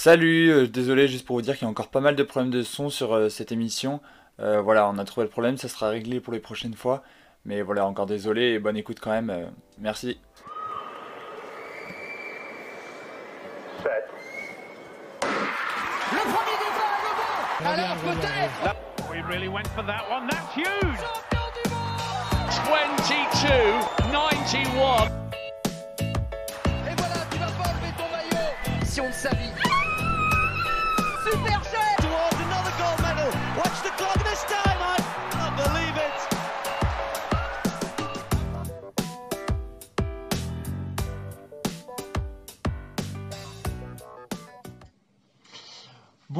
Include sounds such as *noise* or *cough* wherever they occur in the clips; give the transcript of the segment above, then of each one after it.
Salut, euh, désolé juste pour vous dire qu'il y a encore pas mal de problèmes de son sur euh, cette émission. Euh, voilà, on a trouvé le problème, ça sera réglé pour les prochaines fois. Mais voilà, encore désolé et bonne écoute quand même. euh, merci. Le premier départ bon Alors peut-être We really went for that one. That's huge. Champion du monde 22 91. Et voilà, tu vas pas enlever ton maillot Si on le savait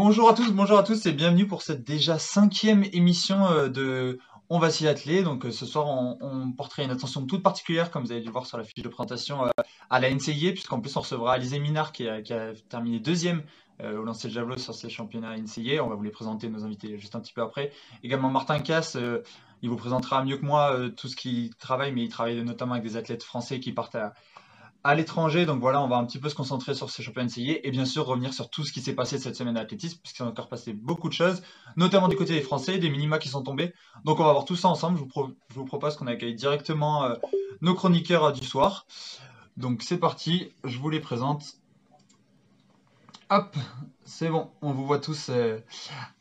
Bonjour à tous, bonjour à tous et bienvenue pour cette déjà cinquième émission euh, de On va s'y atteler. Donc euh, ce soir on, on portera une attention toute particulière, comme vous avez dû voir sur la fiche de présentation, euh, à la NCIA, puisqu'en plus on recevra Alizé Minard qui a, terminé deuxième au lancer de javelot sur ces championnats NCIA. On va vous les présenter, nos invités, juste un petit peu après. Également Martin Casse, il vous présentera mieux que moi tout ce qu'il travaille, mais il travaille notamment avec des athlètes français qui partent à, à l'étranger. Donc voilà, on va un petit peu se concentrer sur ces championnats NCAA et bien sûr revenir sur tout ce qui s'est passé cette semaine d'athlétisme, puisqu'il s'est encore passé beaucoup de choses, notamment du côté des Français, des minima qui sont tombés. Donc on va voir tout ça ensemble. Je vous, propose qu'on accueille directement euh, nos chroniqueurs euh, du soir. Donc c'est parti, je vous les présente. Hop, c'est bon, on vous voit tous euh,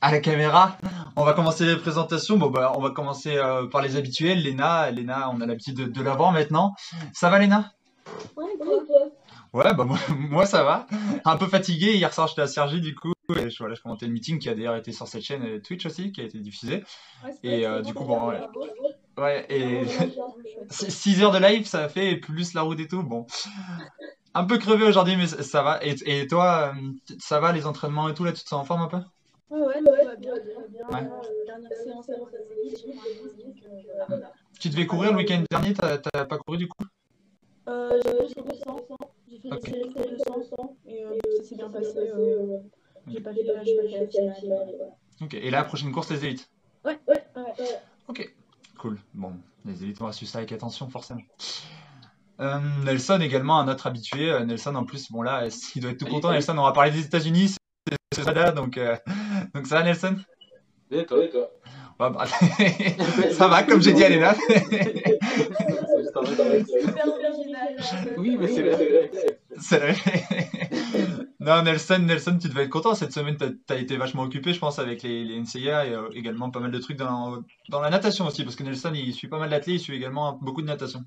à la caméra. On va commencer les présentations. Bon bah on va commencer par les habituels. Léna, Léna, on a l'habitude de, de la voir maintenant. Ça va Léna? Ouais, bah moi, *laughs* moi, ça va. Un peu fatigué. Hier soir, j'étais à Sergi, du coup. Et je, voilà, je commentais le meeting qui a d'ailleurs été sur cette chaîne euh, Twitch aussi, qui a été diffusé. Et euh, du coup, bon, ouais. Ouais, et 6 *laughs* heures de live, ça a fait plus la route et tout. Bon, un peu crevé aujourd'hui, mais ça va. Et, et toi, euh, ça va les entraînements et tout là, tu te sens en forme un peu? Ouais, ouais, tout va bien, tout va bien. Ouais. Euh, dernière séance avant euh, voilà. Tu devais courir le week-end dernier, t'as pas couru du coup? Euh, j'ai fait 200, j'ai fait Ok. des séries de 200 et euh, ça s'est bien passé. Euh, j'ai pas fait, la finale. Ok, et là, prochaine course, les élites. Ouais, ouais, ouais. Ok, cool. Bon, les élites, on va suivre ça avec attention, forcément. Euh, Nelson également, un autre habitué. Euh, Nelson, en plus, bon là, il doit être tout content? Nelson, on va parler des États-Unis, c'est ça là, donc, euh, donc ça va, Nelson? Et toi, et toi? Ouais, bah, *laughs* ça va, comme j'ai dit à Léna. *laughs* Super original. Oui, mais c'est vrai. C'est vrai. *laughs* Non, Nelson, Nelson, tu devais être content. Cette semaine, t'as, t'as été vachement occupé, je pense, avec les, les NCAA et euh, également pas mal de trucs dans, dans la natation aussi, parce que Nelson, il suit pas mal d'athlètes, il suit également beaucoup de natation.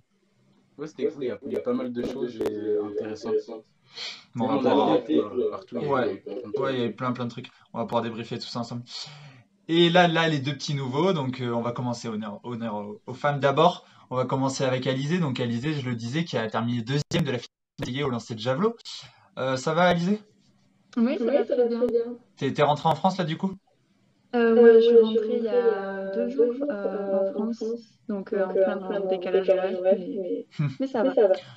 Ouais, c'était cool. Il y, a, il y a pas mal de choses euh, intéressantes. Bon, on va pouvoir- euh, partout. il y a Ouais. il y a plein plein de trucs. On va pouvoir débriefer tout ça ensemble. Et là, là, les deux petits nouveaux. Donc, euh, on va commencer honneur, honneur aux, aux femmes d'abord. On va commencer avec Alizé. Donc, Alizé, je le disais, qui a terminé deuxième de la finale au lancer de javelot. Euh, ça va, Alizé? Oui, ça va très bien. T'es, t'es rentré en France là, du coup? Euh, ouais, je suis rentrée il y a deux jours euh, en France, donc euh, en plein le décalage horaire, mais, mais *laughs* ça va.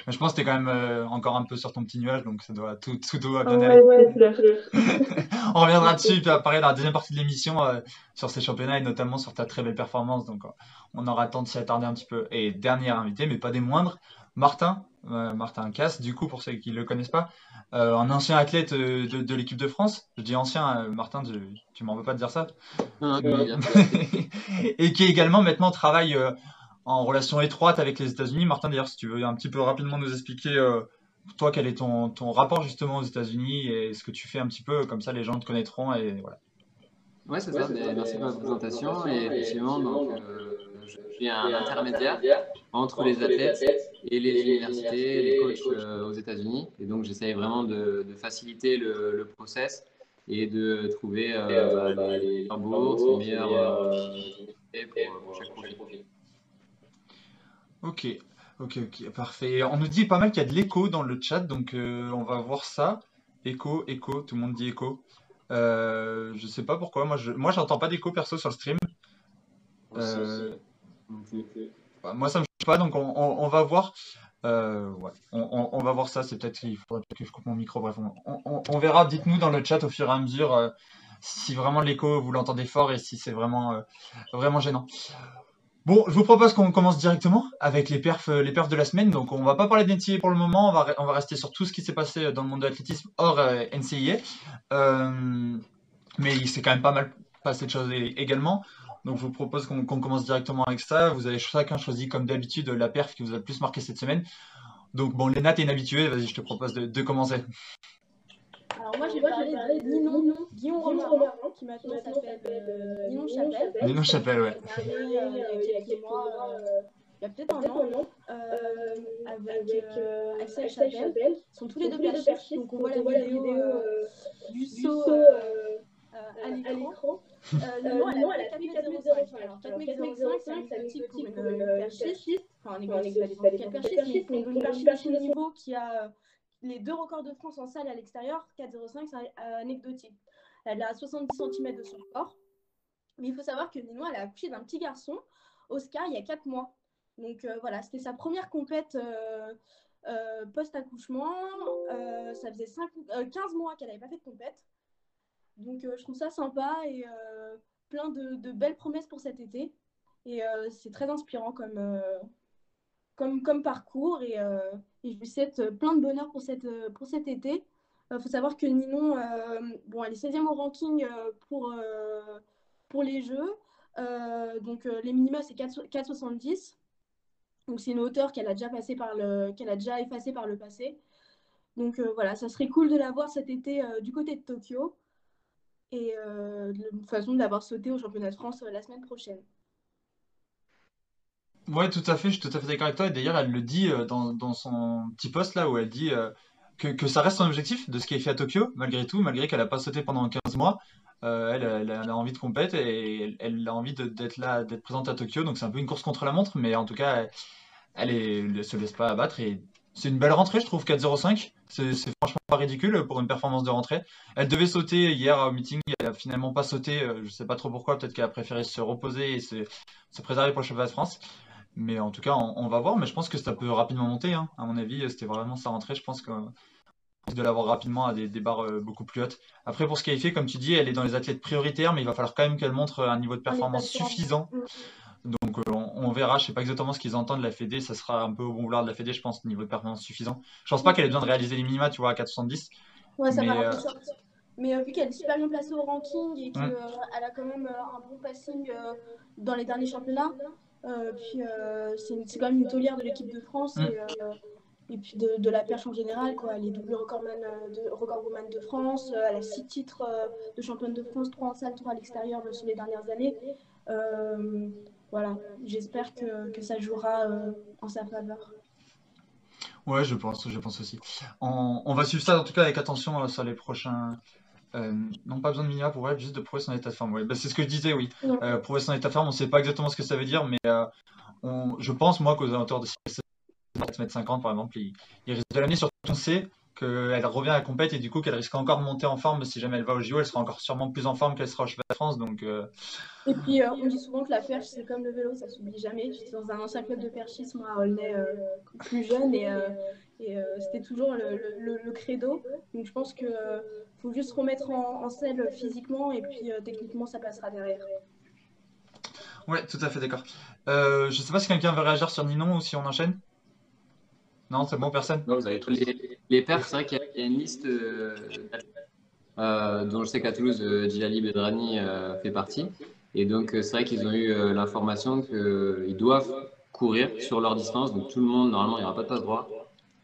Mais Je pense que t'es quand même euh, encore un peu sur ton petit nuage, donc ça doit tout, tout doit bien Ouais, aller. ouais. *laughs* On reviendra dessus, puis après dans la deuxième partie de l'émission euh, sur ces championnats et notamment sur ta très belle performance. Donc euh, on aura le temps de s'y attarder un petit peu. Et dernier invité, mais pas des moindres, Martin, euh, Martin Casse, du coup pour ceux qui ne le connaissent pas, euh, un ancien athlète euh, de, de l'équipe de France. Je dis ancien, euh, Martin, tu, tu m'en veux pas de dire ça. Non, *laughs* et qui également maintenant travaille euh, en relation étroite avec les États-Unis. Martin, d'ailleurs, si tu veux un petit peu rapidement nous expliquer, euh, toi, quel est ton, ton rapport justement aux États-Unis et ce que tu fais un petit peu, comme ça les gens te connaîtront et voilà. Ouais, c'est ça. mais merci pour la présentation. Et effectivement, donc, euh, je suis un intermédiaire entre les athlètes et les universités, les coachs euh, aux États-Unis. Et donc, j'essaye vraiment de, de faciliter le, le process et de trouver euh, bah, les meilleures bourses, les meilleures euh, pour, pour chaque profil. Ok, ok, ok, parfait. On nous dit pas mal qu'il y a de l'écho dans le chat, donc euh, on va voir ça. Écho, écho, tout le monde dit écho. Euh, je sais pas pourquoi, moi je, moi j'entends pas d'écho perso sur le stream. Bah, moi ça me choque pas, donc on, va voir. Euh, on, va voir ça. C'est peut-être qu'il que je coupe mon micro. Bref, on, verra. Dites-nous dans le chat au fur et à mesure euh, si vraiment l'écho vous l'entendez fort et si c'est vraiment euh, vraiment gênant. Bon, je vous propose qu'on commence directement avec les perfs, de la semaine. Donc, on va pas parler d'NCA pour le moment. On va, on va rester sur tout ce qui s'est passé dans le monde de l'athlétisme hors NCIA. Mais il s'est quand même pas mal passé de choses également. Donc, je vous propose qu'on commence directement avec ça. Vous avez chacun choisi, comme d'habitude, la perf qui vous a le plus marqué cette semaine. Donc, bon, Léna, t'es inhabituée. Vas-y, je te propose de, de commencer. Alors moi, je vais parler de Ninon, Guillaume Romarin, qui maintenant s'appelle euh, Ninon Chapelle. Ninon Chapelle, ouais. Il arrivé euh, il y a quelques mois, euh, il y a peut-être un an, euh, avec euh, Axel Chapelle. Ils sont tous les deux perchistes, donc on voit la vidéo euh, du saut euh, euh, à l'écran. Euh, elle a fait 4,05 Alors 4,05 c'est anecdotique pour une euh, perchiste. Enfin, quelle perchiste, mais une perchiste de niveau qui a euh, les deux records de France en salle à l'extérieur, 4,05 c'est euh, anecdotique. Elle a 70 cm de son corps. Mais il faut savoir que Ninon, elle a accouché d'un petit garçon, Oscar, il y a 4 mois. Donc euh, voilà, c'était sa première compète euh, euh, post-accouchement. Euh, ça faisait 5, euh, 15 mois qu'elle n'avait pas fait de compète. Donc euh, je trouve ça sympa et euh, plein de, belles promesses pour cet été. Et euh, c'est très inspirant comme, parcours. Et, je lui souhaite plein de bonheur pour, cet été. Il faut savoir que Ninon, bon, elle est 16e au ranking pour, les Jeux. Donc les minima, c'est 4 4,70. Donc c'est une hauteur qu'elle a déjà le, a effacée par le passé. Donc voilà, ça serait cool de la voir cet été du côté de Tokyo. Et euh, de façon de l'avoir sauté au championnat de France euh, la semaine prochaine. Ouais, tout à fait, je suis tout à fait d'accord avec toi. Et d'ailleurs, elle le dit euh, dans, dans son petit post là où elle dit euh, que, que ça reste son objectif de ce qui est fait à Tokyo, malgré tout, malgré qu'elle n'a pas sauté pendant 15 mois. Elle, a envie de compète et elle, a envie d'être là, d'être présente à Tokyo. Donc c'est un peu une course contre la montre, mais en tout cas, elle, elle se laisse pas abattre. Et c'est une belle rentrée, je trouve, 4,05. C'est franchement pas ridicule pour une performance de rentrée. Elle devait sauter hier au meeting, elle a finalement pas sauté. euh, Je sais pas trop pourquoi, peut-être qu'elle a préféré se reposer et se, se préserver pour le championnat de France. Mais en tout cas, on, on va voir. Mais je pense que ça peut rapidement monter. hein. À mon avis, c'était vraiment sa rentrée. Je pense que de l'avoir rapidement à des, des barres euh, beaucoup plus hautes. Après, pour se qualifier, comme tu dis, elle est dans les athlètes prioritaires, mais il va falloir quand même qu'elle montre un niveau de performance suffisant. Donc, euh, on, on verra. Je sais pas exactement ce qu'ils entendent de la Fédé. Ça sera un peu au bon vouloir de la Fédé, je pense, niveau de performance suffisant. Je pense pas qu'elle ait besoin de réaliser les minima, tu vois, à 470. Ouais, ça Mais, euh. Mais euh, vu qu'elle est super bien placée au ranking et qu'elle Mm. a quand même euh, un bon passing euh, dans les derniers championnats, euh, puis euh, c'est quand même une taulière de l'équipe de France Mm. et, euh, et puis de, de la perche en général. Quoi. Elle est double recordman euh, de, recordwoman de France, euh, elle a six titres euh, de championne de France, trois en salle, trois à l'extérieur euh, sur les dernières années. Euh, voilà, j'espère que, que ça jouera euh, en sa faveur. Ouais, je pense, je pense aussi. On, on va suivre ça en tout cas avec attention euh, sur les prochains. euh, non, pas besoin de minima pour elle, juste de prouver son état de forme. Ouais, bah, c'est ce que je disais, oui. Euh, prouver son état de forme, on sait pas exactement ce que ça veut dire, mais euh, on, je pense, moi, qu'aux alentours de 4m50, par exemple, il, il risque de l'amener. Surtout, on sait qu'elle revient à la compète et du coup qu'elle risque encore de monter en forme. Si jamais elle va au JO, elle sera encore sûrement plus en forme qu'elle sera au championnat de France. Donc, euh, Et puis, euh, on dit souvent que la perche, c'est comme le vélo, ça s'oublie jamais. J'étais dans un ancien club de perchisme à Aulnay, euh, plus jeune, et, euh, et euh, c'était toujours le, le- le- credo. Donc, je pense qu'il faut juste remettre en, en selle physiquement, et puis techniquement, ça passera derrière. ouais, tout à fait d'accord. Je sais pas si quelqu'un veut réagir sur Ninon ou si on enchaîne. Non, c'est bon, personne. Les, les perfs, c'est vrai qu'il y a- une liste euh, euh, dont je sais qu'à Toulouse, euh, Djali Bedrani fait partie. Et donc, c'est vrai qu'ils ont eu l'information qu'ils doivent courir sur leur distance. Donc, tout le monde, normalement, il n'y aura pas de passe droit.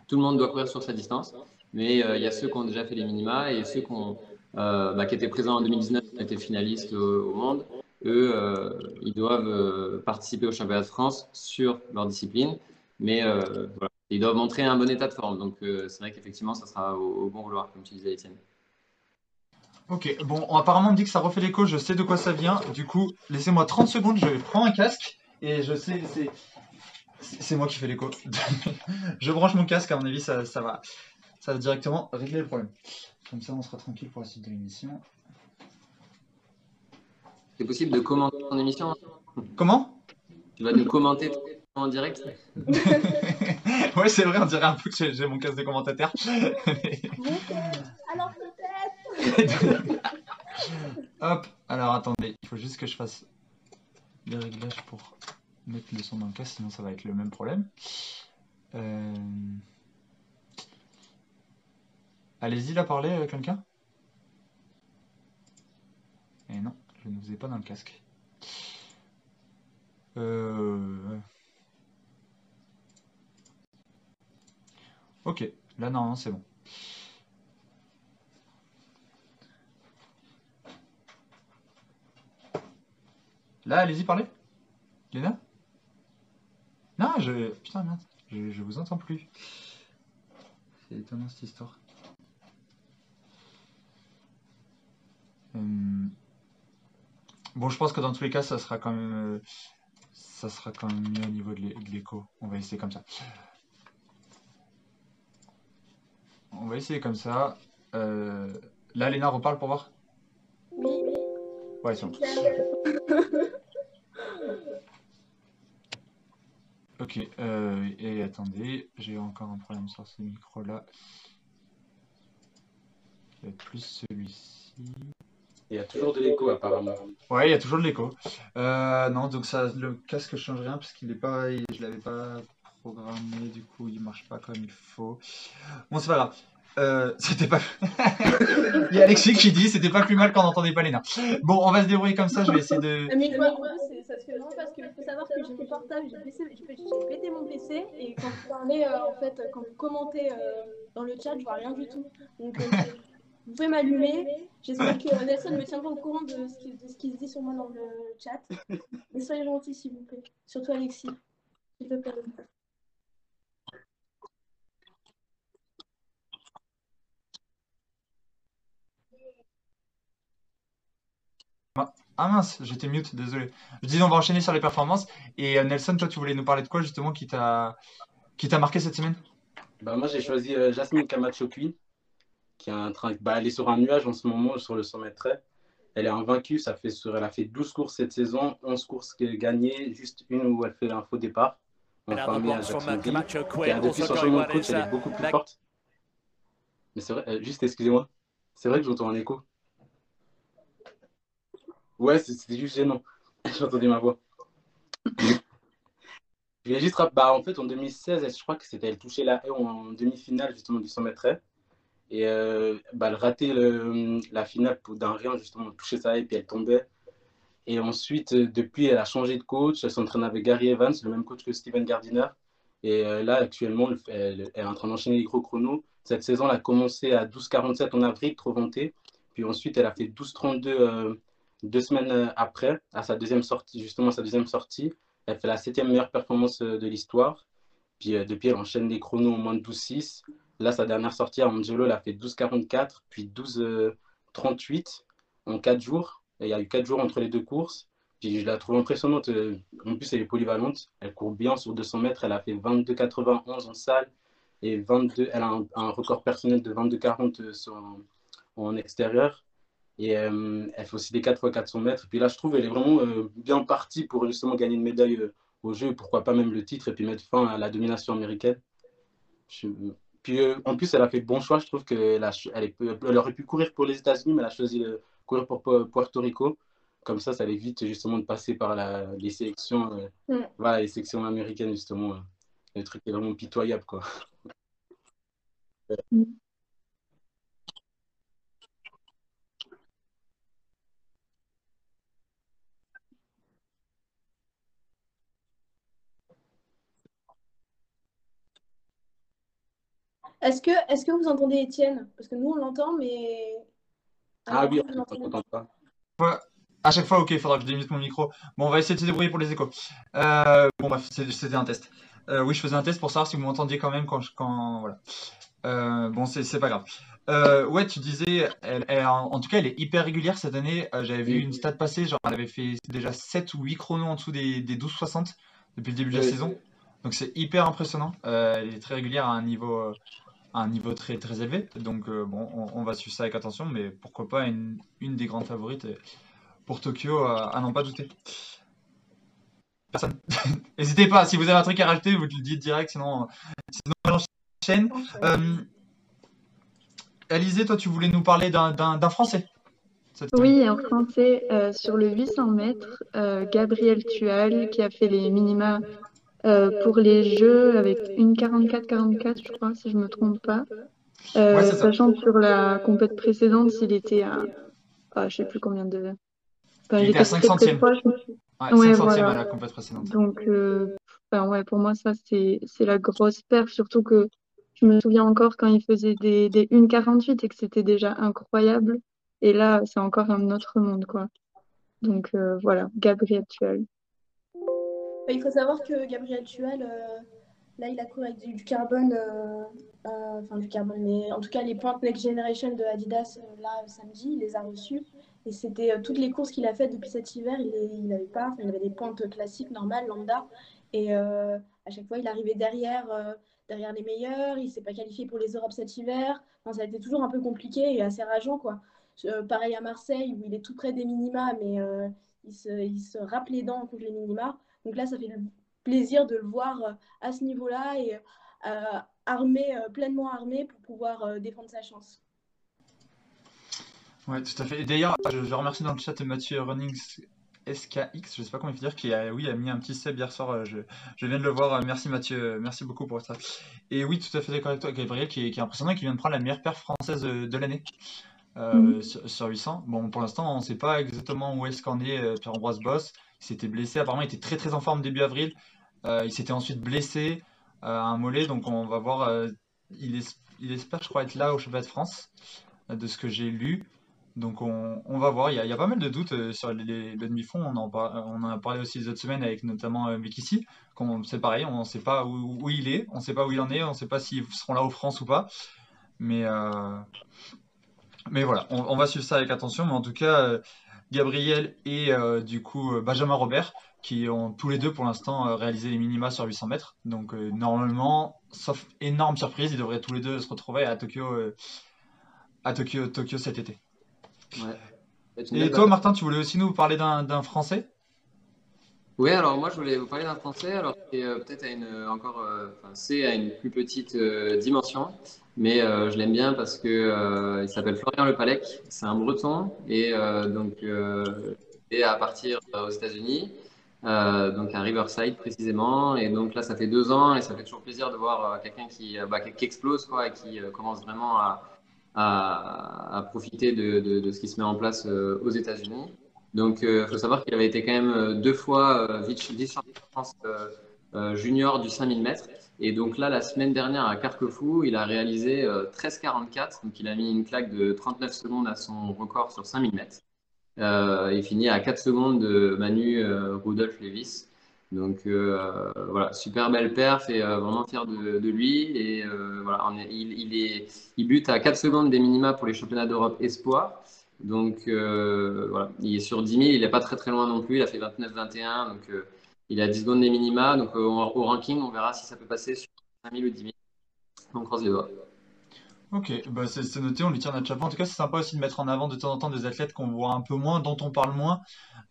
Tout le monde doit courir sur sa distance. Mais il y a ceux qui ont déjà fait les minima et ceux qui, ont, bah, qui étaient présents en 2019, qui étaient finalistes au, au monde. Eux, ils doivent participer au championnat de France sur leur discipline. Mais euh, voilà, ils doivent montrer un bon état de forme. Donc, euh, c'est vrai qu'effectivement, ça sera au, au bon vouloir, comme tu disais, Étienne. Ok, bon, apparemment on me dit que ça refait l'écho, je sais de quoi ça vient. Du coup, laissez-moi 30 secondes, je prends un casque et je sais, c'est c'est moi qui fais l'écho. *laughs* je branche mon casque, à mon avis, ça, ça va, ça va directement régler le problème. Comme ça, on sera tranquille pour la suite de l'émission. C'est possible de commenter ton émission Comment? Tu vas nous commenter en direct *laughs* Ouais, c'est vrai, on dirait un peu que j'ai- mon casque de commentateur. Alors peut-être *laughs* Hop, alors attendez, il faut juste que je fasse les réglages pour me le son dans le casque, sinon ça va être le même problème. Euh, Allez-y, là, parler, euh, quelqu'un Eh non, je ne vous ai pas dans le casque. Euh, Ok, là, non, c'est bon. Là, allez-y, parlez. Léna? Non, je... Putain, merde. Je, je vous entends plus. C'est étonnant, cette histoire. Hum. Bon, je pense que dans tous les cas, ça sera quand même... euh, Ça sera quand même mieux au niveau de l'écho. On va essayer comme ça. On va essayer comme ça. Euh, Là, Léna, reparle pour voir. Oui, Ouais, c'est bon. Ok, euh, et attendez, j'ai encore un problème sur ce micro-là. Qui va être plus celui-ci. Il y a toujours de l'écho apparemment. Ouais, il y a toujours de l'écho. Euh, non, donc ça, le casque change rien parce qu'il est pas, il- je l'avais pas programmé, du coup il marche pas comme il faut. Bon, c'est pas grave. Euh, c'était pas. *laughs* il y a Alexis qui dit c'était pas plus mal quand on n'entendait pas Léna. Bon, on va se débrouiller comme ça. Je vais essayer de. Mais moi, ça se fait vraiment parce qu'il faut savoir que j'ai mon portable, j'ai pété mon PC et quand vous parlez, euh, en fait, quand vous commentez euh, dans le chat, je vois rien du tout. Donc, euh, vous pouvez m'allumer. J'espère que Nelson me tiendra au courant de ce, qui, de ce qui se dit sur moi dans le chat. Mais soyez gentils, s'il vous plaît. Surtout Alexis. S'il te plaît. Ah mince, j'étais mute, désolé. Je dis on va enchaîner sur les performances. Et euh, Nelson, toi, tu voulais nous parler de quoi justement qui t'a qui t'a marqué cette semaine? Bah, moi, j'ai choisi euh, Jasmine Camacho Queen, qui est en train, bah, elle est sur un nuage en ce moment sur le 100 mètres trait. Elle est invaincue, ça fait sur, elle a fait 12 courses cette saison, 11 courses gagnées, juste une où elle fait un faux départ. Enfin, mais à Jacksonville. Qui a- depuis son changement de coach, elle est beaucoup plus forte. Mais c'est vrai, euh, juste excusez-moi, c'est vrai que j'entends un écho. Ouais, c'était juste gênant. *laughs* J'entendais ma voix. *coughs* Je juste bah, en fait, en 2016, elle- je crois que c'était, elle touchait la haie en demi-finale justement du 100 mètres. Et euh, bah, elle ratait le- la finale d'un rien, justement, touchait sa haie et puis elle tombait. Et ensuite, euh, depuis, elle a changé de coach. Elle s'entraîne avec Gary Evans, le même coach que Steven Gardiner. Et euh, là, actuellement, elle, est en train d'enchaîner les gros chronos. Cette saison, elle a commencé à 12,47 en avril, trop vanté. Puis ensuite, elle a fait 12,32 euh, deux semaines euh, après, à sa deuxième sortie, justement sa deuxième sortie. Elle fait la septième meilleure performance euh, de l'histoire. Puis euh, depuis, elle enchaîne les chronos en moins de 12,6. Là, sa dernière sortie à Angelo, elle a fait 12,44, puis 12,38 en 4 jours. Il y a eu 4 jours entre les deux courses. Puis je la trouve impressionnante. En plus, elle est polyvalente. Elle court bien sur 200 mètres. Elle a fait 22,91 en salle. Et 22, elle a un, record personnel de 22,40 euh, sur- en, en extérieur. Et euh, elle fait aussi des 4 x 400 mètres. Puis là, je trouve qu'elle est vraiment euh, bien partie pour justement gagner une médaille euh, au jeu. Pourquoi pas même le titre et puis mettre fin à la domination américaine. Je- Puis euh, en plus, elle a fait le bon choix. Je trouve qu'elle a elle, est- elle aurait pu courir pour les États-Unis, mais elle a choisi de courir pour Pu- Puerto Rico. Comme ça, ça évite justement de passer par la- les sélections, euh, Mm. voilà, les sélections américaines, justement. euh. Le truc est vraiment pitoyable, quoi. Est-ce que, est-ce que vous entendez Étienne? Parce que nous, on l'entend, mais. Ah oui, on n'entend pas. Ouais, à chaque fois, ok, il faudra que je démute mon micro. Bon, on va essayer de se débrouiller pour les échos. Euh, bon, bref, c'était un test. Euh, oui, je faisais un test pour savoir si vous m'entendiez quand même quand je, quand, voilà. Euh, bon, c'est c'est pas grave. Euh, ouais, tu disais, elle, elle- en, en tout cas, elle est hyper régulière cette année. Euh, J'avais vu une stat passer, genre, elle avait fait déjà 7 ou 8 chronos en dessous des, des 12,60 depuis le début de la saison. Donc, c'est hyper impressionnant. Euh, elle est très régulière à un niveau, à un niveau très, très élevé. Donc, euh, bon, on, on va suivre ça avec attention, mais pourquoi pas une, une des grandes favorites euh, pour Tokyo, euh, à n'en pas douter. Personne. *laughs* N'hésitez pas, si vous avez un truc à rajouter, vous le dites direct, sinon, sinon j'enchaîne. Euh, Alizé, toi, tu voulais nous parler d'un- Français. Oui, en français, euh, sur le 800 mètres, euh, Gabriel Tual qui a fait les minima euh, pour les Jeux avec une 44-44, je crois, si je me trompe pas. Euh, Ouais, sachant que sur la compète précédente, il était à, ah, je sais plus combien de. Enfin, Il était à 5 très, très centièmes. proche. Ouais, Ouais, 5 centièmes voilà. à la compète précédente. Donc, euh, enfin, ouais, pour moi, ça, c'est, la grosse perf. Surtout que je me souviens encore quand il faisait des, des 1,48 et que c'était déjà incroyable. Et là, c'est encore un autre monde, quoi. Donc, euh, voilà, Gabriel Tuel. Bah, il faut savoir que Gabriel Tual, euh, là, il a couru avec du, carbone, euh, euh, enfin du carbone, mais en tout cas, les pointes Next Generation de Adidas, là, samedi, il les a reçues. Et c'était toutes les courses qu'il a faites depuis cet hiver, il les- il avait pas, il avait des pointes classiques, normales, lambda. Et à chaque fois, il arrivait derrière, derrière les meilleurs, il s'est pas qualifié pour les Europes cet hiver. Ça a été toujours un peu compliqué et assez rageant, quoi. Pareil à Marseille, où il est tout près des minima, mais il, se, il se râpe les dents contre les minima. Donc là, ça fait plaisir de le voir euh, à ce niveau-là et euh, armé, euh, pleinement armé pour pouvoir défendre sa chance. Ouais, tout à fait. Et d'ailleurs, je, je remercie dans le chat Mathieu Runnings SKX, je sais pas comment il faut dire, qui a, oui, a mis un petit sub hier soir. Je, je viens de le voir. Merci Mathieu, merci beaucoup pour ça. Et oui, tout à fait d'accord avec toi, Gabriel, qui est, qui est impressionnant et qui vient de prendre la meilleure perf française de l'année euh, Mhm. sur, sur 800. Bon, pour l'instant, on ne sait pas exactement où est-ce qu'en est euh, Pierre-Ambroise Boss. Il s'était blessé, apparemment, il était très très en forme début avril. Euh, il s'était ensuite blessé euh, à un mollet, donc on va voir. euh, il, es- il espère, je crois, être là au championnat de France, de ce que j'ai lu. Donc on, va voir, il y a, pas mal de doutes sur les, le demi-fond, on en, par- on en a parlé aussi les autres semaines avec notamment Mekissi, c'est pareil, on ne sait pas où, il est, on ne sait pas où il en est, on ne sait pas s'ils seront là au France ou pas, mais, mais voilà, on, va suivre ça avec attention, mais en tout cas, Gabriel et euh, du coup euh, Benjamin Robert, qui ont tous les deux pour l'instant euh, réalisé les minima sur 800 mètres, donc euh, normalement, sauf énorme surprise, ils devraient tous les deux se retrouver à Tokyo, euh, à Tokyo, Tokyo cet été. Ouais. Et toi. Martin, tu voulais aussi nous parler d'un d'un Français? Oui, alors moi je voulais vous parler d'un Français, alors qui euh, peut-être à une euh, encore, euh, enfin c'est à une plus petite euh, dimension, mais euh, je l'aime bien parce que il s'appelle Florian Le Palec, c'est un Breton. Et donc est à partir aux États-Unis, donc à Riverside précisément, et donc là ça fait deux ans et ça fait toujours plaisir de voir quelqu'un qui, bah, qui, qui explose quoi et qui commence vraiment à, à, profiter de, de, ce qui se met en place aux États-Unis. Donc, il faut savoir qu'il avait été quand même euh, deux fois euh, vice- vice-champion de France euh, euh, junior du 5000 mètres. Et donc là, la semaine dernière à Carquefou, il a réalisé euh, 13,44. Donc, il a mis une claque de 39 secondes à son record sur 5000 mètres. Euh, il finit à 4 secondes de Manu euh, Rudolph Levis. Donc euh, voilà, super belle perf et euh, vraiment fier de, de lui. Et euh, voilà, est- il, il est, il bute à 4 secondes des minima pour les championnats d'Europe Espoir. Donc euh, voilà, il est sur 10 000, il n'est pas très très loin non plus, il a fait 29-21, donc euh, il est à 10 secondes des minima. Donc euh, au, au ranking, on verra si ça peut passer sur 5 000 ou 10 000. On croise les doigts. Ok, bah c'est noté, on lui tire notre chapeau. En tout cas, c'est sympa aussi de mettre en avant de temps en temps des athlètes qu'on voit un peu moins, dont on parle moins.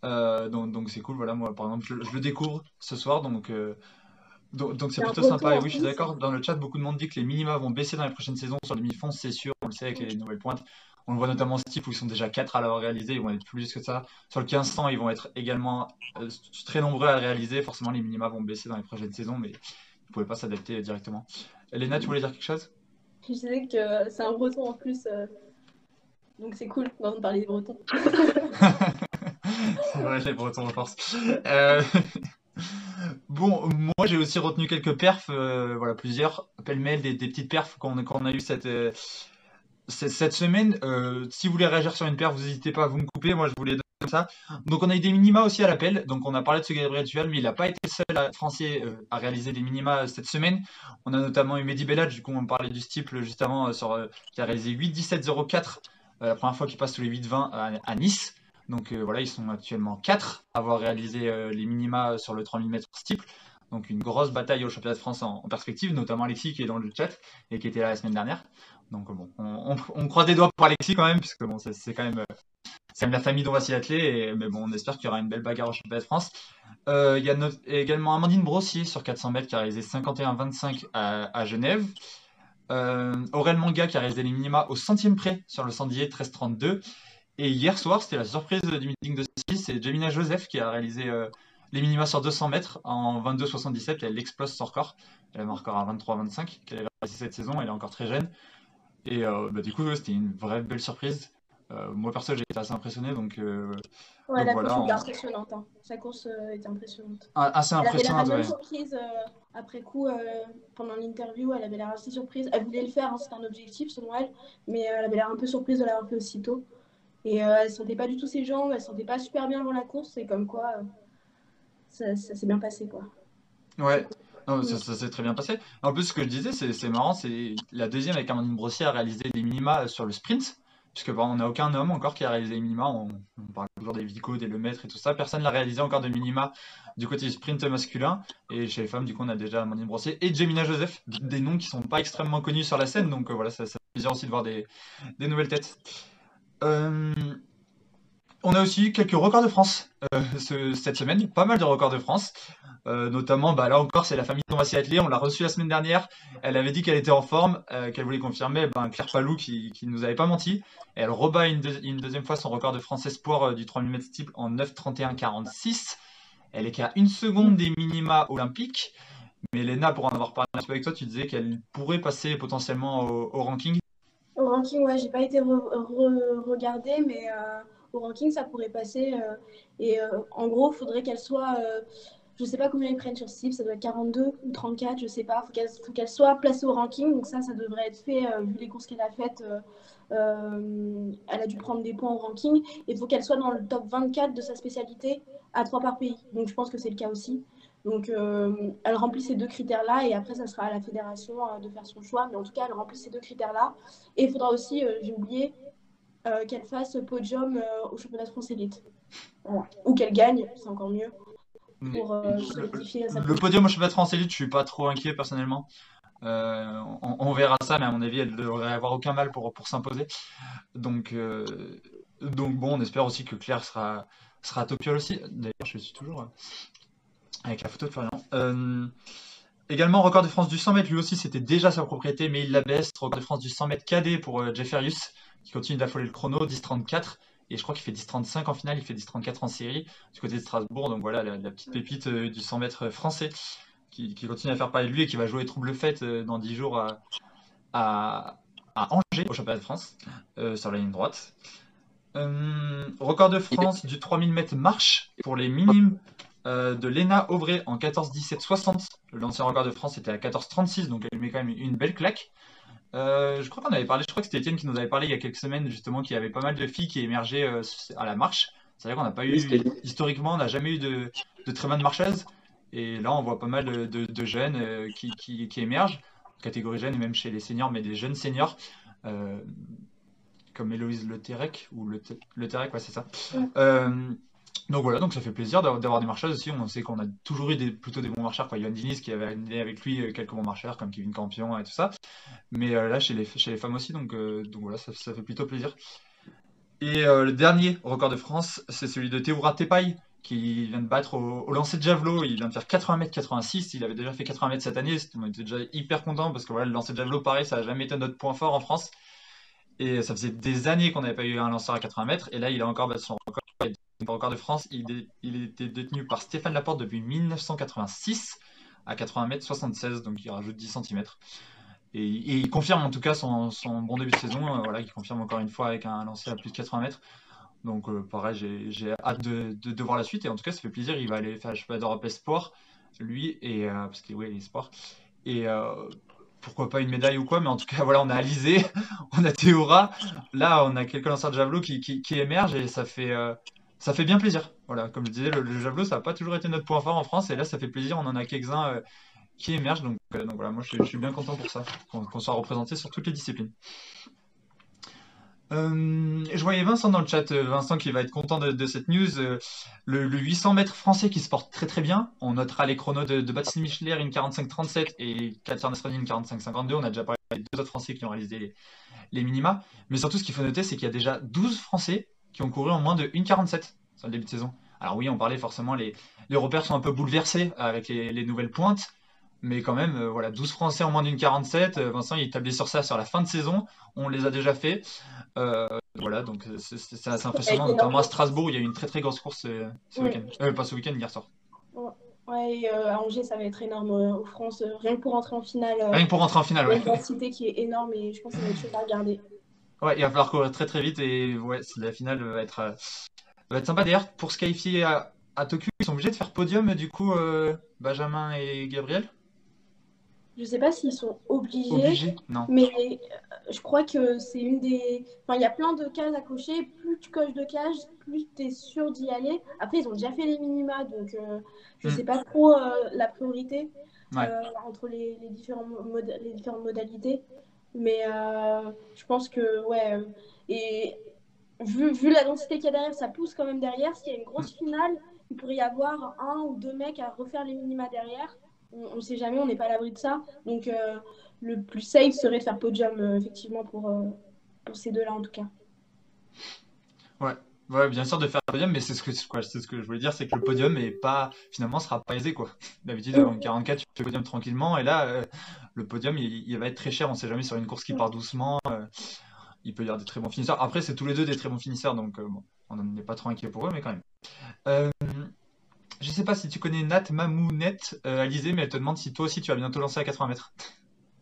Euh, donc donc c'est cool, voilà, moi par exemple, je, je le découvre ce soir, donc euh, donc c'est plutôt sympa. Et oui, je suis d'accord, dans le chat, beaucoup de monde dit que les minima vont baisser dans les prochaines saisons sur les demi-fonds, c'est sûr, on le sait avec les nouvelles pointes. On le voit notamment en Steve où ils sont déjà 4 à l'avoir réalisé, ils vont être plus que ça. Sur le 1500, ils vont être également euh, très nombreux à le réaliser. Forcément, les minima vont baisser dans les prochaines saisons, mais ils ne pouvaient pas s'adapter directement. Elena, tu voulais dire quelque chose? Je disais que c'est un breton en plus, euh, donc c'est cool d'entendre parler des bretons. *laughs* *laughs* C'est vrai, les Bretons en force. Euh, *laughs* Bon, moi j'ai aussi retenu quelques perfs, euh, voilà, plusieurs pêle-mêle, des, des petites perfs qu'on qu'on a eu cette, euh, cette, semaine. Euh, si vous voulez réagir sur une perf, vous n'hésitez pas à vous me couper, moi je voulais donner comme ça. Donc on a eu des minima aussi à l'appel, donc on a parlé de ce Gabriel Tual, mais il n'a pas été le seul à, français euh, à réaliser des minima cette semaine. On a notamment eu Mehdi Bellad, du coup on parlait du steeple juste avant, euh, qui a réalisé 8-17-04, euh, la première fois qu'il passe sous les 8-20 à, Nice. Donc voilà, ils sont actuellement 4 à avoir réalisé les minima sur le 3000 mètres steeple. Donc une grosse bataille au championnat de France en perspective, notamment Alexis qui est dans le chat et qui était là la semaine dernière. Donc bon, on, croise des doigts pour Alexis quand même, puisque bon, c'est quand même, euh, c'est la famille dont va s'y atteler. Et, mais bon, on espère qu'il y aura une belle bagarre au championnat de France. Euh, Il y a également Amandine Brossier sur 400 mètres qui a réalisé 51-25 à, Genève. Euh, Aurel Manga qui a réalisé les minima au centième près sur le sandier 13-32. Et hier soir, c'était la surprise du meeting de 6, c'est Jemina Joseph qui a réalisé les minima sur 200 mètres en 22,77 elle explose son record. Elle a un record à 23,25 qu'elle avait réalisé cette saison, elle est encore très jeune. Et bah, du coup, c'était une vraie belle surprise. moi perso, j'ai été assez impressionné, donc Ouais, la voilà, course on- était impressionnante. hein. Sa course euh, était impressionnante. Ah, assez Elle avait l'air impressionnante, même ouais. surprise euh, après coup, euh, pendant l'interview, elle avait l'air assez surprise. Elle voulait le faire, hein, c'était un objectif selon elle, mais euh, elle avait l'air un peu surprise de l'avoir fait aussitôt. Et euh, elle sentait pas du tout ses jambes, elle sentait pas super bien avant la course, et comme quoi euh, ça, ça s'est bien passé quoi. Ouais, non, ça, ça s'est très bien passé. En plus, ce que je disais, c'est c'est marrant, c'est la deuxième avec Amandine Brossier a réalisé les minima sur le sprint, puisque on n'a aucun homme encore qui a réalisé les minima. On, on parle toujours des Vico, des Lemaitre et tout ça. Personne n'a réalisé encore de minima du côté du sprint masculin. Et chez les femmes, du coup, on a déjà Amandine Brossier et Jemina Joseph, des noms qui sont pas extrêmement connus sur la scène. Donc euh, voilà, ça, ça fait plaisir aussi de voir des, des nouvelles têtes. Euh, on a aussi eu quelques records de France euh, ce- cette semaine, pas mal de records de France. Euh, notamment, bah, là encore, c'est la famille Thomas Atelier. On l'a reçue la semaine dernière. Elle avait dit qu'elle était en forme, euh, qu'elle voulait confirmer. Ben, Claire Palou qui, qui nous avait pas menti. Elle rebat une, deux- une deuxième fois son record de France Espoir du 3000 mètres steeple en 9,31,46. Elle est qu'à une seconde des minima olympiques. Mais Léna, pour en avoir parlé un peu avec toi, tu disais qu'elle pourrait passer potentiellement au, ranking. Au ranking, ouais, j'ai pas été re- re- regardée, mais au ranking, ça pourrait passer. euh, et euh, en gros, il faudrait qu'elle soit. euh, je sais pas combien ils prennent sur Steve, ça doit être 42 ou 34, je sais pas. Faut qu'elle faut qu'elle soit placée au ranking, donc ça, ça devrait être fait vu les courses qu'elle a faites. elle a dû prendre des points au ranking. Et il faut qu'elle soit dans le top 24 de sa spécialité à 3 par pays. Donc je pense que c'est le cas aussi. Donc elle remplit ces deux critères-là et après, ça sera à la fédération de faire son choix. Mais en tout cas, elle remplit ces deux critères-là. Et il faudra aussi, j'ai oublié, euh, qu'elle fasse podium euh, au championnat de France élite. Voilà. Ou qu'elle gagne, c'est encore mieux. Pour euh, Le- solidifier sa Le podium au championnat de France élite, je suis pas trop inquiet personnellement. On, on verra ça, mais à mon avis, elle devrait avoir aucun mal pour, pour s'imposer. Donc, donc bon, on espère aussi que Claire sera, sera à Tokyo aussi. D'ailleurs, je suis toujours avec la photo de Florian. Également, record de France du 100 mètres, lui aussi, c'était déjà sa propriété, mais il la baisse. Record de France du 100 mètres cadet pour Jefferius, qui continue d'affoler le chrono, 10.34. Et je crois qu'il fait 10.35 en finale, il fait 10.34 en série du côté de Strasbourg. Donc voilà, la, petite pépite euh, du 100 mètres français qui, continue à faire parler de lui et qui va jouer Trouble Fête euh, dans 10 jours à, Angers, au championnat de France, euh, sur la ligne droite. Record de France du 3000 mètres marche pour les minimes de Léna Auvray en 14-17-60. L'ancien record de France était à 14-36, donc elle met quand même une belle claque. Euh, je crois qu'on avait parlé, je crois que c'était Étienne qui nous avait parlé il y a quelques semaines justement qu'il y avait pas mal de filles qui émergeaient euh, à la marche. C'est vrai qu'on n'a pas eu, Oui, c'était- historiquement, on n'a jamais eu de, de très bonnes marcheuses. Et là, on voit pas mal de, de- de jeunes euh, qui, qui- qui émergent, catégorie jeune et même chez les seniors, mais des jeunes seniors, euh, comme Héloïse Le Terrec, ou Le, Te- Le Terrec, ouais, c'est ça. Donc voilà, donc ça fait plaisir d'avoir des marcheuses aussi. On sait qu'on a toujours eu plutôt des bons marcheurs, quoi. Yoann Diniz qui avait amené avec lui euh, quelques bons marcheurs comme Kevin Campion et tout ça. Mais euh, là, chez les, femmes aussi, donc, euh, voilà, ça, fait plutôt plaisir. Et le dernier record de France, c'est celui de Théoura Tepaille, qui vient de battre au, lancer de javelot. Il vient de faire 80 mètres 86. Il avait déjà fait 80 mètres cette année. On était déjà hyper content parce que le lancer de javelot, pareil, ça n'a jamais été notre point fort en France. Et ça faisait des années qu'on n'avait pas eu un lanceur à 80 mètres. Et là, il a encore battu son record. Le record de France, il, était détenu par Stéphane Laporte depuis 1986 à 80 mètres 76. Donc il rajoute 10 cm. Et, il confirme en tout cas son, bon début de saison. euh, voilà, il confirme encore une fois avec un lancer à plus de 80 mètres. Donc euh, pareil, j'ai hâte de, voir la suite. Et en tout cas, ça fait plaisir. Il va aller faire le championnat d'Europe Espoir, lui, et, euh, parce qu'il il est sport. Et pourquoi pas une médaille ou quoi, mais en tout cas, *laughs* voilà, on a Alizé, *laughs* on a Théora. Là, on a quelques lanceurs de javelot qui, qui, émergent et ça fait, euh, ça fait bien plaisir. Voilà, comme je disais, le, javelot, ça n'a pas toujours été notre point fort en France. Et là, ça fait plaisir. On en a quelques-uns euh, qui émergent. Donc, euh, donc voilà, moi, je, suis- bien content pour ça, qu'on soit représenté sur toutes les disciplines. Euh, je voyais Vincent dans le chat, euh, Vincent qui va être content de, cette news. euh, le, le 800 mètres français qui se porte très très bien. On notera les chronos de, de Baptiste Michler, une 45-37 et Katia Nasrani, une 45-52. On a déjà parlé des deux autres Français qui ont réalisé les, minima. Mais surtout, ce qu'il faut noter, c'est qu'il y a déjà 12 Français qui ont couru en moins de 1,47 sur le début de saison. Alors oui, on parlait forcément, les, repères sont un peu bouleversés avec les nouvelles pointes. Mais quand même, euh, voilà, 12 Français en moins d'une 47. Euh, Vincent, il établit sur ça sur la fin de saison. On les a déjà fait. Euh, voilà, donc c'est assez impressionnant, notamment à Strasbourg il y a eu une très très grosse course ce, week-end. Euh, pas ce week-end, hier soir. Ouais, à Angers, ça va être énorme aux France, rien que pour rentrer en finale. rien que pour rentrer en finale, ouais. Une cité qui est énorme et je pense que ça va être chose à regarder. Ouais, il va falloir courir très très vite et ouais, la finale va être, va être sympa. D'ailleurs, pour se qualifier à, à Tokyo, ils sont obligés de faire podium, du coup, euh, Benjamin et Gabriel? Je sais pas s'ils sont obligés, non. mais euh, je crois que c'est une des. Enfin, il y a plein de cases à cocher. Plus tu coches de cases, plus tu es sûr d'y aller. Après, ils ont déjà fait les minima, donc euh, je hmm. sais pas trop la priorité entre les, différents les différentes modalités. Mais je pense que, ouais. Et vu, vu la densité qu'il y a derrière, ça pousse quand même derrière. S'il y a une grosse hmm. finale, il pourrait y avoir un ou deux mecs à refaire les minima derrière. On ne sait jamais, on n'est pas à l'abri de ça. Donc euh, le plus safe serait de faire podium, euh, effectivement, pour, euh, pour ces deux-là en tout cas. Ouais. Ouais, bien sûr de faire podium, mais c'est ce que quoi, c'est ce que je voulais dire, c'est que le podium est pas finalement sera pas aisé quoi. D'habitude en 44 tu fais podium tranquillement et là le podium il, va être très cher, on sait jamais sur une course qui part doucement, il peut y avoir des très bons finisseurs. Après c'est tous les deux des très bons finisseurs donc bon, on n'est pas trop inquiet pour eux mais quand même. Je sais pas si tu connais Nat Mamounette, euh, Alizé, mais elle te demande si toi aussi tu vas bientôt lancer à 80 mètres.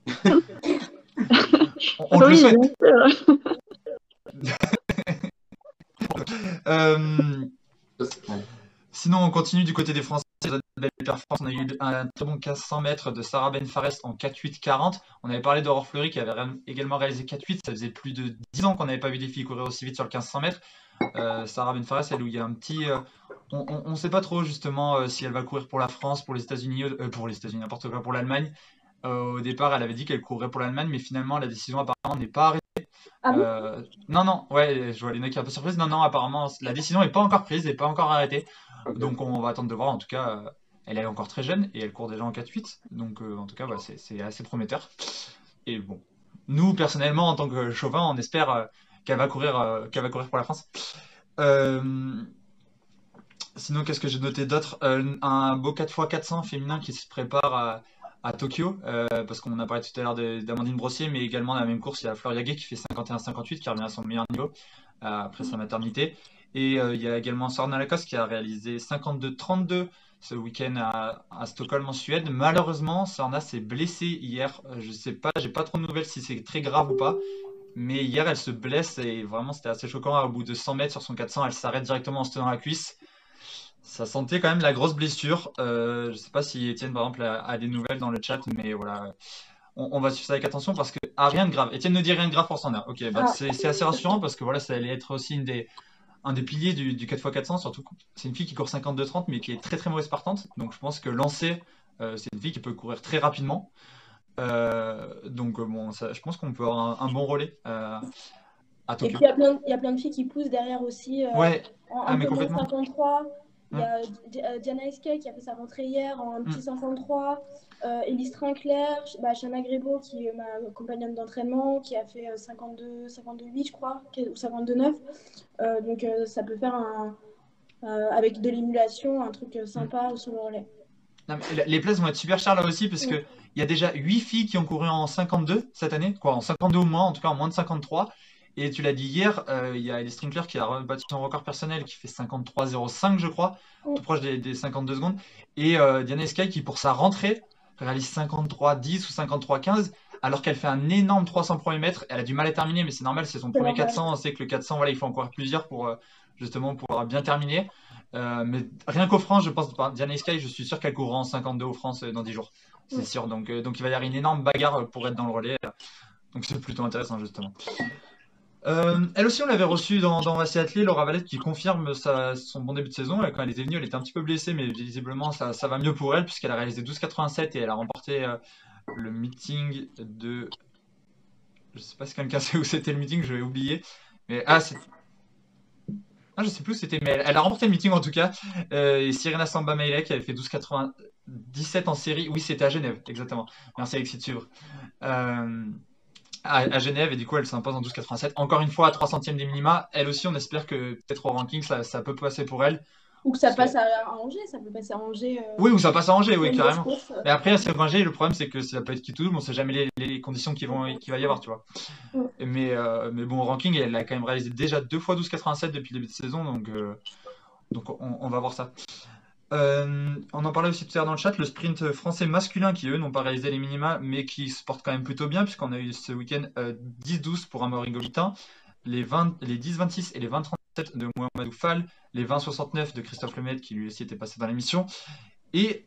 *laughs* on, le souhaite. *laughs* Euh, sinon, on continue du côté des Français. Belle performance. On a eu un très bon 1500 mètres de Sarah Ben Fares en 4-8-40. On avait parlé d'Aurore Fleury qui avait également réalisé 4-8. Ça faisait plus de 10 ans qu'on n'avait pas vu des filles courir aussi vite sur le 1500 mètres. Euh, Sarah Ben Fares, elle, où il y a un petit. Euh, on ne sait pas trop justement euh, si elle va courir pour la France, pour les États-Unis, pour les États-Unis, n'importe quoi, pour l'Allemagne. au départ, elle avait dit qu'elle courrait pour l'Allemagne, mais finalement, la décision apparemment n'est pas arrêtée. Ah non, non, ouais, je vois Léna qui est un peu surprise. Non, non, apparemment, la décision n'est pas encore prise, n'est pas encore arrêtée. Donc, on va attendre de voir. En tout cas, elle est encore très jeune et elle court déjà en 4-8. Donc, en tout cas, c'est assez prometteur. Et bon, nous, personnellement, en tant que chauvin, on espère qu'elle va courir, euh, qu'elle va courir pour la France. Euh, sinon, qu'est-ce que j'ai noté d'autre? Euh, Un beau 4x400 féminin qui se prépare à, Tokyo, parce qu'on a parlé tout à l'heure d'Amandine Brossier, mais également dans la même course, il y a Fleur qui fait 51-58, qui revient à son meilleur niveau après sa maternité. Et il y a également Sorna Lacoste qui a réalisé 52-32 ce week-end à, Stockholm en Suède. Malheureusement, Sorna s'est blessée hier. Je sais pas, j'ai pas trop de nouvelles si c'est très grave ou pas. Mais hier, elle se blesse et vraiment, c'était assez choquant. Au bout de 100 mètres sur son 400, elle s'arrête directement en se tenant la cuisse. Ça sentait quand même la grosse blessure. Euh, je ne sais pas si Étienne, par exemple, a, des nouvelles dans le chat, mais voilà. On, va suivre ça avec attention parce que ah, rien de grave. Étienne ne dit rien de grave pour son heure. Ok, bah, ah. c'est assez rassurant parce que voilà, ça allait être aussi une des, un des piliers du, 4x400. Surtout, c'est une fille qui court 52-30, mais qui est très très mauvaise partante. Donc je pense que lancer, euh, c'est une fille qui peut courir très rapidement. Euh, donc bon, je pense qu'on peut avoir un, bon relais. Et puis il y, a plein, de filles qui poussent derrière aussi. Ouais, en, ah, mais complètement. 53. Il y a Diana Esquet qui a fait sa rentrée hier en petit 53. Euh, Elise Trinclair, bah, Shana qui est ma compagnonne d'entraînement qui a fait 52, 52,8 je crois, ou 52,9. Euh, donc ça peut faire un, avec de l'émulation un truc sympa sur le relais. les places vont être super chères là aussi parce que il y a déjà 8 filles qui ont couru en 52 cette année, quoi, en 52 ou moins, en tout cas en moins de 53. Et tu l'as dit hier, euh, il y a Ellie Strinkler qui a battu son record personnel qui fait 53,05 je crois, tout proche des, 52 secondes. Et euh, Diana Sky qui pour sa rentrée réalise 53,10 ou 53,15 alors qu'elle fait un énorme 300 premiers mètres. Elle a du mal à terminer, mais c'est normal, c'est son premier 400. On sait que le 400, voilà, il faut encore plusieurs pour euh, justement pouvoir bien terminer. mais rien qu'au France, je pense, Diana Sky, je suis sûr qu'elle courra en 52 au France dans 10 jours c'est sûr. Donc, euh, donc il va y avoir une énorme bagarre pour être dans le relais. Donc c'est plutôt intéressant justement. Euh, elle aussi, on l'avait reçue dans, dans Athlée, Laura Valette, qui confirme son bon début de saison. quand elle était venue, elle était un petit peu blessée, mais visiblement, ça, va mieux pour elle, puisqu'elle a réalisé 12,87 et elle a remporté euh, le meeting de. Je sais pas si quelqu'un *laughs* sait où c'était le meeting, je vais oublier. Mais, ah, c'est ah, je sais plus où c'était, mais elle, a remporté le meeting en tout cas. Euh, et Sirena Samba Meile qui avait fait 12,97 en série. Oui, c'était à Genève, exactement. Merci Alexis de suivre. À, Genève, et du coup, elle s'impose en 12,87. Encore une fois, à 3 centièmes des minima. Elle aussi, on espère que peut-être au ranking, ça, peut passer pour elle. Ou que ça passe à, à Angers, ça peut passer à Angers. euh, Oui, ou ça passe à Angers, oui, carrément. course, euh. Mais après, c'est Angers, le problème, c'est que ça peut être qui tout on sait jamais les, les conditions qu'il vont, qu'il va y avoir, tu vois. Ouais. Mais, euh, mais bon, au ranking, elle a quand même réalisé déjà deux fois 12,87 depuis le début de saison, donc, donc on, on va voir ça. Euh, on en parlait aussi tout à l'heure dans le chat, le sprint français masculin qui, eux, n'ont pas réalisé les minima, mais qui se portent quand même plutôt bien, puisqu'on a eu ce week-end euh, 10-12 pour Amaury Golitin, les, 20 les 10-26 et les 20-37 de Mohamedou Fall, les 20-69 de Christophe Lemaitre, qui lui aussi était passé dans l'émission, et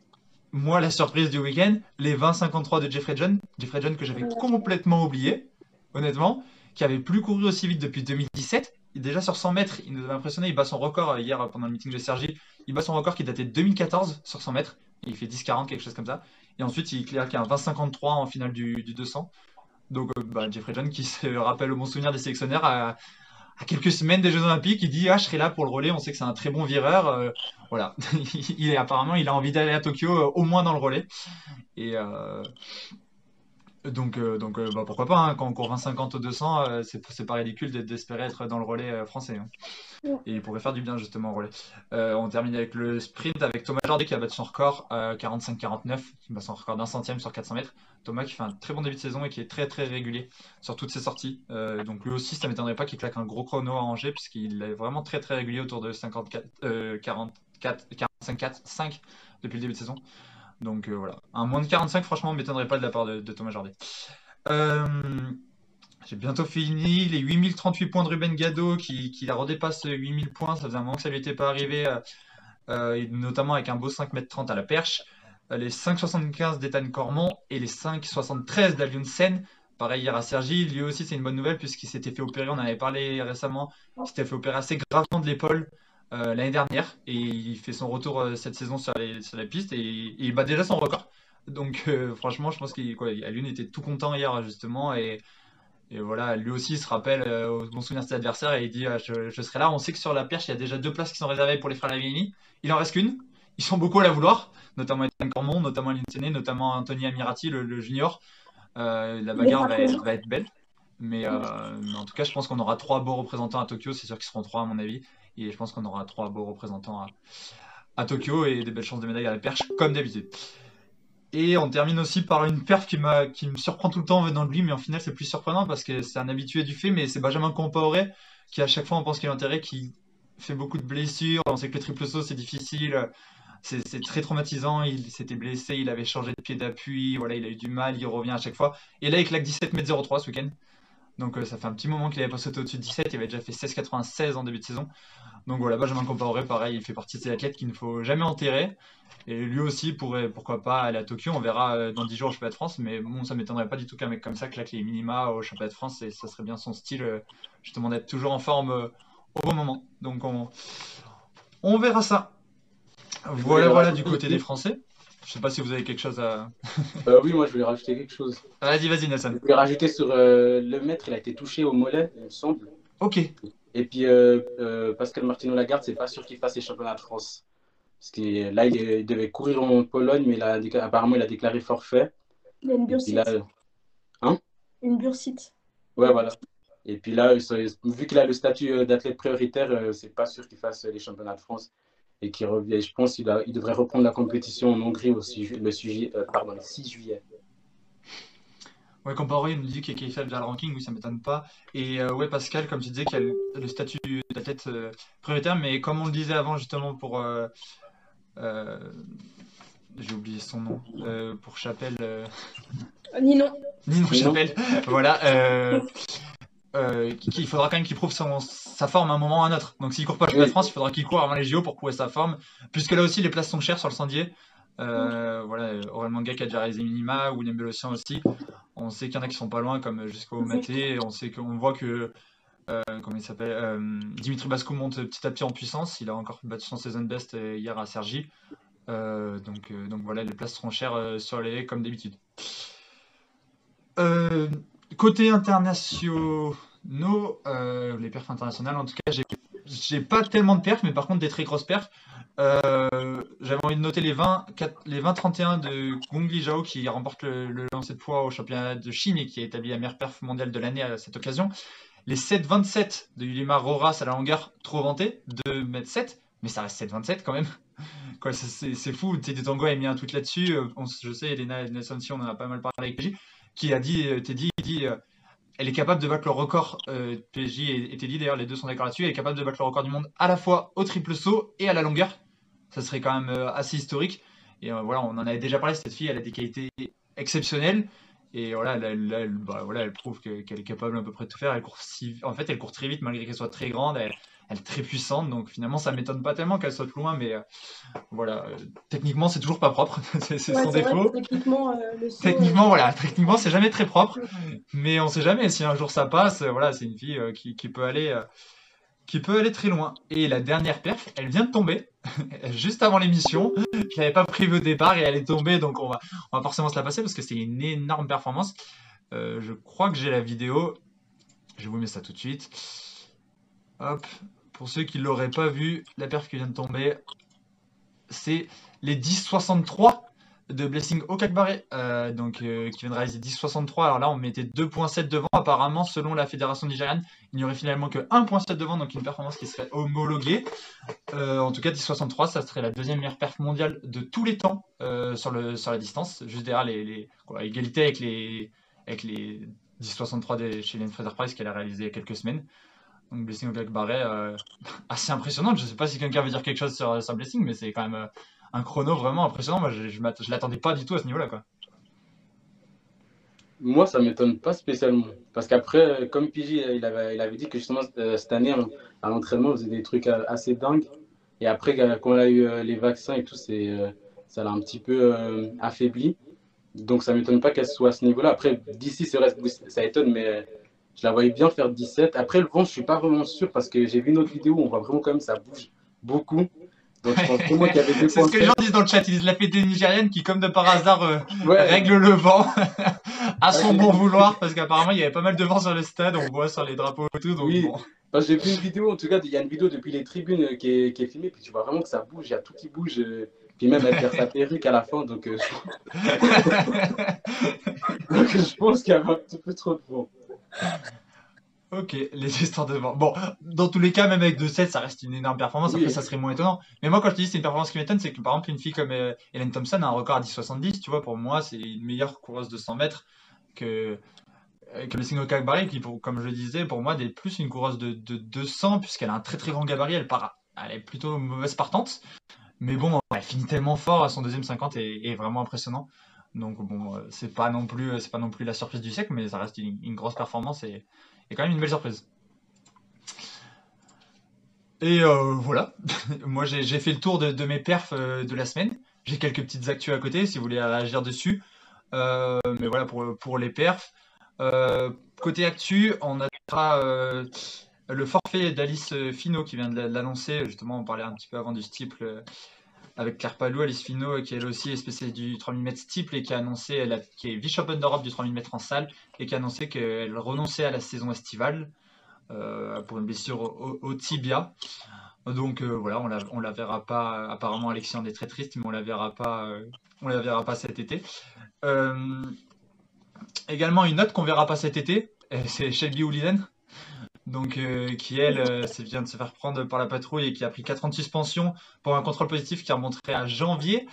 moi, la surprise du week-end, les 20-53 de Jeffrey John, Jeffrey John que j'avais complètement oublié, honnêtement, qui avait plus couru aussi vite depuis 2017. Et déjà sur 100 mètres, il nous avait impressionné, il bat son record euh, hier euh, pendant le meeting de Sergi, il bat son record qui datait de 2014 sur 100 mètres, il fait 10-40, quelque chose comme ça. Et ensuite, il claque un 20-53 en finale du, du 200. Donc, euh, bah, Jeffrey John qui se *laughs* rappelle au bon souvenir des sélectionnaires à, quelques semaines des Jeux Olympiques, il dit Ah, je serai là pour le relais, on sait que c'est un très bon vireur. euh, voilà, *laughs* il est, apparemment, il a envie d'aller à Tokyo, euh, au moins dans le relais. Et donc, euh, donc euh, bah, pourquoi pas, hein, quand on court 20-50 au 200, euh, c'est pas ridicule d'espérer être dans le relais euh, français. hein. Ouais. Et il pourrait faire du bien justement au relais. On termine avec le sprint avec Thomas Jordi qui a battu son record euh, 45-49, qui bat son record d'un centième sur 400 mètres. Thomas qui fait un très bon début de saison et qui est très très régulier sur toutes ses sorties. Donc lui aussi, ça m'étonnerait pas qu'il claque un gros chrono à Angers puisqu'il est vraiment très très régulier autour de 54, euh, 44, 45, 4, 5 depuis le début de saison. Donc euh, voilà, un moins de 45, franchement, m'étonnerait pas de la part de, Thomas Jordi. Euh, j'ai bientôt fini les 8038 points de Ruben Gado qui, la redépasse 8000 points. Ça faisait un moment que ça lui était pas arrivé, euh, notamment avec un beau 5m30 à la perche. Les 5,75 d'Ethan Cormont et les 5,73 d'Alion Sen. Pareil hier à Sergi, lui aussi c'est une bonne nouvelle puisqu'il s'était fait opérer, on en avait parlé récemment, il s'était fait opérer assez gravement de l'épaule euh, l'année dernière et il fait son retour euh, cette saison sur les, sur la piste et, et il bat déjà son record. Donc euh, franchement je pense qu'Alion était tout content hier justement et, et voilà, lui aussi il se rappelle au bon souvenir de ses adversaires et il dit euh, je, je serai là. On sait que sur la perche il y a déjà deux places qui sont réservées pour les frères Lavini. Il en reste qu'une. Ils sont beaucoup à la vouloir, notamment Ethan Cormont, notamment Lindsay, notamment Anthony Amirati, le, le junior. La bagarre va être, va être belle. Mais, euh, mais en tout cas, je pense qu'on aura trois beaux représentants à Tokyo. C'est sûr qu'ils seront trois à mon avis. Et je pense qu'on aura trois beaux représentants à, Tokyo et des belles chances de médaille à la perche, comme d'habitude. Et on termine aussi par une perf qui, me surprend tout le temps venant de lui, mais en final c'est plus surprenant parce que c'est un habitué du fait, mais c'est Benjamin Compaoré qui à chaque fois on pense qu'il est enterré, qui fait beaucoup de blessures. On sait que le triple saut c'est difficile, c'est, très traumatisant. Il s'était blessé, il avait changé de pied d'appui, voilà, il a eu du mal, il revient à chaque fois. Et là il claque 17m03 ce week-end. Donc euh, ça fait un petit moment qu'il avait pas sauté au-dessus de 17, il avait déjà fait 16,96 en début de saison. Donc voilà, Benjamin Compaoré, pareil, il fait partie de ces athlètes qu'il ne faut jamais enterrer. Et lui aussi pourrait, pourquoi pas, aller à Tokyo. On verra euh, dans 10 jours au championnat de France. Mais bon, ça m'étonnerait pas du tout qu'un mec comme ça claque les minima au championnat de France. Et ça serait bien son style, euh, justement, d'être toujours en forme au bon moment. Donc on, on verra ça. Voilà, voilà du côté des Français. Je sais pas si vous avez quelque chose à. *laughs* Euh, oui, moi je voulais rajouter quelque chose. Vas-y, vas-y, Nelson. Je voulais rajouter sur euh, le maître, il a été touché au mollet, il me semble. Ok. Et puis euh, euh, Pascal Martino Lagarde, c'est pas sûr qu'il fasse les championnats de France. Parce que là, il, est- il devait courir en Pologne, mais il a décla- apparemment, il a déclaré forfait. Il y a une bursite. Hein? Une bursite. ouais, voilà. Et puis là, vu qu'il a le statut d'athlète prioritaire, c'est pas sûr qu'il fasse les championnats de France. Et qu'il revient, je pense qu'il il devrait reprendre la compétition en Hongrie au 6 ju- le, 6 ju- euh, pardon, le 6 juillet. Ouais, Compaoré nous dit qu'il est qualifiable vers le ranking, oui, ça m'étonne pas. Et euh, ouais, Pascal, comme tu disais, qu'il y a le, le statut d'athlète euh, prioritaire, mais comme on le disait avant, justement, pour. euh, euh, J'ai oublié son nom. euh, pour Chapelle. euh, Ninon. Ninon Ninon. Chapelle. voilà. Euh, qu'il faudra quand même qu'il prouve son- sa forme à un moment ou à un autre. Donc s'il court pas championnat de France, il faudra qu'il court avant les JO pour prouver sa forme. Puisque là aussi, les places sont chères sur le Sandier. Euh, voilà, Aurel Manga qui a déjà réalisé minima, William Bellocian aussi. On sait qu'il y en a qui sont pas loin, comme jusqu'au Maté. On sait qu'on voit que euh, comment il s'appelle euh, Dimitri Basco monte petit à petit en puissance. Il a encore battu son season best hier à Sergi. Donc, donc voilà, les places seront chères sur les comme d'habitude. Côté internationaux, euh, les perfs internationales, en tout cas, j'ai pas tellement de perfs, mais par contre des très grosses perfs. Euh, J'avais envie de noter les 20, quatre- les 20-31 de Gong Li Zhao qui remporte le, lancer de poids au championnat de Chine et qui a établi la meilleure perf mondiale de l'année à cette occasion. Les 7-27 de Yulimar Roras à la longueur trop vantée, 2m7, mais ça reste 7-27 quand même. *laughs* C'est fou. Teddy Tango a mis un tweet là-dessus. Euh, je sais, Elena Nelson, si on en a pas mal parlé avec PJ, qui a dit, Teddy, dit, elle est capable de battre le record, euh, PJ et, Teddy d'ailleurs, les deux sont d'accord là-dessus, elle est capable de battre le record du monde à la fois au triple saut et à la longueur. Ça serait quand même euh, assez historique. Et euh, voilà, on en avait déjà parlé, cette fille, elle a des qualités exceptionnelles. Et voilà, bah, voilà, elle prouve que- qu'elle est capable à peu près de tout faire. Elle court en fait, elle court très vite malgré qu'elle soit très grande. Elle est très puissante, donc finalement, ça m'étonne pas tellement qu'elle soit plus loin. Mais euh, voilà, euh, techniquement, c'est toujours pas propre. *laughs* c'est Ouais, son vrai défaut. que techniquement, euh, le saut, Techniquement, voilà, techniquement, c'est jamais très propre, mais on sait jamais si un jour ça passe. Voilà, c'est une fille qui, qui peut aller, qui peut aller très loin. Et la dernière perf, elle vient de tomber *laughs* juste avant l'émission. Je l'avais pas prévu au départ et elle est tombée, donc on va, on va forcément se la passer parce que c'est une énorme performance. Je crois que j'ai la vidéo. Je vous mets ça tout de suite. Hop. Pour ceux qui l'auraient pas vu, la perf qui vient de tomber, c'est les 10,63 de Blessing au Kakbaré, euh, donc euh, qui vient de réaliser 10,63. Alors là, on mettait 2,7 devant. Apparemment, selon la fédération nigériane, il n'y aurait finalement que 1,7 devant, donc une performance qui serait homologuée. Euh, en tout cas, 10,63, ça serait la deuxième meilleure perf mondiale de tous les temps euh, sur, la distance, juste derrière les, égalité avec les, avec les 10,63 de chez Lynn Fraser Price qu'elle a réalisé il y a quelques semaines. Donc Blessing au Kakbaré, euh, *laughs* assez impressionnante. Je sais pas si quelqu'un veut dire quelque chose sur, sur Blessing, mais c'est quand même euh, un chrono vraiment impressionnant. Moi, je, je l'attendais pas du tout à ce niveau-là, quoi. Moi, ça m'étonne pas spécialement. Parce qu'après, euh, comme PJ, il avait, il avait dit que justement, cette année, à l'entraînement, on faisait des trucs assez dingues. Et après, quand on a eu les vaccins et tout, c'est, ça l'a un petit peu affaibli. Donc, ça m'étonne pas qu'elle soit à ce niveau-là. Après, d'ici, ça étonne, mais je la voyais bien faire 17. Après, le vent, je suis pas vraiment sûr parce que j'ai vu une autre vidéo où on voit vraiment quand même ça bouge beaucoup. Donc, je pense vraiment qu'il y avait deux *laughs* C'est ce que les gens disent dans le chat. Ils disent la fédé nigérienne qui, comme de par hasard, euh, Ouais. règle le vent *laughs* à son Ouais, bon vouloir parce qu'apparemment il y avait pas mal de vent sur le stade. On voit sur les drapeaux et tout. Donc Oui, bon. j'ai vu une vidéo, en tout cas, il y a une vidéo depuis les tribunes qui est, qui est filmée, puis tu vois vraiment que ça bouge, il y a tout qui bouge, euh, puis même elle perd sa perruque à la fin, donc, euh, je... *laughs* donc je pense qu'il y avait un petit peu trop de vent. *laughs* Ok, les histoires de vent. Bon, dans tous les cas, même avec 2-7, ça reste une énorme performance. Après, Oui. ça serait moins étonnant. Mais moi, quand je te dis c'est une performance qui m'étonne, c'est que par exemple, une fille comme euh, Hélène Thompson a un record à 10,70. Tu vois, pour moi, c'est une meilleure coureuse de 100 mètres que, euh, que le Singo Kakbari, qui, pour, comme je le disais, pour moi, est plus une coureuse de, de 200, puisqu'elle a un très très grand gabarit. Elle, part, elle est plutôt mauvaise partante. Mais bon, elle finit tellement fort. Son deuxième 50 est, est vraiment impressionnant. Donc bon, euh, c'est pas non plus, c'est pas non plus la surprise du siècle, mais ça reste une, grosse performance et, quand même une belle surprise. Et euh, voilà, *laughs* moi j'ai fait le tour de, mes perfs euh, de la semaine. J'ai quelques petites actus à côté si vous voulez réagir dessus. Euh, mais voilà pour, les perfs. Euh, côté actu, on a euh, le forfait d'Alice Fino qui vient de l'annoncer. Justement, on parlait un petit peu avant du steeple euh, avec Claire Palou, Alice Fino, qui elle aussi est spécialiste du 3000 m steeple et qui a annoncé, elle est vice-championne d'Europe du 3000 m en salle et qui a annoncé qu'elle renonçait à la saison estivale euh, pour une blessure au, tibia. Donc euh, voilà, on la, la verra pas. Apparemment, en est très triste, mais on la verra pas. euh, on la verra pas cet été. Euh, également une note qu'on verra pas cet été, euh, c'est Shelby Houliden. Donc, euh, qui elle euh, vient de se faire prendre par la patrouille et qui a pris 4 ans de suspension pour un contrôle positif qui a remonté à janvier.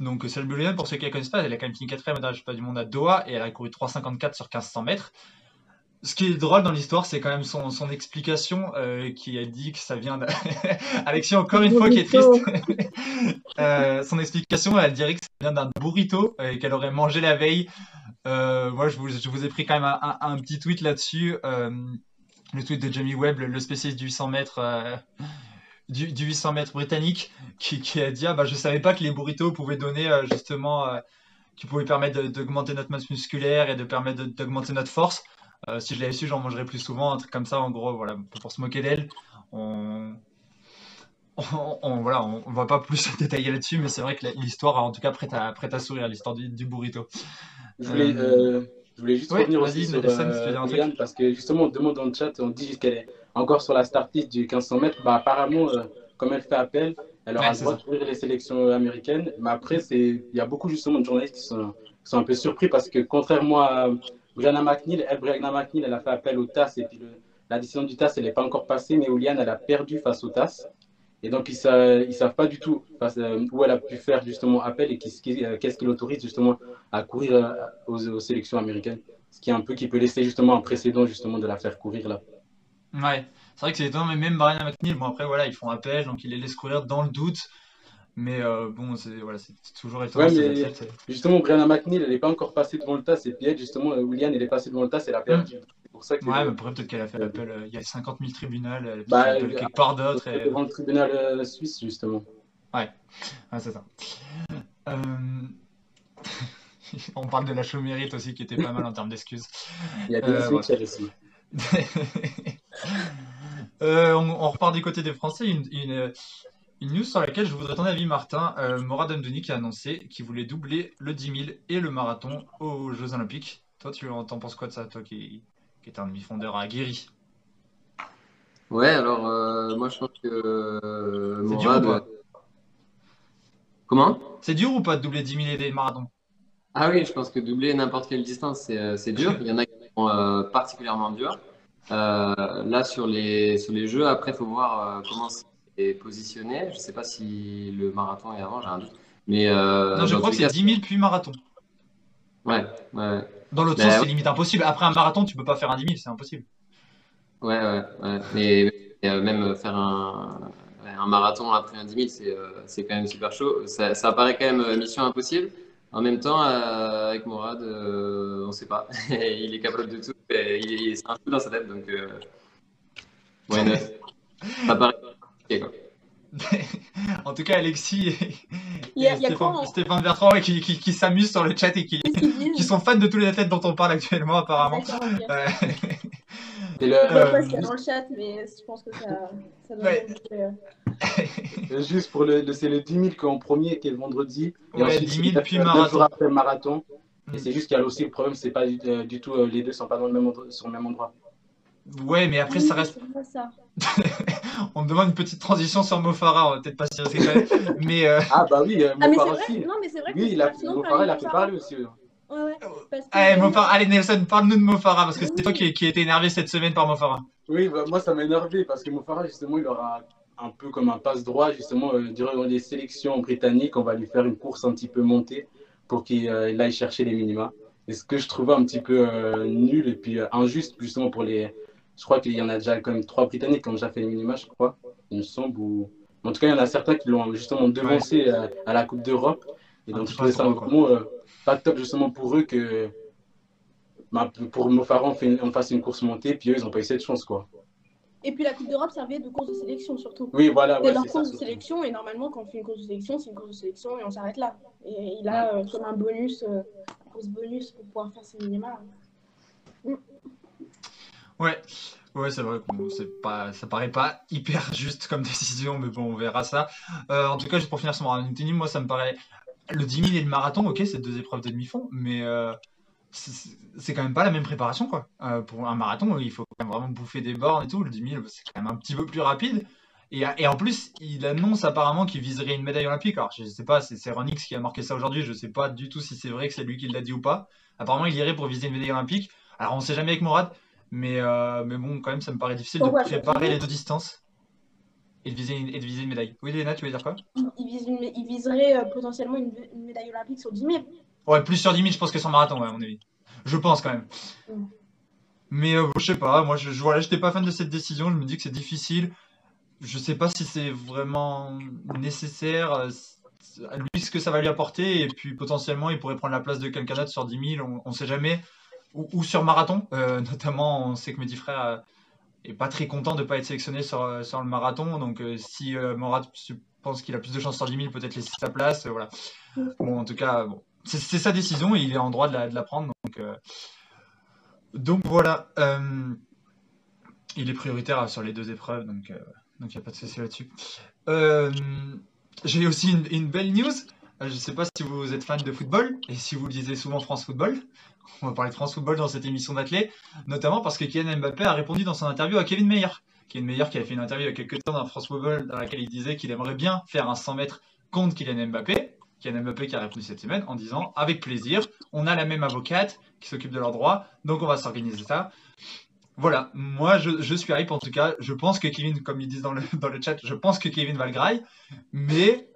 Donc, Houliden, pour ceux qui ne la connaissent pas, elle a quand même fini 4 médaille pas du monde à Doha et elle a couru 3,54 sur 1500 mètres. Ce qui est drôle dans l'histoire, c'est quand même son, son explication euh, qui a dit que ça vient de... *laughs* Alexis, encore une fois, qui est triste. *laughs* Euh, son explication, elle dirait que ça vient d'un burrito euh, qu'elle aurait mangé la veille. Euh, moi, je vous, je vous ai pris quand même un, un- un petit tweet là-dessus. Le tweet de Jamie Webb, le, spécialiste du 800 mètres, euh, du, du 800 mètres britannique, qui, qui a dit ah, bah, Je savais pas que les burritos pouvaient donner euh, justement, euh, qui pouvaient permettre d'augmenter notre masse musculaire et de permettre d'augmenter notre force. Si je l'avais su, j'en mangerais plus souvent, un truc comme ça, en gros, voilà, pour se moquer d'elle. On, on, on- voilà, on, on va pas plus se détailler là-dessus, mais c'est vrai que l'histoire en tout cas prête à, prête à sourire, l'histoire du, du burrito. Je voulais, Euh, euh, je voulais juste revenir aussi sur euh, parce que justement, on demande dans le chat, on dit qu'elle est encore sur la start list du 1500 mètres. Bah, apparemment, euh, comme elle fait appel, elle aura Ouais, le droit ça. d'ouvrir les sélections américaines. Mais après, c'est, il y a beaucoup justement de journalistes qui sont, qui sont un peu surpris parce que contrairement à Brianna McNeil, elle, Brianna McNeil, elle a fait appel au TAS et puis le- la décision du TAS, elle n'est pas encore passée, mais Ouliane, elle a perdu face au TAS. Et donc, ils ne savent pas du tout où elle a pu faire justement appel et qu'est-ce qui l'autorise justement à courir aux, aux, sélections américaines. Ce qui est un peu qui peut laisser justement un précédent justement de la faire courir là. Ouais, c'est vrai que c'est étonnant, mais même Brian McNeil, bon après voilà, ils font appel, donc ils les laissent courir dans le doute. Mais euh, bon, c'est voilà, toujours étonnant. Ouais, mais justement, Brianna McNeil, elle n'est pas encore passée devant le tas. C'est Piet, justement, euh, William, elle est passée devant le tas, c'est la perdu. Pour ça que ouais, mais peut-être qu'elle a fait l'appel. Euh, il y a 50 000 tribunaux, elle a bah, appel quelque part d'autre. Et... Devant le tribunal suisse, justement. Ouais, ouais c'est ça. *laughs* On parle de la chômérite aussi, qui était pas mal en termes d'excuses. Il y a des euh, aussi. *laughs* euh, on, on, repart du côté des Français. Une, une, une news sur laquelle je voudrais ton avis, Martin. Euh, Morad Amdouni qui a annoncé qu'il voulait doubler le 10 000 et le marathon aux Jeux Olympiques. Toi, tu en penses quoi de ça, toi qui, qui es un demi-fondeur aguerri Ouais, alors euh, moi je pense que euh, C'est dur ou pas Comment? C'est dur ou pas de doubler 10 000 et des marathons Ah oui, je pense que doubler n'importe quelle distance, c'est dur. Il y en a qui sont particulièrement durs. là, sur les, sur les jeux, après, il faut voir comment positionné. Je ne sais pas si le marathon est avant, j'ai un doute. Mais euh, non, je crois que c'est 10 000 puis marathon. Ouais, ouais. Dans l'autre sens, c'est limite impossible. Après un marathon, tu peux pas faire un 10 000, c'est impossible. Ouais, ouais, ouais. Mais, euh, même faire un, un, marathon après un 10 000, euh, c'est quand même super chaud. Ça, ça paraît quand même mission impossible. En même temps, avec Morad, on ne sait pas. *laughs* il est capable de tout. il, c'est un peu dans sa tête, donc. ouais, ça paraît *laughs* *laughs* en tout cas, Alexis et, Stéphane, Bertrand qui, qui, s'amusent sur le chat et qui, qui sont fans de tous les athlètes dont on parle actuellement, apparemment. Euh... C'est le, dans le chat, mais je pense que ça, ça doit ouais. Juste pour le, c'est le 10 000 qui est en premier, qui est le vendredi. Et ouais, 10 000 puis marathon. jours après le marathon. Et mm. c'est juste qu'il y a aussi le problème, c'est pas du, euh, du tout, euh, les deux sont pas dans le même, sur le même endroit. Ouais, mais après, ça reste. Ça. *laughs* on me demande une petite transition sur Mofara, on va peut-être pas quand même. Mais euh... Ah, bah oui, euh, Mofara ah, aussi. Non, mais c'est vrai oui, il a... Mofara, il a fait parler aussi. Ouais, ouais. Parce que... Allez, Mofara... Allez, Nelson, parle-nous de Mofara, parce que c'est toi qui, qui été énervé cette semaine par Mofara. Oui, bah, moi, ça m'a énervé, parce que Mofara, justement, il aura un peu comme un passe-droit, justement, euh, durant les sélections britanniques, on va lui faire une course un petit peu montée pour qu'il euh, aille chercher les minima. Et ce que je trouvais un petit peu euh, nul et puis euh, injuste, justement, pour les je crois qu'il y en a déjà quand même trois Britanniques qui ont déjà fait le minima, je crois, il me semble. Ou... En tout cas, il y en a certains qui l'ont justement devancé à, la Coupe d'Europe. Et donc, je trouvais ça vraiment euh, pas top justement pour eux que bah, pour Mofaran, on, fasse une course montée, puis eux, ils n'ont pas eu cette chance. quoi. Et puis la Coupe d'Europe servait de course de sélection surtout. Oui, voilà. C'est leur course de sélection et normalement quand on fait une course de sélection, c'est une course de sélection et on s'arrête là. Et il a euh, comme un bonus, euh, course bonus pour pouvoir faire ses minima. Mm. Ouais, ouais, c'est vrai. c'est pas, ça paraît pas hyper *laughs* juste comme décision, mais bon, on verra ça. Euh, en tout cas, juste pour finir sur mon tennis, moi, ça me paraît le 10 000 et le marathon, ok, c'est deux épreuves de demi-fond, mais euh, c'est quand même pas la même préparation, quoi. Euh, pour un marathon, il faut quand même vraiment bouffer des bornes et tout. Le 10 000, c'est quand même un petit peu plus rapide. Et, et en plus, il annonce apparemment qu'il viserait une médaille olympique. Alors, je sais pas, c'est Ronix qui a marqué ça aujourd'hui. Je sais pas du tout si c'est vrai que c'est lui qui l'a dit ou pas. Apparemment, il irait pour viser une médaille olympique. Alors, on sait jamais avec Morad. Mais, euh, mais bon, quand même, ça me paraît difficile de préparer les deux distances et de viser une, et de viser une médaille. Oui, Léna, tu veux dire quoi? Il, vise il, viserait euh, potentiellement une, une, médaille olympique sur 10 000. Ouais, plus sur 10 000, je pense que sur marathon, ouais, à mon avis. Je pense quand même. Mm. Mais euh, je sais pas, moi, je, je voilà, pas fan de cette décision. Je me dis que c'est difficile. Je sais pas si c'est vraiment nécessaire. Euh, lui, ce que ça va lui apporter. Et puis potentiellement, il pourrait prendre la place de quelqu'un d'autre sur 10 000. On, on sait jamais ou, sur marathon. Euh, *laughs* notamment, on sait que Mehdi Frère euh, est pas très content de ne pas être sélectionné sur, euh, sur le marathon. Donc, si Morad pense qu'il a plus de chances sur 10 000, peut-être laisser sa place. voilà. Bon, en tout cas, c'est sa décision et il est en droit de la, prendre. Donc, donc voilà. il est prioritaire sur les deux épreuves, donc il n'y a pas de souci là-dessus. J'ai aussi une, une, belle news. Je ne sais pas si vous êtes fan de football et si vous lisez souvent France Football on va parler de France Football dans cette émission d'athlée, notamment parce que Kylian Mbappé a répondu dans son interview à Kevin Meyer. Kevin Meyer qui a fait une interview il y a quelques temps dans France Football dans laquelle il disait qu'il aimerait bien faire un 100 mètres contre Kylian Mbappé. Kylian Mbappé qui a répondu cette semaine en disant avec plaisir, on a la même avocate qui s'occupe de leurs droits, donc on va s'organiser ça. Voilà, moi je, suis hype en tout cas. Je pense que Kevin, comme ils disent dans le, dans le chat, je pense que Kevin va le graille. Mais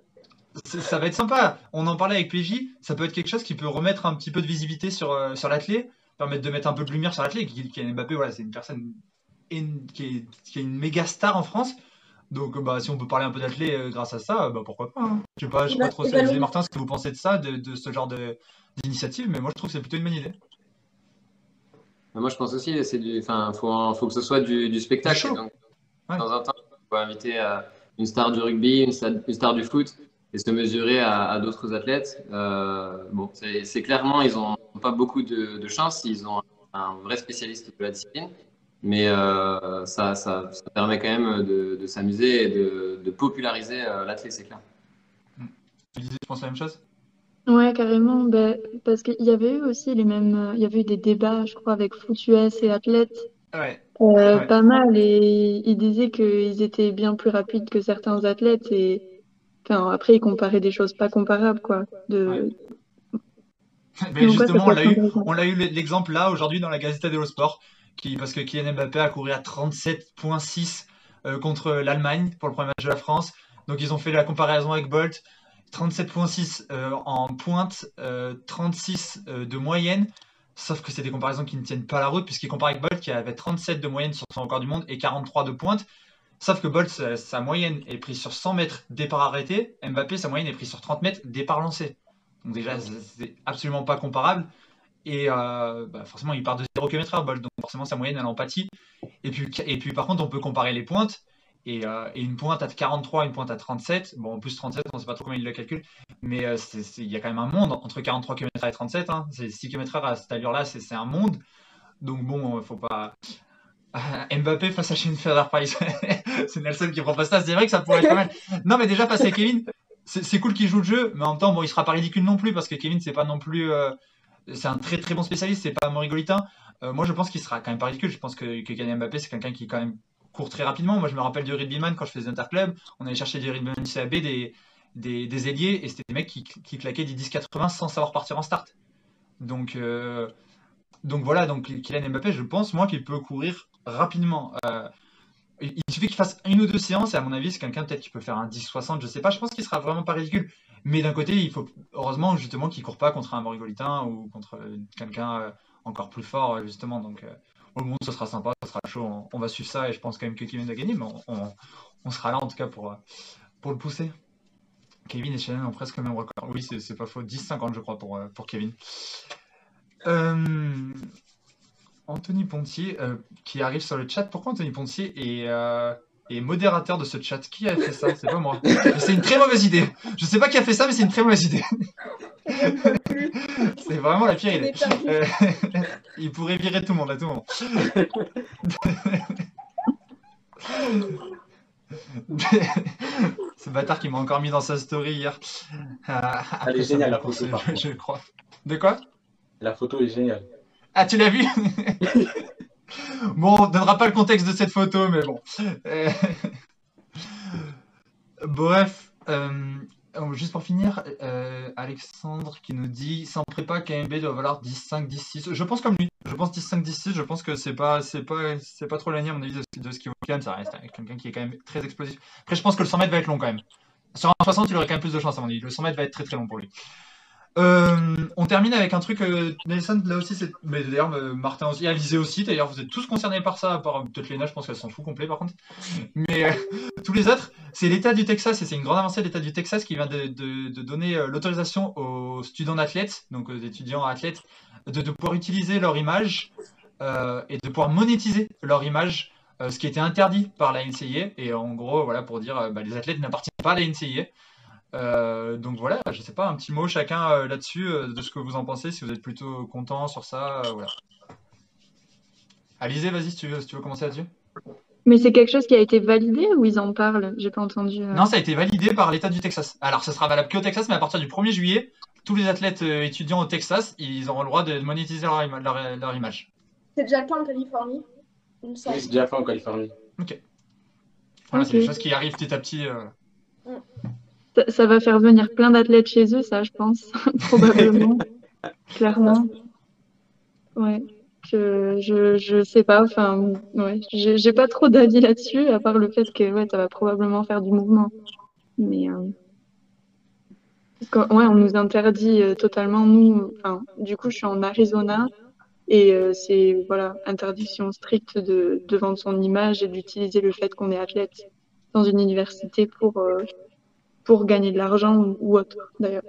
ça va être sympa. On en parlait avec PJ. Ça peut être quelque chose qui peut remettre un petit peu de visibilité sur, euh, sur l'athlète, permettre de mettre un peu de lumière sur l'athlète. Est Mbappé, voilà, c'est une personne qui, est, qui est une méga star en France. Donc bah, si on peut parler un peu d'athlète euh, grâce à ça, bah, pourquoi pas. hein. Je sais pas, je sais pas trop, Xavier nous- Martin, ce que vous pensez de ça, de, de ce genre de- d'initiative, mais moi je trouve que c'est plutôt une bonne idée. Mais Moi, je pense aussi, c'est du, enfin, faut, faut que ce soit du, du spectacle. Donc, Ouais. de temps en temps, il faut inviter euh, une star du rugby, une star, une star du foot, et se mesurer à, à d'autres athlètes. Euh, bon, c'est clairement, ils n'ont pas beaucoup de, de chance. Ils ont un vrai spécialiste de la discipline, mais euh, ça, ça, ça permet quand même de, de s'amuser et de, de populariser euh, l'athlète, c'est clair. Tu disais, je pense la même chose? Ouais, carrément. Ben, parce qu'il y avait eu aussi les mêmes. Il y avait eu des débats, je crois, avec Foot US et Athlètes. Ouais. Euh, Ouais. pas mal et ils disaient qu'ils étaient bien plus rapides que certains athlètes et enfin après ils comparaient des choses pas comparables quoi de Mais ouais, justement, on l'a eu, intéressant. on l'a eu l'exemple là aujourd'hui dans la Gazzetta dello Sport, qui, parce que Kylian Mbappé a couru à 37,6 euh, contre l'Allemagne pour le premier match de la France. Donc ils ont fait la comparaison avec Bolt. 37,6 euh, en pointe, euh, 36 euh, de moyenne. Sauf que c'est des comparaisons qui ne tiennent pas la route, puisqu'il compare avec Bolt qui avait 37 de moyenne sur son record du monde et 43 de pointe. Sauf que Bolt, sa, sa moyenne est prise sur 100 mètres départ arrêté. Mbappé, sa moyenne est prise sur 30 mètres départ lancé. Donc déjà, c'est absolument pas comparable. Et euh, bah, forcément, il part de 0 km/h, Bolt. Donc forcément, sa moyenne, elle en pâtit. Et puis, et puis par contre, on peut comparer les pointes. Et, euh, et une pointe à 43, une pointe à 37. Bon, en plus 37, on ne sait pas trop comment il le calcule. Mais euh, il y a quand même un monde entre 43 km/h et 37. Hein. C'est 6 km/h à cette allure-là, c'est c'est un monde. Donc bon, faut pas. Mbappé face à Shinfer Price. *laughs* c'est Nelson qui propose ça. C'est vrai que ça pourrait être pas mal. Non, mais déjà, passer à Kevin, c'est cool qu'il joue le jeu, mais en même temps, bon, il sera pas ridicule non plus parce que Kevin, c'est pas non plus. euh, c'est un très très bon spécialiste, c'est pas un Morigolitain. Euh, moi, je pense qu'il sera quand même pas ridicule. Je pense que, que Kylian Mbappé, c'est quelqu'un qui quand même court très rapidement. Moi, je me rappelle du rugbyman quand je faisais interclub. On allait chercher des rugbyman du CAB, des, des, des ailiers, et c'était des mecs qui, claquaient des 10-80 sans savoir partir en start. Donc, euh, donc voilà, donc Kylian Mbappé, je pense, moi, qu'il peut courir rapidement. Euh, il suffit qu'il fasse une ou deux séances, et à mon avis, c'est quelqu'un peut-être qui peut faire un 10-60, je sais pas. Je pense qu'il sera vraiment pas ridicule. Mais d'un côté, il faut heureusement justement qu'il court pas contre un Morigolitain ou contre euh, quelqu'un euh, encore plus fort, justement. Donc, au monde, ce sera sympa, ce sera chaud. On, va suivre ça, et je pense quand même que Kevin va gagner, mais on, sera là en tout cas pour, le pousser. Kevin et Shannon ont presque le même record. Oui, c'est pas faux. 10-50, je crois, pour, Kevin. Anthony Pontier, euh, qui arrive sur le chat. Pourquoi Anthony Pontier est, euh, est modérateur de ce chat? Qui a fait ça? C'est pas moi. C'est une très mauvaise idée. Je sais pas qui a fait ça, mais c'est une très mauvaise idée. *laughs* c'est vraiment la pire idée. Euh, *laughs* il pourrait virer tout le monde à tout moment. *laughs* Ce bâtard qui m'a encore mis dans sa story hier. Ah, Elle est géniale, la photo, par je crois. De quoi? La photo est géniale. Ah, tu l'as vu *laughs* Bon, on donnera pas le contexte de cette photo, mais bon. Euh, Bref, euh, oh, juste pour finir, euh, Alexandre qui nous dit sans prépa, KMB doit valoir 10-5, 10-6. Je pense comme lui. Je pense 10-5, 10-6. Je pense que c'est pas, c'est pas, c'est pas trop loin à mon avis de, ce- qu'il vaut. Ça reste quelqu'un qui est quand même très explosif. Après, je pense que le 100 mètres va être long quand même. Sur un 60, il aurait quand même plus de chance à mon avis. Le 100 mètres va être très très long pour lui. Euh, on termine avec un truc, euh, Nelson, là aussi, c'est. Mais d'ailleurs, euh, Martin aussi, Alizé aussi, d'ailleurs, vous êtes tous concernés par ça, à part peut-être Léna, je pense qu'elle s'en fout complet par contre. Mais *laughs* tous les autres, c'est l'État du Texas, et c'est une grande avancée de l'État du Texas qui vient de, donner l'autorisation aux students athlètes, donc aux étudiants athlètes, de, pouvoir utiliser leur image et de pouvoir monétiser leur image, ce qui était interdit par la NCIA. Et en gros, voilà, pour dire, bah, les athlètes n'appartiennent pas à la NCIA. Euh, donc voilà, je sais pas, un petit mot chacun euh, là-dessus, euh, de ce que vous en pensez, si vous êtes plutôt content sur ça, euh, voilà. Alizé, vas-y, si tu veux, si tu veux commencer là-dessus. mais c'est quelque chose qui a été validé ou ils en parlent? J'ai pas entendu euh. Non, ça a été validé par l'État du Texas. Alors, ça sera valable qu'au Texas, mais à partir du 1er juillet, tous les athlètes euh, étudiants au Texas, ils auront le droit de monétiser leur, ima- leur- leur image. C'est déjà le cas en Californie. Oui, c'est déjà fait en Californie. Voilà, c'est des Ok. choses qui arrivent petit à petit. euh. Ça, ça va faire venir plein d'athlètes chez eux ça je pense *laughs* probablement. *laughs* Clairement. Ouais. Je, je, je sais pas, enfin, ouais, j'ai j'ai pas trop d'avis là-dessus, à part le fait que ouais, ça va probablement faire du mouvement. Mais euh, parce que, ouais, on nous interdit euh, totalement, nous, enfin, du coup, je suis en Arizona et euh, c'est voilà, interdiction stricte de, de vendre son image et d'utiliser le fait qu'on est athlète dans une université pour, euh, pour gagner de l'argent ou, autre, d'ailleurs.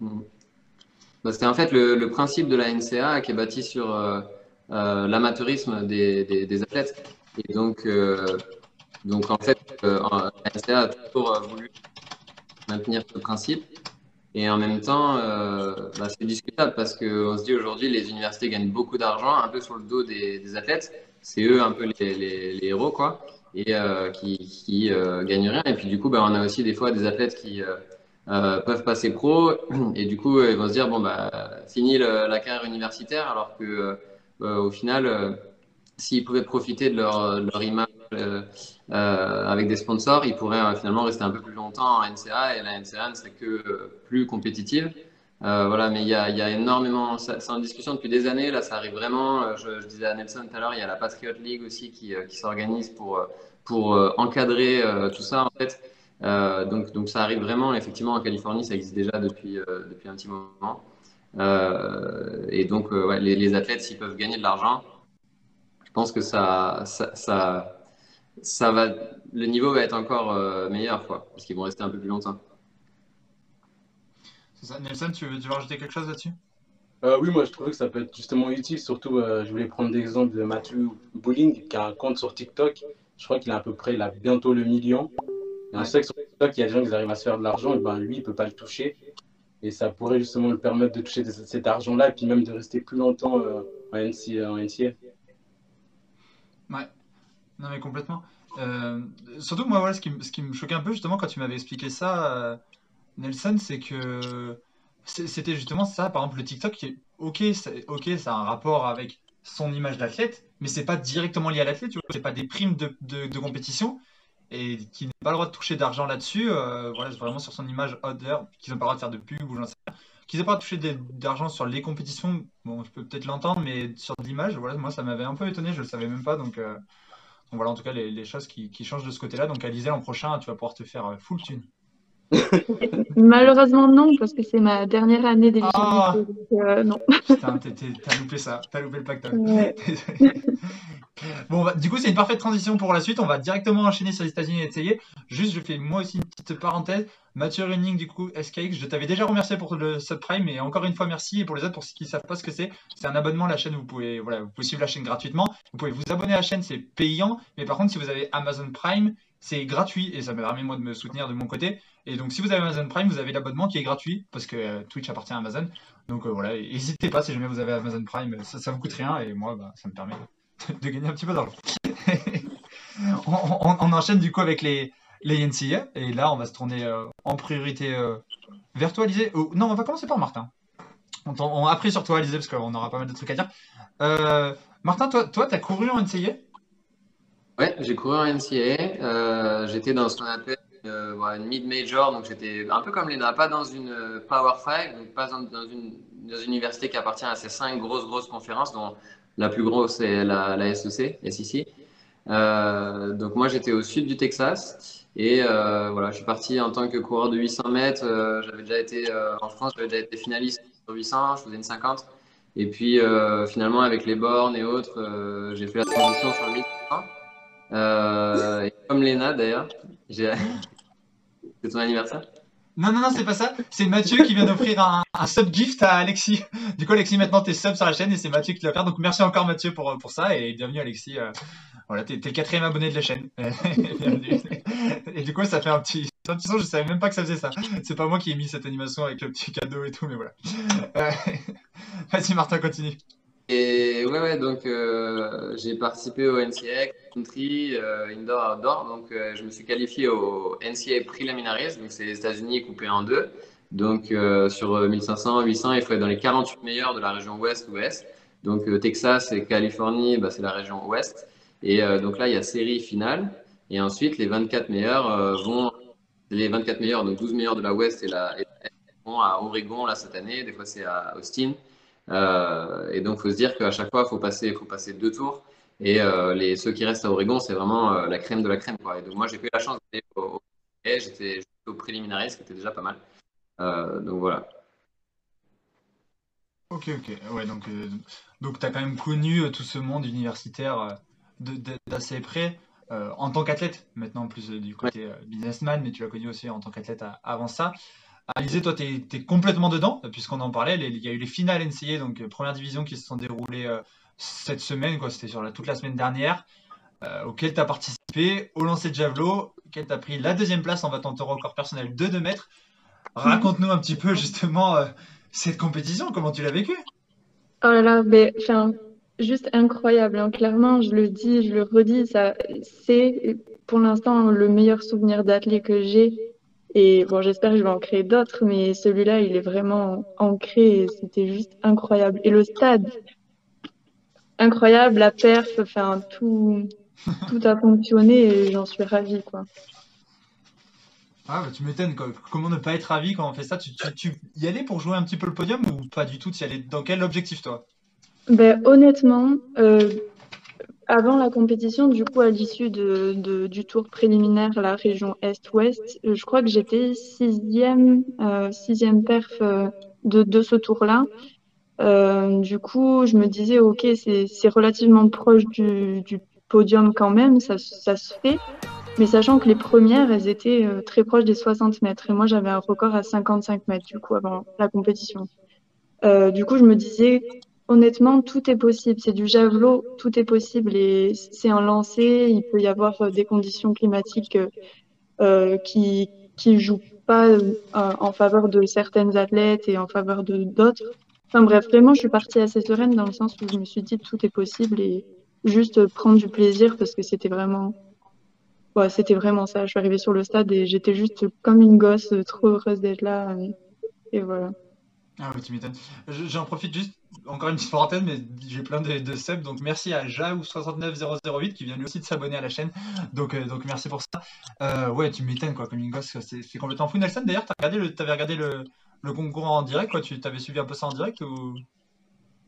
Bah, c'est en fait le, principe de la NCA qui est bâti sur euh, euh, l'amateurisme des, athlètes. Et donc, euh, donc en fait, la NCA a toujours voulu maintenir ce principe. Et en même temps, bah, c'est discutable parce qu'on se dit aujourd'hui, les universités gagnent beaucoup d'argent, un peu sur le dos des, athlètes. C'est eux un peu les héros, quoi, et euh, qui, euh, gagnent rien. Et puis du coup, bah, on a aussi des fois des athlètes qui euh, peuvent passer pro, et du coup, ils vont se dire, bon, bah, fini la carrière universitaire, alors que au final, s'ils pouvaient profiter de leur, image avec des sponsors, ils pourraient finalement rester un peu plus longtemps en NCA et la NCA ne serait que plus compétitive. Voilà, mais il y y a énormément, c'est en discussion depuis des années, là ça arrive vraiment. Je, disais à Nelson tout à l'heure, il y a la Patriot League aussi qui, s'organise pour, pour euh, encadrer euh, tout ça en fait. Euh, donc, donc ça arrive vraiment, effectivement en Californie, ça existe déjà depuis, euh, depuis un petit moment. Euh, et donc euh, ouais, les, les athlètes, s'ils peuvent gagner de l'argent, je pense que ça, ça, ça, ça va, le niveau va être encore euh, meilleur, quoi, parce qu'ils vont rester un peu plus longtemps. C'est ça. Nelson, tu veux, tu veux rajouter quelque chose là-dessus? Euh, oui, moi je trouvais que ça peut être justement utile, surtout euh, je voulais prendre l'exemple de Matthew Bowling qui a un compte sur TikTok. Je crois qu'il a à peu près, bientôt le million. Et on sait que sur TikTok, il y a des gens qui arrivent à se faire de l'argent, et ben lui, il peut pas le toucher. Et ça pourrait justement le permettre de toucher cet argent-là, et puis même de rester plus longtemps euh, en NCA. En NCA. Ouais. Non, mais complètement. Euh, surtout, moi, voilà, ce qui, me- choquait un peu, justement, quand tu m'avais expliqué ça, euh, Nelson, c'est que c'était justement ça, par exemple, le TikTok, qui est ok, c'est ok, ça a un rapport avec son image d'athlète, mais c'est pas directement lié à l'athlète, tu vois, c'est pas des primes de, de, compétition, et qui n'a pas le droit de toucher d'argent là-dessus, euh, voilà, vraiment sur son image other, qu'ils n'ont pas le droit de faire de pub ou j'en sais rien. Qu'ils n'aient pas le droit de toucher des- d'argent sur les compétitions, bon, je peux peut-être l'entendre, mais sur l'image, voilà, moi, ça m'avait un peu étonné, je le savais même pas, donc. euh, voilà, en tout cas, les, choses qui, changent de ce côté-là. Donc, Alizé, l'an prochain, tu vas pouvoir te faire euh, full thune. Malheureusement, non, parce que c'est ma dernière année Ah d'éligibilité. donc, euh, non. Putain, t'as loupé ça, t'as loupé le pactole. Ouais. *laughs* Bon, bah, du coup, c'est une parfaite transition pour la suite. On va directement enchaîner sur les États-Unis et essayer. Juste, je fais moi aussi une petite parenthèse. Mathieu Running, du coup, SKX, je t'avais déjà remercié pour le subprime, et encore une fois, merci. Et pour les autres, pour ceux qui ne savent pas ce que c'est, c'est un abonnement à la chaîne. Vous pouvez, voilà, vous pouvez suivre la chaîne gratuitement. Vous pouvez vous abonner à la chaîne, c'est payant. Mais par contre, si vous avez Amazon Prime, c'est gratuit et ça me permet moi de me soutenir de mon côté. Et donc, si vous avez Amazon Prime, vous avez l'abonnement qui est gratuit parce que euh, Twitch appartient à Amazon. Donc euh, voilà, n'hésitez pas si jamais vous avez Amazon Prime, ça, ça vous coûte rien et moi, bah, ça me permet de gagner un petit peu d'argent. *laughs* on, enchaîne du coup avec les, les NCA et là, on va se tourner euh, en priorité vers toi, Alizé. Oh, non, on va commencer par Martin. On, on après sur toi, Alizé, parce qu'on aura pas mal de trucs à dire. Martin, toi, toi, t'as couru en NCA Ouais, j'ai couru en. Euh, j'étais dans ce qu'on appelle une mid-major, donc j'étais un peu comme Lena, pas dans une euh, Power 5, donc pas dans, une, dans une université qui appartient à ces cinq grosses, grosses conférences, dont la plus grosse est la, SEC, SEC. Euh, donc moi, j'étais au sud du Texas. Et euh, voilà, je suis parti en tant que coureur de 800 mètres. J'avais déjà été en France, j'avais déjà été finaliste sur 800, je faisais une 50. Et puis finalement, avec les bornes et autres, j'ai fait la transition sur le 1500. Euh, et comme Léna d'ailleurs. C'est ton anniversaire? Non, non, non, c'est pas ça. C'est Mathieu qui vient d'offrir un, un sub gift à Alexis. Du coup, Alexis, maintenant, t'es sub sur la chaîne et c'est Mathieu qui l'a offert. Donc, merci encore, Mathieu, pour, pour ça. Et bienvenue, Alexis. Euh, voilà, t'es le quatrième abonné de la chaîne. *laughs* Et du coup, ça fait un petit, un petit son. Je savais même pas que ça faisait ça. C'est pas moi qui ai mis cette animation avec le petit cadeau et tout, mais voilà. Euh, *laughs* Vas-y, Martin, continue. Et ouais, ouais, donc euh, j'ai participé au NCAA Country, euh, Indoor, Outdoor. Donc euh, je me suis qualifié au NCAA Preliminaries, donc c'est les États-Unis coupés en deux. Donc sur 1500, 800, il faut être dans les 48 meilleurs de la région ouest-ouest. Donc Texas et Californie, bah, c'est la région ouest. Et donc là, il y a série finale. Et ensuite, les 24 meilleurs vont, les 24 meilleurs, donc 12 meilleurs de la ouest et la, et vont à Oregon là cette année. Des fois, c'est à Austin. Euh, et donc, il faut se dire qu'à chaque fois, il faut passer, faut passer deux tours. Et euh, les, ceux qui restent à Oregon, c'est vraiment euh, la crème de la crème. Quoi. Et donc, moi, j'ai eu la chance d'aller au, au j'étais au préliminaire, ce qui était déjà pas mal. Donc voilà. Ok, ok. Ouais, donc, donc tu as quand même connu tout ce monde universitaire d'assez près en tant qu'athlète, maintenant plus euh, du côté businessman, mais tu l'as connu aussi en tant qu'athlète avant ça. Alizé, toi, tu es, complètement dedans, puisqu'on en parlait. Il y a eu les finales NCAA, donc euh, première division, qui se sont déroulées euh, cette semaine. C'était sur toute la semaine dernière, euh, auquel tu as participé au lancer de javelot, auquel tu as pris la deuxième place en battant ton record personnel de 2 mètres. Raconte-nous un petit peu justement euh, cette compétition, comment tu l'as vécue? Oh là là, mais, juste incroyable, hein. Clairement, je le dis, je le redis, c'est pour l'instant le meilleur souvenir d'athlète que j'ai. Et bon, j'espère que je vais en créer d'autres, mais celui-là, il est vraiment ancré et c'était juste incroyable. Et le stade, incroyable, la perf, enfin, tout, tout a fonctionné et j'en suis ravie, quoi. Ah, bah, tu m'étonnes. Comment ne pas être ravi quand on fait ça? Tu, tu, tu y allais pour jouer un petit peu le podium ou pas du tout? Tu y allais dans quel objectif, toi? Ben, honnêtement, euh, avant la compétition, du coup, à l'issue de, de- du tour préliminaire, la région Est-Ouest, euh, je crois que j'étais sixième, euh, sixième perf euh, de, de ce tour-là. Euh, du coup, je me disais, ok, c'est, relativement proche du, du podium quand même, ça, ça se fait. Mais sachant que les premières, elles étaient euh, très proches des 60 mètres. Et moi, j'avais un record à 55 mètres, du coup, avant la compétition. Euh, du coup, je me disais, honnêtement, tout est possible. C'est du javelot, tout est possible et c'est un lancer. Il peut y avoir euh, des conditions climatiques euh, euh, qui qui jouent pas en faveur de certaines athlètes et en faveur de d'autres. Enfin bref, vraiment, je suis partie assez sereine dans le sens où je me suis dit tout est possible et juste prendre du plaisir parce que c'était vraiment, c'était vraiment ça. Je suis arrivée sur le stade et j'étais juste comme une gosse, trop heureuse d'être là et, voilà. Ah oui, tu m'étonnes. Je- J'en profite juste, encore une petite parenthèse, mais j'ai plein de, de subs, donc merci à Jaou69008 qui vient lui aussi de s'abonner à la chaîne, donc, euh, donc merci pour ça. Euh, ouais, tu m'étonnes quoi, comme une gosse, c'est complètement fou. Nelson, d'ailleurs, t'as regardé le, t'avais regardé le, le concours en direct, quoi, tu t'avais suivi un peu ça en direct ou...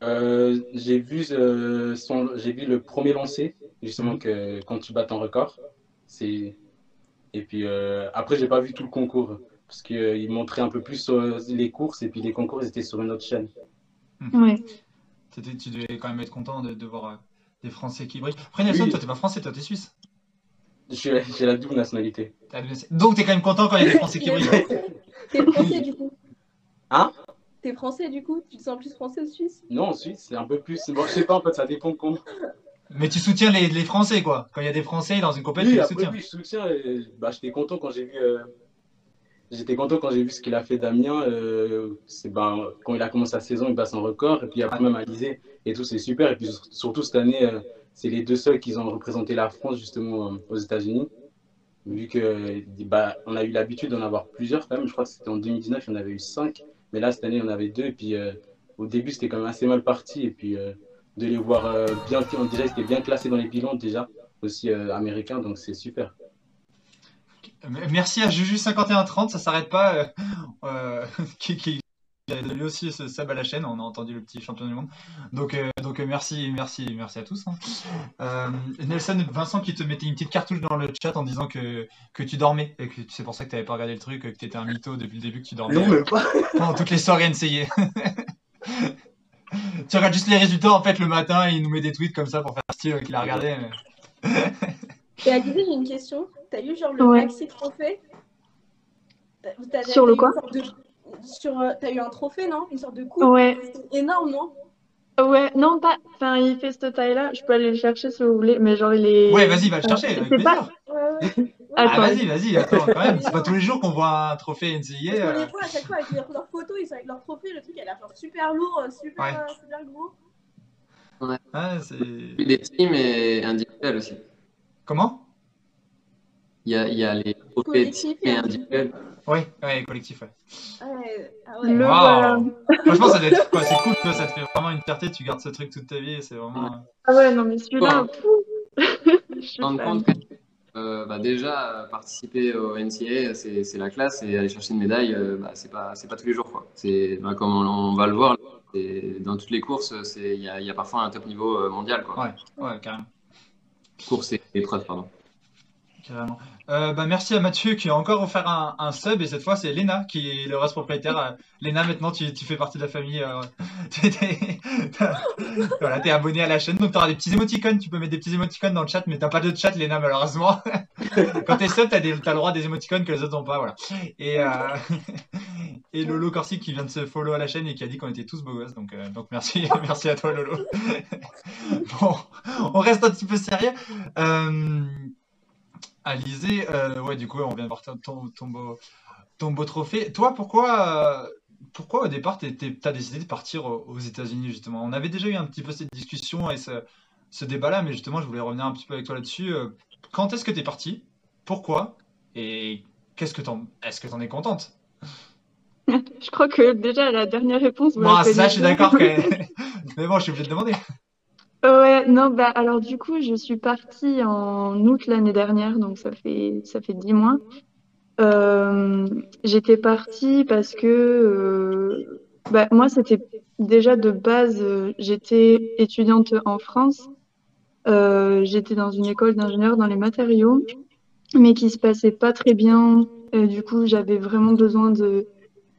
Euh, j'ai vu, son, j'ai vu le premier lancer, justement, que, quand tu bats ton record. C'est... Et puis après, j'ai pas vu tout le concours, parce qu'il montrait un peu plus les courses, et puis les concours, ils étaient sur une autre chaîne. Ouais. C'était- Tu devais quand même être content de, de voir euh, des Français qui brillent. Après Nelson, Oui. toi t'es pas français, toi t'es suisse. J'ai j'ai la double nationalité. Donc t'es quand même content quand il y a des Français qui brillent. *laughs* T'es français du coup Hein? T'es français du coup? Tu te sens plus français ou suisse? Non, en Suisse, c'est un peu plus. Bon, je sais pas, en fait, ça dépend comment. Mais tu soutiens les, les Français, quoi. Quand il y a des Français dans une compétition, Oui, tu les soutiens. oui, je soutiens. et, bah, j'étais content quand j'ai vu. euh, J'étais content quand j'ai vu ce qu'il a fait Damien. euh, ben, quand il a commencé sa saison, il bat son record. Et puis après même Alizé et tout, c'est super. Et puis sur- surtout cette année, euh, c'est les deux seuls qui ont représenté la France justement euh, aux États-Unis. Vu que bah, on a eu l'habitude d'en avoir plusieurs quand même. Je crois que c'était en 2019, il y en avait eu cinq. Mais là, cette année, en avait deux. Et puis euh, au début, c'était quand même assez mal parti. Et puis euh, de les voir euh, bien, déjà, ils étaient bien classés dans les bilans déjà, aussi euh, américains. Donc c'est super. Merci à Juju5130, ça s'arrête pas. euh, *laughs* euh, *laughs* qui, qui lui aussi ce sub à la chaîne, on a entendu le petit champion du monde. Donc, euh, donc euh, merci, merci, merci à tous. hein. Euh, Nelson, Vincent qui te mettait une petite cartouche dans le chat en disant que, que tu dormais et que c'est pour ça que tu n'avais pas regardé le truc, que tu étais un mytho depuis le début, que tu dormais Non, même pas. *laughs* pendant toutes les soirées NCA. tu regardes juste les résultats en fait le matin et il nous met des tweets comme ça pour faire style qu'il a regardé. mais- Et Alizé, j'ai une question. T'as eu genre le Ouais. maxi trophée? T'as- t'as- Sur t'as le quoi? de- Sur, euh, T'as eu un trophée, non? Une sorte de coupe? Ouais. Énorme, non? Ouais, non, pas. Enfin, il fait cette taille-là. Je peux aller le chercher si vous voulez, mais genre, il est. Ouais, vas-y, va le chercher, Euh, avec c'est plaisir. pas. Ouais, ouais. *laughs* Ah, vas-y, vas-y, attends, quand même, c'est pas tous les jours qu'on voit un trophée Parce NCA. qu'on euh. les voit à chaque fois avec leurs leurs photos, ils sont avec leurs trophées, le truc a l'air genre super lourd, super, Ouais. super gros. Ouais, c'est... Les teams et individuels aussi. Comment? Il y a, il y a les trophées Collectif team et individuels. Ouais, ouais, collectif, ouais. Ouais, ah ouais. Voilà. Franchement, ça doit être quoi, c'est cool, ça te fait vraiment une fierté, tu gardes ce truc toute ta vie, et c'est vraiment. Ah ouais, non, mais celui-là. fou. *laughs* Je suis Je me rends compte que euh, bah, déjà, euh, participer au NCA, c'est la classe et aller chercher une médaille, euh, bah, c'est pas, c'est pas tous les jours. Quoi. Bah, comme on, on va le voir, dans toutes les courses, il y a, il y a parfois un top niveau euh, mondial. Quoi. Ouais, ouais, carrément. Course et épreuve, pardon. Carrément. Euh, bah, merci à Mathieu qui a encore offert un, sub et cette fois c'est Léna qui est le reste propriétaire. Euh, Léna, maintenant tu, fais partie de la famille. euh, *laughs* t'es, abonné à la chaîne donc t'auras des petits émoticônes. Tu peux mettre des petits émoticônes dans le chat, mais t'as pas de chat, Léna, malheureusement. *laughs* Quand t'es sub, t'as, des, t'as le droit des émoticônes que les autres n'ont pas. Voilà. Et, euh, *laughs* Lolo Corsi qui vient de se follow à la chaîne et qui a dit qu'on était tous beaux gosses. Donc, merci, merci à toi, Lolo. bon, on reste un petit peu sérieux. Alizé, euh, ouais, du coup, on vient de voir ton, ton, ton beau, ton beau trophée. Toi, pourquoi, euh, pourquoi au départ, tu as décidé de partir aux, États-Unis, justement? On avait déjà eu un petit peu cette discussion et ce, ce débat-là, mais justement, je voulais revenir un petit peu avec toi là-dessus. Euh, Quand est-ce que tu es parti? Pourquoi? Et qu'est-ce que t'en, est-ce que tu en es contente? *laughs* Je crois que déjà la dernière réponse, Moi, ça, je suis d'accord. *laughs* Mais bon, je suis obligé de demander. Ouais, non, bah alors du coup, je suis partie en août l'année dernière, donc ça fait ça fait dix mois. Euh, j'étais partie parce que euh, bah, moi, c'était déjà de base, euh, j'étais étudiante en France. Euh, j'étais dans une école d'ingénieur dans les matériaux, mais qui se passait pas très bien. Du coup, j'avais vraiment besoin de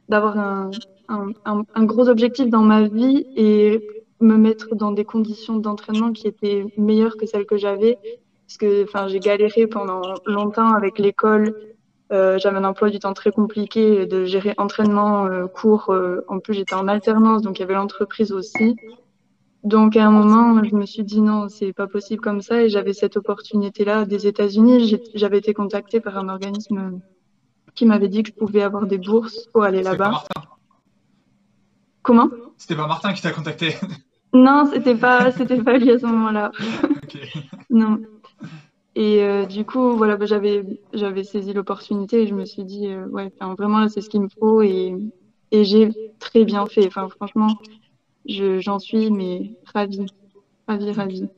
d'avoir un, un, un, un gros objectif dans ma vie et me mettre dans des conditions d'entraînement qui étaient meilleures que celles que j'avais. Parce que enfin, j'ai galéré pendant longtemps avec l'école. Euh, j'avais un emploi du temps très compliqué de gérer entraînement, euh, cours. euh, en plus, j'étais en alternance, donc il y avait l'entreprise aussi. Donc à un moment, je me suis dit non, c'est pas possible comme ça. Et j'avais cette opportunité-là des États-Unis. J'avais été contactée par un organisme qui m'avait dit que je pouvais avoir des bourses pour aller là-bas. Martin. Comment? C'était pas Martin qui t'a contacté. *laughs* Non, c'était pas, c'était pas lui à ce moment-là. *laughs* Non. Et euh, du coup, voilà, bah, j'avais, j'avais saisi l'opportunité et je me suis dit, euh, ouais, vraiment là, c'est ce qu'il me faut et, et j'ai très bien fait. Enfin, franchement, je, j'en suis, mais ravie, ravie, ravie.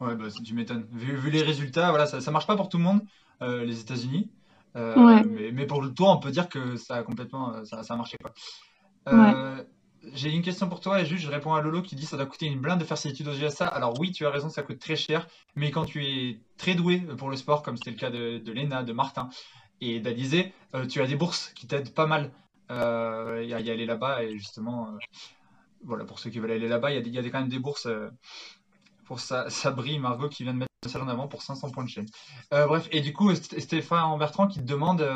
Ouais, bah, tu m'étonnes. Vu, vu les résultats, voilà, ça, ça marche pas pour tout le monde, euh, les États-Unis. Ouais. mais, mais pour le tour, on peut dire que ça a complètement, ça, ça a marché, quoi. Ouais. J'ai une question pour toi, et juste, je réponds à Lolo qui dit ça doit coûter une blinde de faire ses études aux USA. Alors oui, tu as raison, ça coûte très cher, mais quand tu es très doué pour le sport, comme c'était le cas de, de Léna, de Martin et d'Alizé, euh, tu as des bourses qui t'aident pas mal euh, y, aller là-bas, et justement, euh, voilà, pour ceux qui veulent aller là-bas, il y a, quand même des bourses. pour Sa- Sabri Margot qui vient de mettre ça en avant pour 500 points de chaîne. Bref, et du coup, St- Stéphane Bertrand qui te demande,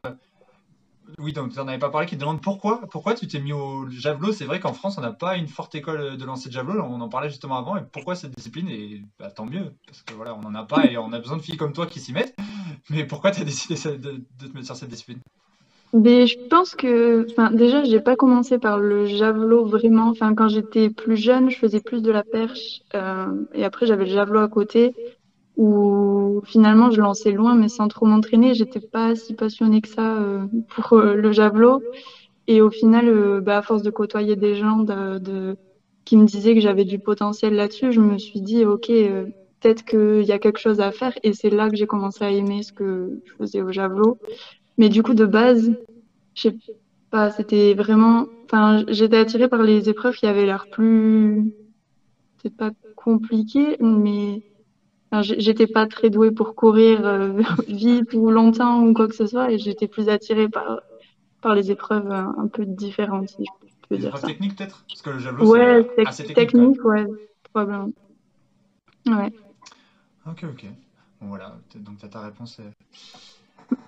oui, donc tu n'en avais pas parlé, qui te demande pourquoi, pourquoi tu t'es mis au javelot. C'est vrai qu'en France, on n'a pas une forte école de lancer de javelot, on en parlait justement avant, et pourquoi cette discipline? Et bah, tant mieux, parce que voilà, on n'en a pas et on a besoin de filles comme toi qui s'y mettent. Mais pourquoi tu as décidé de te mettre sur cette discipline? Mais je pense que, enfin, déjà, j'ai pas commencé par le javelot vraiment. Enfin, quand j'étais plus jeune, je faisais plus de la perche, euh, et après j'avais le javelot à côté, où finalement je lançais loin, mais sans trop m'entraîner. J'étais pas si passionnée que ça euh, pour euh, le javelot. Et au final, euh, bah, à force de côtoyer des gens de, de- qui me disaient que j'avais du potentiel là-dessus, je me suis dit, ok, euh, peut-être qu'il y a quelque chose à faire. Et c'est là que j'ai commencé à aimer ce que je faisais au javelot. Mais du coup, de base, je sais pas, c'était vraiment, enfin, j'étais attirée par les épreuves qui avaient l'air plus, peut-être pas compliquées, mais j'étais pas très douée pour courir euh, *laughs* vite ou longtemps ou quoi que ce soit, et j'étais plus attirée par, par les épreuves euh, un peu différentes, si je peux Les dire épreuves ça. techniques peut-être? Parce que le javelot, Ouais, c'est assez technique. technique, ouais, probablement. Ouais. Ok, ok. Bon, voilà, donc tu as ta réponse. euh,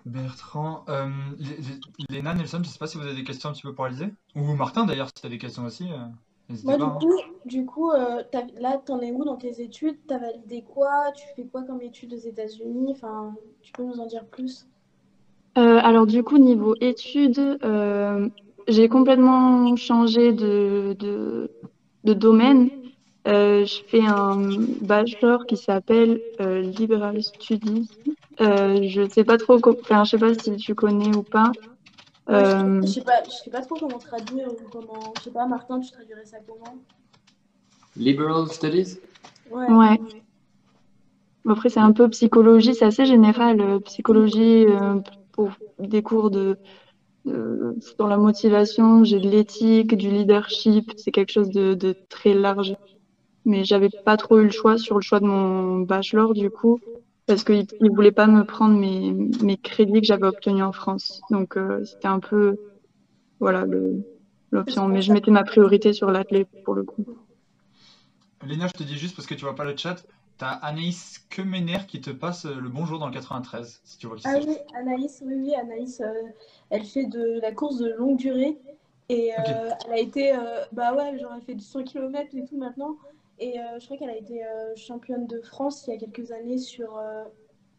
Bertrand. Euh, Lé- Lé- Léna, Nelson, je sais pas si vous avez des questions un petit peu pour Alizé? Ou Martin d'ailleurs, si tu as des questions aussi, euh, Moi, du coup, du coup euh, là, t'en es où dans tes études? T'as validé quoi? Tu fais quoi comme études aux États-Unis? Enfin, tu peux nous en dire plus? Euh, alors du coup, niveau études, euh, j'ai complètement changé de, de, de domaine. Euh, je fais un bachelor qui s'appelle euh, Liberal Studies. Euh, je sais pas trop, enfin, je sais pas si tu connais ou pas. Ouais, Euh, je sais pas, je sais pas trop comment traduire ou comment. Je sais pas, Martin, tu traduirais ça comment? Liberal Studies? Ouais. ouais. Après, c'est un peu psychologie, c'est assez général, euh, psychologie euh, pour des cours de Euh, dans la motivation, j'ai de l'éthique, du leadership. C'est quelque chose de, de très large. Mais j'avais pas trop eu le choix sur le choix de mon bachelor, du coup, parce qu'il ne voulait pas me prendre mes, mes crédits que j'avais obtenus en France. Donc, euh, c'était un peu, voilà, le, l'option. Mais je mettais ma priorité sur l'athlète pour le coup. Léna, je te dis juste parce que tu vois pas le chat, t'as Anaïs Kemener qui te passe le bonjour dans le 93, si tu vois qui Ah c'est. oui, Anaïs, oui, oui, Anaïs, euh, elle fait de la course de longue durée. Et euh, elle a été, euh, bah ouais, genre elle fait du 100 km et tout maintenant. Et euh, je crois qu'elle a été euh, championne de France il y a quelques années sur, euh,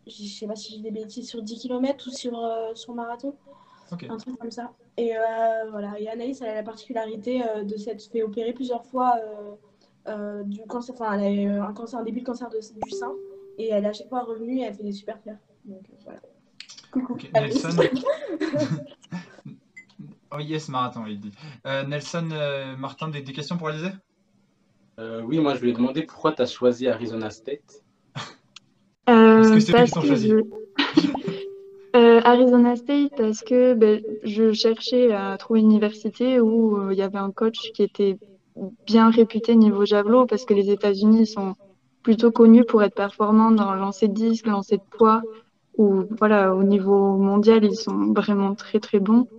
je sais pas si j'ai des bêtises, sur 10 km ou sur, euh, sur marathon, un truc comme ça. Et euh, voilà, et Anaïs, elle a la particularité euh, de s'être fait opérer plusieurs fois euh, euh, du cancer, enfin elle a eu un cancer, un début de cancer de- du sein. Et elle est à chaque fois revenue et elle fait des super perfs. Donc euh, voilà. Coucou. Nelson. *laughs* oh yes, marathon, il dit. Euh, Nelson euh, Martin, des, des questions pour Alizé? Euh, oui, moi je lui ai demandé pourquoi tu as choisi Arizona State. Euh, que c'est parce que choisi. je- *laughs* Euh, Arizona State parce que ben, je cherchais à trouver une université où euh, il y avait un coach qui était bien réputé niveau javelot parce que les États-Unis sont plutôt connus pour être performants dans le lancer de disque, le lancer de poids ou voilà au niveau mondial ils sont vraiment très très bons.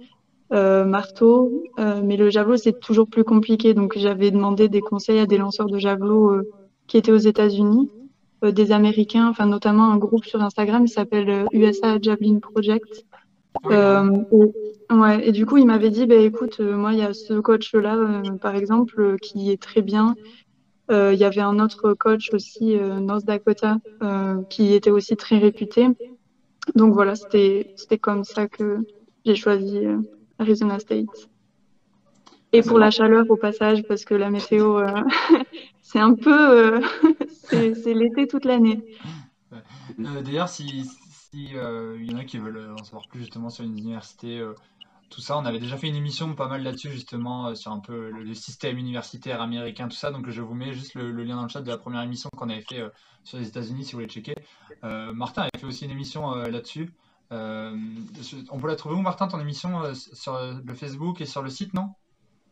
Euh, marteau, euh, mais le javelot c'est toujours plus compliqué donc j'avais demandé des conseils à des lanceurs de javelot euh, qui étaient aux États-Unis des Américains, enfin notamment un groupe sur Instagram qui s'appelle USA Javelin Project. Et, ouais, et du coup, il m'avait dit, bah, écoute, moi, il y a ce coach-là, par exemple, qui est très bien. Il y avait un autre coach aussi, North Dakota, qui était aussi très réputé. Donc voilà, c'était c'était comme ça que j'ai choisi Arizona State. Et pour la chaleur au passage, parce que la météo, euh, *laughs* c'est un peu, euh, *laughs* c'est l'été toute l'année. Euh, D'ailleurs, si, si y en a qui veulent en savoir plus justement sur une université, tout ça, on avait déjà fait une émission pas mal là-dessus justement sur un peu le, système universitaire américain, tout ça. Donc je vous mets juste le, le lien dans le chat de la première émission qu'on avait fait sur les États-Unis si vous voulez checker. Martin avait fait aussi une émission là-dessus. Euh, on peut la trouver où, Martin, ton émission euh, sur le Facebook et sur le site, non?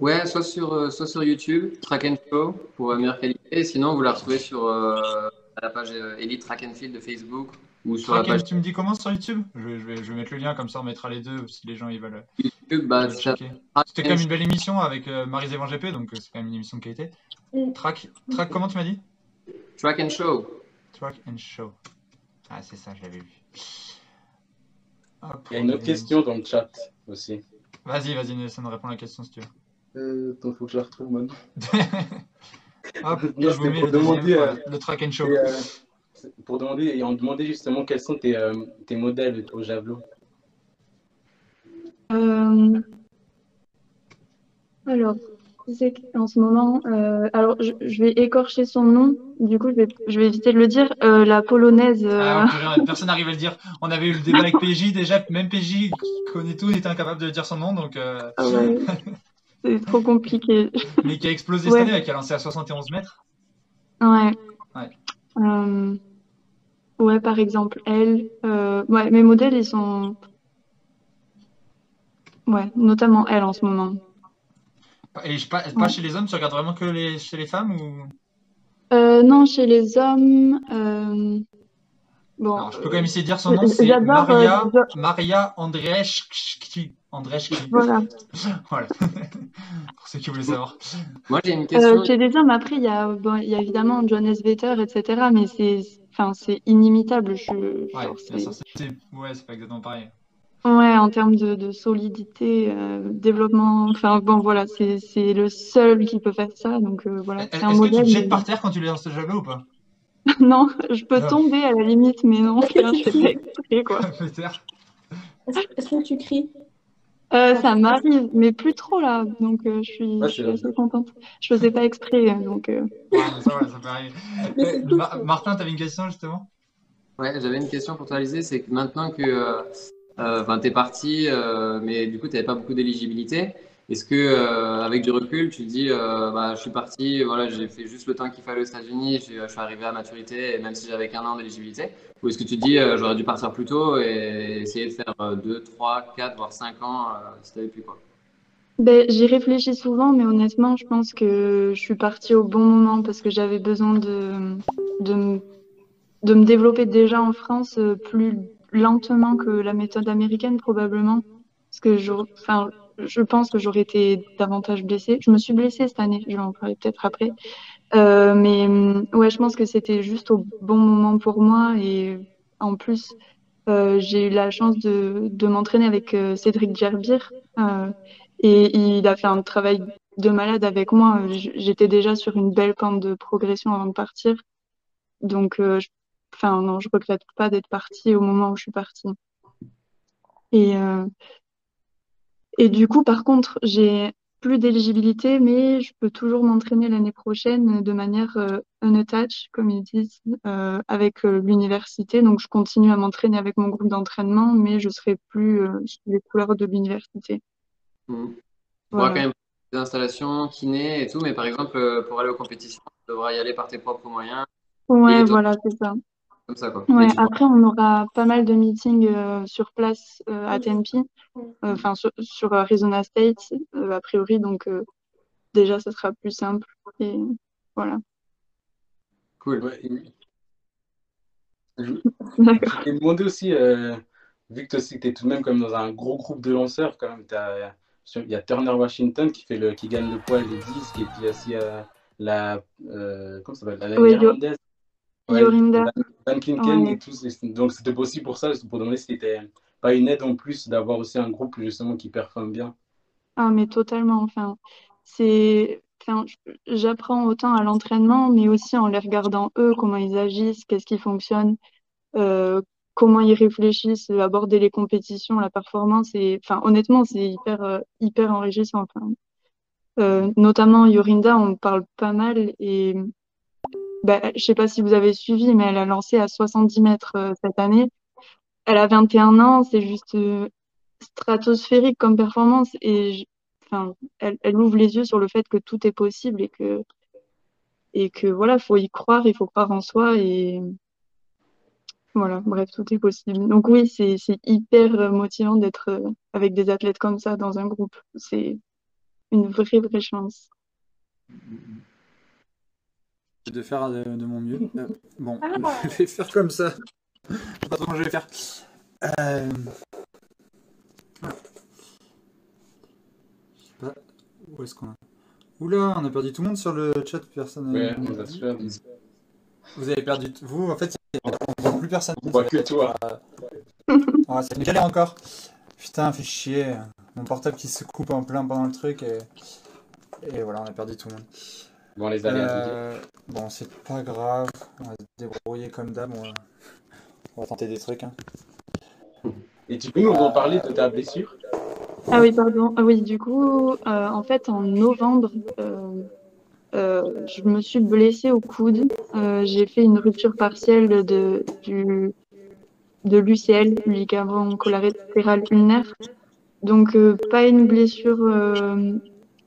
Ouais, soit sur, euh, soit sur YouTube, Track and Show pour meilleure qualité. Sinon, vous la retrouvez sur la page Elite Track and Field de Facebook ou sur la Track page tu me dis comment sur YouTube? Je vais, je vais, je vais mettre le lien comme ça, on mettra les deux si les gens ils veulent. YouTube. Bah, C'était and quand même une belle émission avec euh, Marie-Zévan GP, donc c'est quand même une émission de qualité. Track, track, comment tu m'as dit? Track and Show. Track and Show. Ah, c'est ça, je l'avais vu. Hop, Il y a une autre question dans le chat aussi. Vas-y, vas-y, Nelson, réponds à la question si tu veux. Euh, attends, faut que je la retrouve maintenant. *laughs* Hop, Non, je vous mets le, demander, euh, le Track and Show. Et, euh, pour demander, et on demandait justement quels sont tes, euh, tes modèles au javelot. Euh, alors, qui c'est en ce moment, euh, alors je, je vais écorcher son nom, du coup je vais, je vais éviter de le dire. Euh, la polonaise, euh, Ah, personne n'arrive à le dire. On avait eu le débat avec PJ, déjà, même PJ qui connaît tout, il était incapable de dire son nom, donc, euh, ah ouais, c'est trop compliqué. *laughs* mais qui a explosé Ouais. cette année, qui a lancé à 71 mètres. Ouais. Ouais. Euh, ouais, par exemple, elle. Euh, ouais, mes modèles, ils sont. Ouais, notamment elle en ce moment. Et je, pas, pas chez les hommes, tu regardes vraiment que les, chez les femmes ou... Euh, non, chez les hommes. euh, Bon, Alors, je peux quand même essayer de dire son nom, c'est j'adore, Maria, euh, Maria. Andreeshki. *laughs* voilà. *laughs* Voilà. *laughs* Pour ceux qui voulaient savoir. Moi, j'ai une question. Euh, chez les hommes, après, il y a, bon, il y a évidemment John S. Vetter, etc. Mais c'est, enfin, c'est inimitable. Je, c'est- ouais, c'est pas exactement pareil. Ouais, en termes de, de solidité, euh, développement, enfin bon voilà, c'est c'est le seul qui peut faire ça, donc euh, voilà, c'est un Est-ce que tu te jettes mais- par terre quand tu lances le javelot ou pas? *laughs* Non, je peux Non. tomber à la limite, mais non, je fais pas exprès, quoi. *laughs* Peut-être. Est-ce est-ce que tu cries? Euh, ça m'arrive, mais plus trop là, donc euh, je suis, Ouais, je suis c'est- assez contente. Je faisais pas exprès, hein, donc euh, Ouais, ça, ouais, ça peut arriver. *laughs* Mais c'est Euh, tout, Ma- ça. Martin, t'avais une question justement? Ouais, j'avais une question pour toi, Alizé, c'est que maintenant que euh, euh, enfin, t'es parti, euh, mais du coup, t'avais pas beaucoup d'éligibilité, Est-ce que, euh, avec du recul, tu te dis, euh, bah, je suis parti, voilà, j'ai fait juste le temps qu'il fallait aux États-Unis, je suis arrivé à maturité, même si j'avais qu'un an d'éligibilité? Ou est-ce que tu te dis, j'aurais dû partir plus tôt et essayer de faire 2, 3, 4, voire 5 ans si tu n'avais plus quoi? Ben, J'y réfléchis souvent, mais honnêtement, je pense que je suis partie au bon moment parce que j'avais besoin de, de, de me développer déjà en France plus lentement que la méthode américaine, probablement. Parce que je, enfin, je pense que j'aurais été davantage blessée. Je me suis blessée cette année, je vais en parler peut-être après. Euh, mais mm, ouais, je pense que c'était juste au bon moment pour moi. Et en plus, euh, j'ai eu la chance de, de m'entraîner avec euh, Cédric Gerbir. Et il a fait un travail de malade avec moi. J'étais déjà sur une belle pente de progression avant de partir. Donc, je, enfin, non, je regrette pas d'être partie au moment où je suis partie. Et, euh, et du coup, par contre, j'ai plus d'éligibilité, mais je peux toujours m'entraîner l'année prochaine de manière euh, unattached, comme ils disent, euh, avec euh, l'université. Donc, je continue à m'entraîner avec mon groupe d'entraînement, mais je serai plus sous les couleurs de l'université. Mmh. Tu auras quand même des installations, kiné et tout, mais par exemple, pour aller aux compétitions, tu devras y aller par tes propres moyens. Ouais, voilà, c'est ça. Comme ça, quoi. Ouais, après, on aura pas mal de meetings euh, sur place euh, à Tempe, enfin sur, sur, Arizona State, a priori, donc déjà, ça sera plus simple. Et voilà. Cool. Ouais, Je *laughs* vais demander aussi, vu que tu es tout de même comme dans un gros groupe de lanceurs, quand même, il y a Turner Washington qui, fait le, qui gagne le poids les disques, et puis aussi la, euh, comment ça s'appelle, la oui, Yorinda. Van Klinken et tout. Donc c'était aussi pour ça, pour demander si c'était pas une aide en plus d'avoir aussi un groupe justement qui performe bien. Ah, mais totalement. Enfin, c'est. Enfin, j'apprends autant à l'entraînement, mais aussi en les regardant eux, comment ils agissent, qu'est-ce qui fonctionne, euh, comment ils réfléchissent, aborder les compétitions, la performance. Et enfin, honnêtement, c'est hyper, euh, hyper enrichissant. Enfin, euh, notamment Yorinda, on parle pas mal et bah, je sais pas si vous avez suivi, mais elle a lancé à 70 mètres euh, cette année. Elle a 21 ans, c'est juste euh, stratosphérique comme performance et enfin, elle, ouvre les yeux sur le fait que tout est possible et que et que voilà, faut y croire, il faut croire en soi et voilà, bref, tout est possible. Donc oui, c'est hyper motivant d'être euh, avec des athlètes comme ça dans un groupe. C'est une vraie, vraie chance. De faire de, de mon mieux. Euh, bon, ah. *laughs* je vais faire comme ça. Je sais pas comment je vais faire. Euh... Je sais pas. Où est-ce qu'on a Oula, on a perdu tout le monde sur le chat. Personne. Ouais, on a. Vous avez perdu. Vous, en fait, on voit plus personne. On voit que toi. Ah, c'est une galère encore. Putain, fait chier. Mon portable qui se coupe en plein pendant le truc et. Et voilà, on a perdu tout le monde. Bon, les. Euh, bon, c'est pas grave. On va se débrouiller comme d'hab. On, va... on va... tenter des trucs. Hein. *laughs* Et tu peux nous en parler de ta blessure? Ah oui, pardon. Ah oui, du coup, euh, en fait, en novembre, euh, euh je me suis blessée au coude. Euh, j'ai fait une rupture partielle de, du, de l'UCL, ligament collatéral ulnaire. Donc, euh, pas une blessure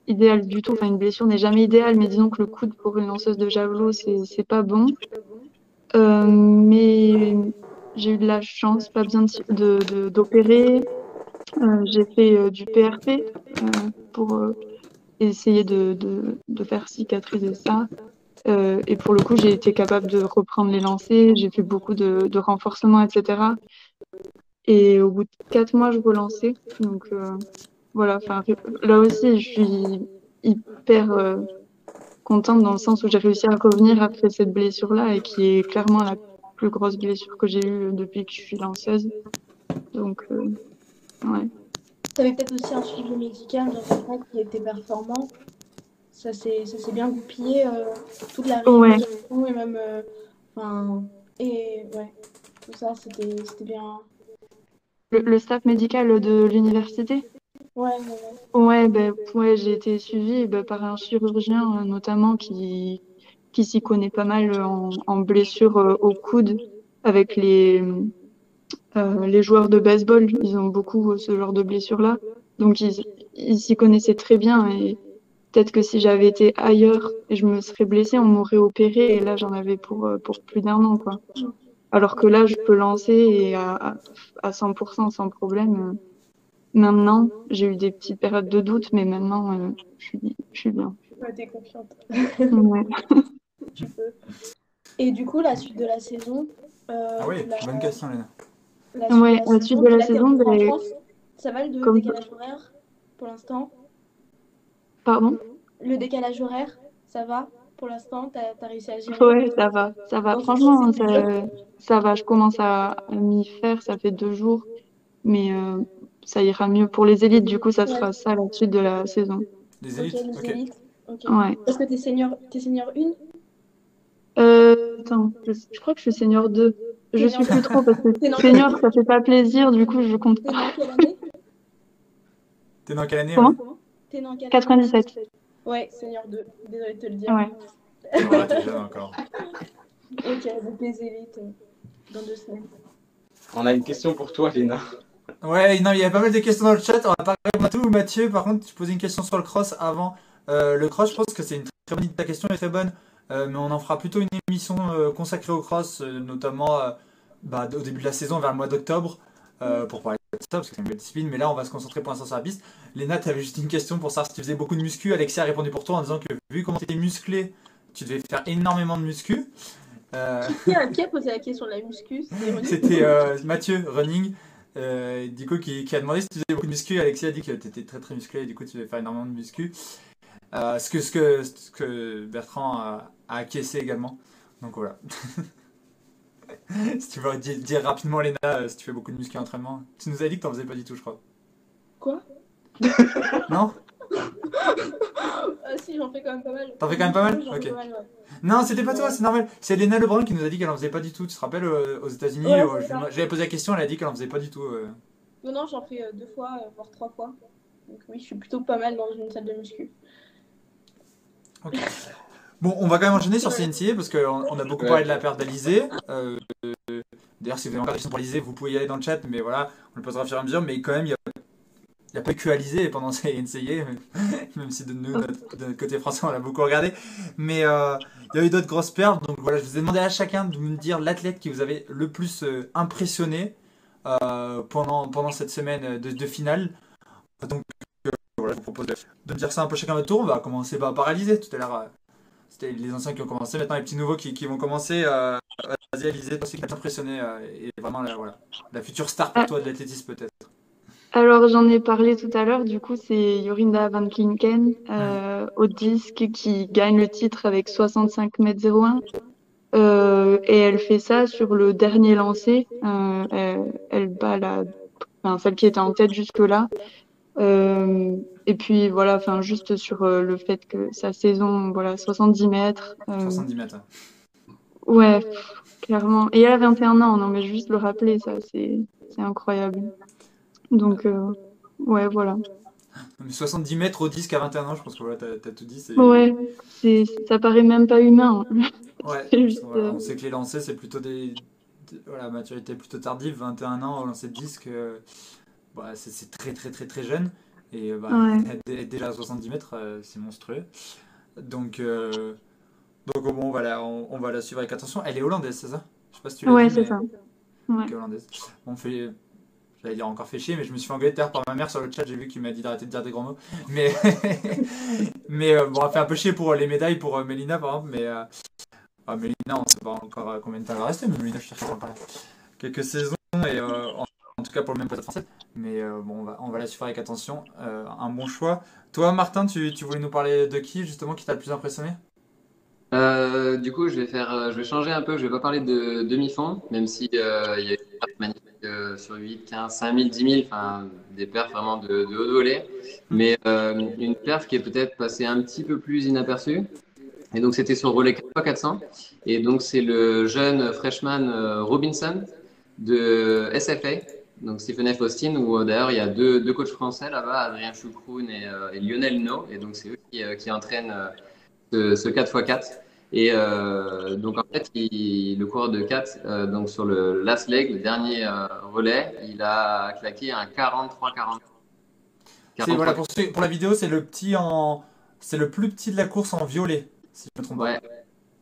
idéal du tout. Enfin, une blessure n'est jamais idéale, mais disons que le coude pour une lanceuse de javelot, c'est pas bon. Euh, mais j'ai eu de la chance, pas besoin d'opérer. De, euh, j'ai fait euh, du PRP pour essayer de, de, faire cicatriser ça. Et pour le coup, j'ai été capable de reprendre les lancers. J'ai fait beaucoup de, de renforcement, etc. Et au bout de quatre mois, je relançais. Donc, voilà, là aussi, je suis hyper euh, contente dans le sens où j'ai réussi à revenir après cette blessure-là et qui est clairement la plus grosse blessure que j'ai eue depuis que je suis lanceuse. Donc, euh, ouais. Tu avais peut-être aussi un suivi médical dans cas qui était performant. Ça s'est bien goupillé, euh, toute la ouais. et même. Enfin, et ouais, tout ça, c'était bien. Le, le staff médical de l'université? Ouais, ouais. Ben, ouais j'ai été suivie ben, par un chirurgien euh, notamment qui, qui s'y connaît pas mal en, en blessure euh, au coude avec les, euh, les joueurs de baseball. Ils ont beaucoup ce genre de blessures-là. Donc ils s'y connaissaient très bien et peut-être que si j'avais été ailleurs et je me serais blessée, on m'aurait opéré et là j'en avais pour euh, pour plus d'un an quoi. Alors que là je peux lancer et à, à 100% sans problème. Euh. Maintenant, j'ai eu des petites périodes de doute, mais maintenant euh, je suis je suis bien. Ouais, t'es confiante. Ouais. Tu peux. Et du coup, la suite de la saison. euh, Ah oui, la- bonne question, Léna. La suite Ouais, de la la suite de la là, t'es saison, en ben, France. Ça va le comme- décalage horaire pour l'instant? Pardon? Le décalage horaire, ça va pour l'instant? T'as as réussi à gérer Ouais, ça va, ça va. Donc, Franchement, ça, ça va. Je commence à, à m'y faire. Ça fait deux jours, mais euh, ça ira mieux pour les élites. Du coup, ça sera Ouais. ça la suite de la saison. Les Ok, élites les Ok. élites. Ok. Ouais. Parce que t'es senior, t'es senior 1 Euh, attends, je, je crois que je suis senior 2. Je Senior suis plus trop parce que *laughs* senior, ça fait pas plaisir. Du coup, je compte T'es pas. dans quelle année T'es dans quelle année Comment? T'es dans quelle 97. Ouais, senior 2. Désolée de te le dire. Ouais. Ouais, t'es jeune encore. *laughs* ok, donc les élites euh, dans deux semaines. On a une question pour toi, Léna. Ouais, non, il y a pas mal de questions dans le chat. On va pas répondre à tout. Mathieu, par contre, tu posais une question sur le cross avant. Euh, le cross, je pense que c'est une très bonne. Ta question est très bonne. Euh, mais on en fera plutôt une émission euh, consacrée au cross, notamment bah, au début de la saison, vers le mois d'octobre, pour parler de ça, parce que c'est une belle discipline. Mais là, on va se concentrer pour l'instant sur la piste. Léna, tu avais juste une question pour savoir si tu faisais beaucoup de muscu. Alexia a répondu pour toi en disant que vu comment tu étais musclé, tu devais faire énormément de muscu. Qui a, qui a posé la question de la muscu? *laughs* C'était Mathieu, running, euh, du coup, qui, qui a demandé si tu faisais beaucoup de muscu. Alexis a dit que tu étais très très musclé et du coup, tu devais faire énormément de muscu. Euh, ce, que, ce, que, ce que Bertrand a, a acquiescé également. Donc voilà. *laughs* si tu veux dire, dire rapidement, Léna, euh, si tu fais beaucoup de muscu entraînement. Tu nous as dit que t'en faisais pas du tout, je crois. Quoi? Non? *laughs* Ah si, j'en fais quand même pas mal. T'en fais quand même pas mal J'en fais Ok. pas mal, ouais. Non, c'était pas toi, c'est normal. C'est Léna Lebrun qui nous a dit qu'elle en faisait pas du tout. Tu te rappelles euh, aux États-Unis Ouais, euh. J'avais posé la question, elle a dit qu'elle en faisait pas du tout. euh. Non, non, j'en fais euh, deux fois, euh, voire trois fois. Donc oui, je suis plutôt pas mal dans une salle de muscu. Ok. Bon, on va quand même enchaîner sur CNCA parce qu'on on a beaucoup parlé de la perte d'Alizé. Euh, euh, D'ailleurs, si vous avez encore des questions pour Alizé, vous pouvez y aller dans le chat, mais voilà, on le posera au fur et à mesure. Mais quand même, il n'y a, il a pas que Alizé pendant ces NCA, *laughs* même si de nous, notre- de notre côté français, on l'a beaucoup regardé. Mais euh, il y a eu d'autres grosses pertes. Donc voilà, je vous ai demandé à chacun de me dire l'athlète qui vous avait le plus euh, impressionné euh, pendant, pendant cette semaine de, de finale. Donc voilà, je vous propose de, de me dire ça un peu chacun à votre tour. On va commencer par Alizé tout à l'heure. c'était les anciens qui ont commencé, maintenant les petits nouveaux qui, qui vont commencer. Vas-y, Alizé, toi qui t'a impressionné et vraiment la, voilà, la future star pour toi de l'athlétisme peut-être. Alors, j'en ai parlé tout à l'heure. Du coup, c'est Jorinda Van Klinken euh, au disque qui gagne le titre avec 65 mètres 01. Euh, et elle fait ça sur le dernier lancer. Euh, elle, elle bat la, enfin, celle qui était en tête jusque-là. Et puis voilà, enfin juste sur le fait que sa saison, voilà, 70 mètres. euh, 70 mètres. ouais, pff, clairement. Et elle a 21 ans, non mais juste le rappeler, ça, c'est incroyable. Donc euh, ouais, voilà. Mais 70 mètres au disque à 21 ans, je pense que voilà, t'as t'as tout dit. Ouais, ça paraît même pas humain. Ouais, *laughs* C'est juste, voilà, euh, on sait que les lancers, c'est plutôt des. Voilà, maturité plutôt tardive, 21 ans au lancer de disque, euh, bah, c'est très très très très jeune. Et bah, Ouais. déjà à 70 mètres, euh, c'est monstrueux. Donc, euh, donc bon, on va, la, on, on va la suivre avec attention. Elle est hollandaise, c'est ça? Je sais pas si tu l'as Ouais, c'est mais- ça. Ouais. Ok, hollandaise. On fait. J'allais dire encore fait chier, mais je me suis fait engueuler tout par ma mère sur le chat. J'ai vu qu'il m'a dit d'arrêter de dire des grands mots. Mais, *laughs* mais euh, bon, on a fait un peu chier pour euh, les médailles pour euh, Mélina, par exemple. Mais euh, ah, Mélina, on ne sait pas encore euh, combien de temps elle va rester. Mais Mélina, je cherche encore quelques saisons. Et euh, en, tout cas pour le même poste français. Mais euh, bon, on va, la suivre avec attention. Euh, un bon choix. Toi, Martin, tu, tu voulais nous parler de qui justement qui t'a le plus impressionné? Euh, du coup, je vais faire, euh, je vais changer un peu. Je vais pas parler de demi-fond, même si euh, il y a eu sur 8, 15, 5000, 10 000, enfin des perfs vraiment de, de haut volet. Mais euh, une perf qui est peut-être passée un petit peu plus inaperçue. Et donc c'était sur relais 4x400. Et donc c'est le jeune freshman euh, Robinson de SFA, donc Stephen F. Austin, où euh, d'ailleurs il y a deux, deux coachs français là-bas, Adrien Choucroune et, Lionel No. Et donc c'est eux qui, entraînent ce 4x4. Et euh, donc en fait, il- le coureur de 4, euh, donc sur le last leg, le dernier euh, relais, il a claqué un 43-40. C'est, voilà, pour, pour la vidéo, c'est le petit en. C'est le plus petit de la course en violet, si je me trompe pas. Ouais,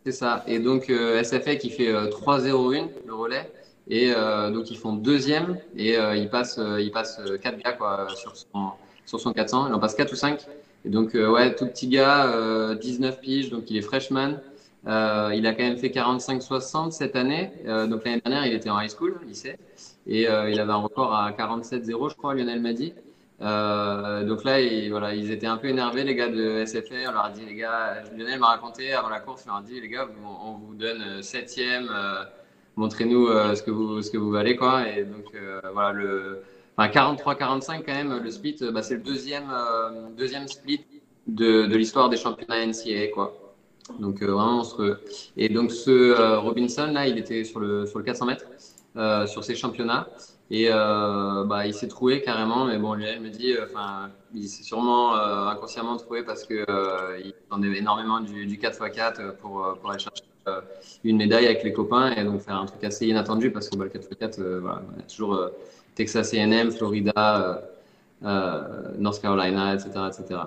c'est ça. Et donc euh, SFA qui fait euh, 3-0-1 le relais. Et euh, donc ils font deuxième et euh, ils passent, euh, ils passent 4 gars quoi, sur, son, sur son 400. Il en passe 4 ou 5. Et donc euh, ouais, tout petit gars, euh, 19 piges, donc il est freshman. Euh, il a quand même fait 45-60 cette année. Euh, donc l'année dernière, il était en high school, lycée. Et euh, il avait un record à 47-0, je crois, Lionel m'a dit. Donc là, voilà, ils étaient un peu énervés, les gars de SFA. On leur a dit, les gars, Lionel m'a raconté avant la course, il leur a dit, les gars, on, on vous donne septième, montrez-nous ce, que vous, ce que vous valez, quoi. Et donc, voilà, le enfin, 43-45, quand même, le split, bah, c'est le deuxième, deuxième split de, de l'histoire des championnats NCAA, quoi. Donc, euh, vraiment monstrueux. Et donc, ce euh, Robinson, là, il était sur le, sur le 400 mètres, euh, sur ses championnats. Et bah, il s'est trouvé carrément, mais bon, Lionel me dit, enfin, il s'est sûrement inconsciemment trouvé parce que euh, il attendait énormément du, du 4x4 pour, pour aller chercher une médaille avec les copains et donc faire un truc assez inattendu parce que bah, le 4x4, euh, voilà, il y a toujours Texas A&M, Florida, North Carolina, etc., etc.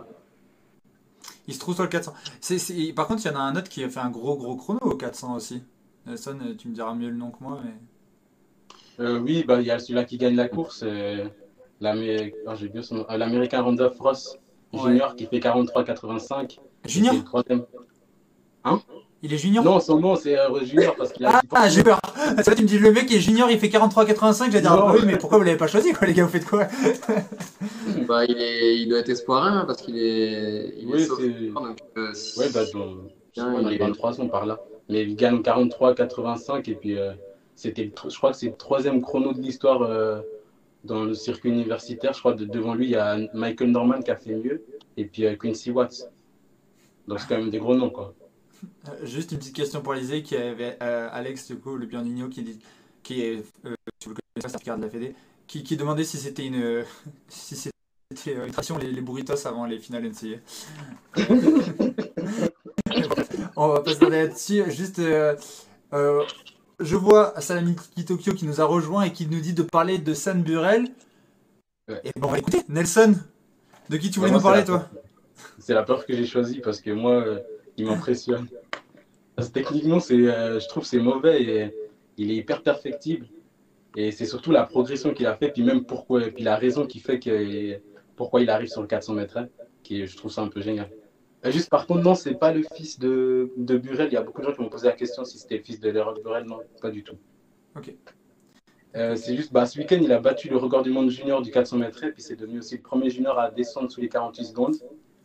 Il se trouve sur le 400. C'est, c'est- Par contre, il y en a un autre qui a fait un gros gros chrono au 400 aussi. Nelson, euh, tu me diras mieux le nom que moi, mais. Euh, oui, bah, il y a celui-là qui gagne la course, l'Américain Randolph Ross Junior qui fait 43-85. Junior troisième. Il est junior Non, son nom c'est euh, Junior parce qu'il a. Ah, j'ai peur vrai, tu me dis le mec il est junior, il fait 43-85, j'allais dire Non. ah oui, mais pourquoi vous l'avez pas choisi quoi, les gars, vous faites quoi? *laughs* Bah, il, est, il doit être espoir 1 parce qu'il est, il Oui, est sauf- c'est- donc, euh, si- Ouais, bah, je Bien, il les est- 23 ans par là. Mais il gagne 43-85 et puis euh, c'était, je crois que c'est le troisième chrono de l'histoire euh, dans le circuit universitaire. Je crois que devant lui, il y a Michael Norman qui a fait mieux et puis euh, Quincy Watts. Donc c'est quand même des gros noms quoi. Euh, Juste une petite question pour Lisée qui avait euh, Alex, du coup, le Biandino, qui, dit, qui est, euh, si vous le connaissez, de la Fédé, qui, qui demandait si c'était une, euh, *laughs* si c'était euh, une tradition les, les burritos avant les finales NCA. *laughs* On va pas se parler là-dessus. Juste, je vois Salami Tokyo qui nous a rejoint et qui nous dit de parler de San Burel. Ouais. Et bon, on va écouter. Nelson, de qui tu voulais nous parler, toi. C'est la peur que j'ai choisie parce que moi, il m'impressionne. Parce que techniquement, c'est, euh, je trouve que c'est mauvais et il est hyper perfectible. Et c'est surtout la progression qu'il a fait, puis même pourquoi, puis la raison qui fait que pourquoi il arrive sur le 400 mètres, hein, qui je trouve ça un peu génial. Euh, Juste par contre, non, c'est pas le fils de, de Burel. Il y a beaucoup de gens qui m'ont posé la question si c'était le fils de Leroy Burel. Non, pas du tout. Ok. Euh, c'est juste, bah, ce week-end, il a battu le record du monde junior du 400 mètres, et puis c'est devenu aussi le premier junior à descendre sous les 48 secondes.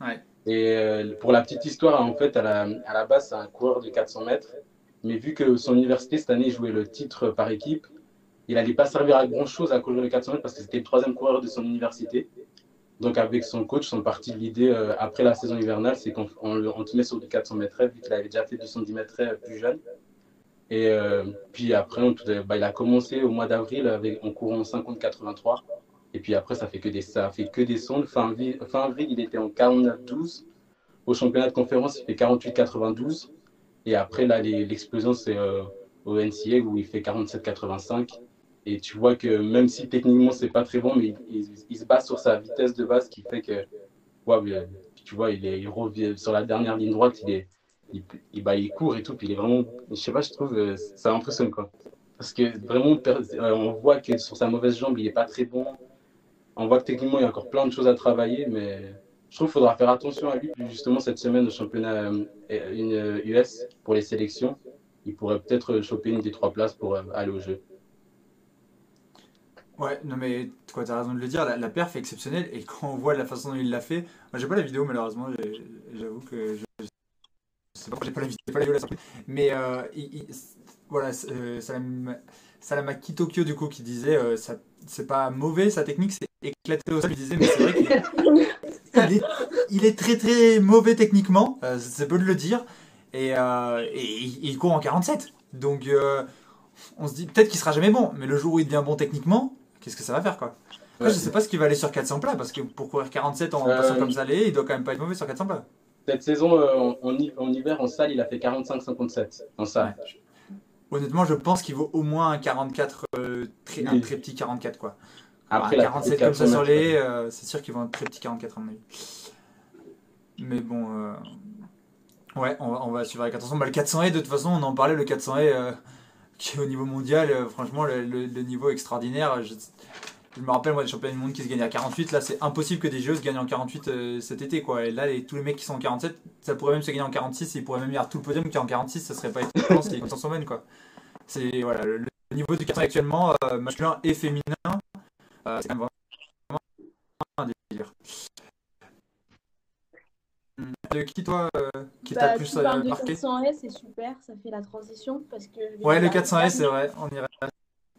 Ouais. Et euh, pour la petite histoire, en fait, à la, base, c'est un coureur de 400 mètres. Mais vu que son université, cette année, jouait le titre par équipe, il n'allait pas servir à grand-chose à courir les 400 mètres parce que c'était le troisième coureur de son université. Donc, avec son coach, sont partis de l'idée, euh, après la saison hivernale, c'est qu'on on, le- on te met sur du 400 mètres, vu qu'il avait déjà fait du 110 mètres plus jeune. Et euh, puis après, bah, il a commencé au mois d'avril en courant en 50-83. Et puis après, ça fait que ça fait que des sondes. Fin, avril- il était en 49-12. Au championnat de conférence, il fait 48-92. Et après, là, l'explosion, c'est euh, au NCA où il fait 47-85. Et tu vois que même si techniquement, c'est pas très bon, mais il, se base sur sa vitesse de base qui fait que, ouais, tu vois, il, revient sur la dernière ligne droite, bah, il court et tout. Puis il est vraiment, je sais pas, je trouve, euh, ça impressionne. Parce que vraiment, euh, on voit que sur sa mauvaise jambe, il est pas très bon. On voit que techniquement, il y a encore plein de choses à travailler, mais je trouve qu'il faudra faire attention à lui. Justement, cette semaine au championnat euh, une, euh, US pour les sélections, il pourrait peut-être choper une des trois places pour euh, aller au jeu. Ouais, non mais quoi, t'as raison de le dire, la, perf est exceptionnelle et quand on voit la façon dont il l'a fait, moi j'ai pas la vidéo malheureusement, j'avoue que je, sais pas j'ai pas la vidéo, pas la vidéo, mais euh, il- il- voilà, euh, Salam, Salamaki Tokyo du coup qui disait euh, ça, c'est pas mauvais sa technique, c'est éclaté au sol, il disait mais c'est vrai qu'il il est, il est très très mauvais techniquement, euh, c'est peu de le dire, et, euh, et il, court en 47, donc euh, on se dit peut-être qu'il sera jamais bon, mais le jour où il devient bon techniquement, qu'est-ce que ça va faire quoi? Après, Ouais. Je sais pas ce qu'il va aller sur 400 plats, parce que pour courir 47 en passant comme ça les, il doit quand même pas être mauvais sur 400 plats. Cette saison, en, en hi- en hiver, en salle, il a fait 45-57 en salle. Honnêtement, je pense qu'il vaut au moins un 44, euh, très, un très petit 44 quoi. Après, la 47 400 comme ça sur les, euh, c'est sûr qu'ils vont être très petits 44 à mon avis. Mais bon, euh, ouais, on va, on va suivre avec attention. Bah, le 400 et de toute façon, on en parlait, le 400 et euh, qui est au niveau mondial, franchement, le, le- le niveau extraordinaire. Je, je me rappelle, moi, des championnats du monde qui se gagnent à 48, là, c'est impossible que des jeux se gagnent en 48 euh, cet été, quoi. Et là, les- tous les mecs qui sont en 47, ça pourrait même se gagner en 46, et ils pourraient même y avoir tout le podium qui est en 46, ça serait pas étonnant s'ils s'en semaine, quoi. C'est, voilà, le, le niveau du 400 actuellement, euh, masculin et féminin, euh, c'est quand même vraiment un délire. De qui, toi, euh, qui t'a Bah, le plus marqué? 400S, c'est super, ça fait la transition parce que. Ouais, le parler 400S, c'est vrai, on irait.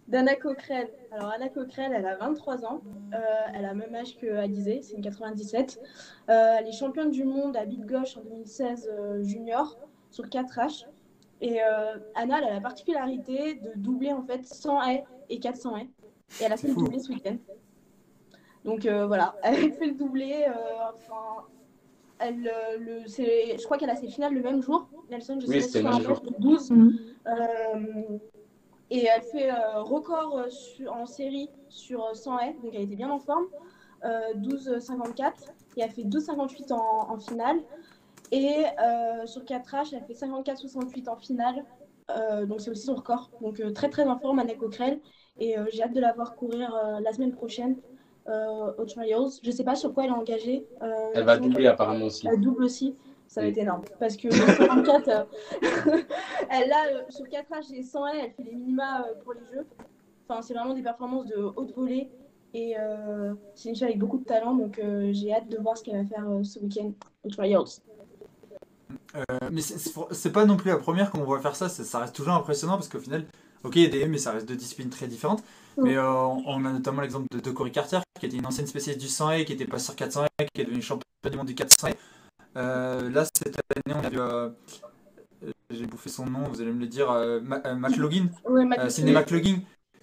D'Anna Coquerel. Alors, Anna Coquerel, elle a 23 ans. Euh, elle a le même âge que Alizé, c'est une 97. Euh, elle est championne du monde à bite gauche en 2016 euh, junior sur 4H. Et euh, Anna, elle a la particularité de doubler en fait 100 haies et 400 haies. Et elle a fait le doublé ce week-end. Donc euh, voilà, *laughs* elle a fait le doublé. euh, enfin, elle, euh, le, c'est- je crois qu'elle a ses finales le même jour. Nelson, je Oui, sais pas le si même tu jour. le 12. Mhm. Euh, et elle fait euh, record euh, en série sur euh, 100 haies, donc elle était bien en forme. Euh, 12,54 et elle fait 12,58 en, en finale. Et euh, sur 4H, elle fait 54,68 en finale. Euh, donc c'est aussi son record. Donc euh, très très en forme, Anna Coquerel. Et euh, j'ai hâte de la voir courir euh, la semaine prochaine euh, aux Trials. Je sais pas sur quoi elle est engagée. Euh, Elle va doubler apparemment aussi. elle double aussi. Ça va être énorme. Parce que 54, euh, *laughs* elle a euh, sur 4 H et 100 elle, elle fait les minima euh, pour les jeux. Enfin, c'est vraiment des performances de haute volée. Et euh, c'est une fille avec beaucoup de talent. Donc euh, j'ai hâte de voir ce qu'elle va faire euh, ce week-end aux Trials. Euh, mais c'est- pas non plus la première qu'on voit faire ça, ça reste toujours impressionnant parce qu'au final, ok, il y a des mais ça reste deux disciplines très différentes. Mais euh, on a notamment l'exemple de, de Cory Carter, qui était une ancienne spécialiste du 100 et qui était passée sur 400 et qui est devenue championne du monde du 400 euh, Là, cette année, on a vu, euh, euh, j'ai bouffé son nom, vous allez me le dire, euh, euh, McLaughlin, euh, Sidney McLaughlin,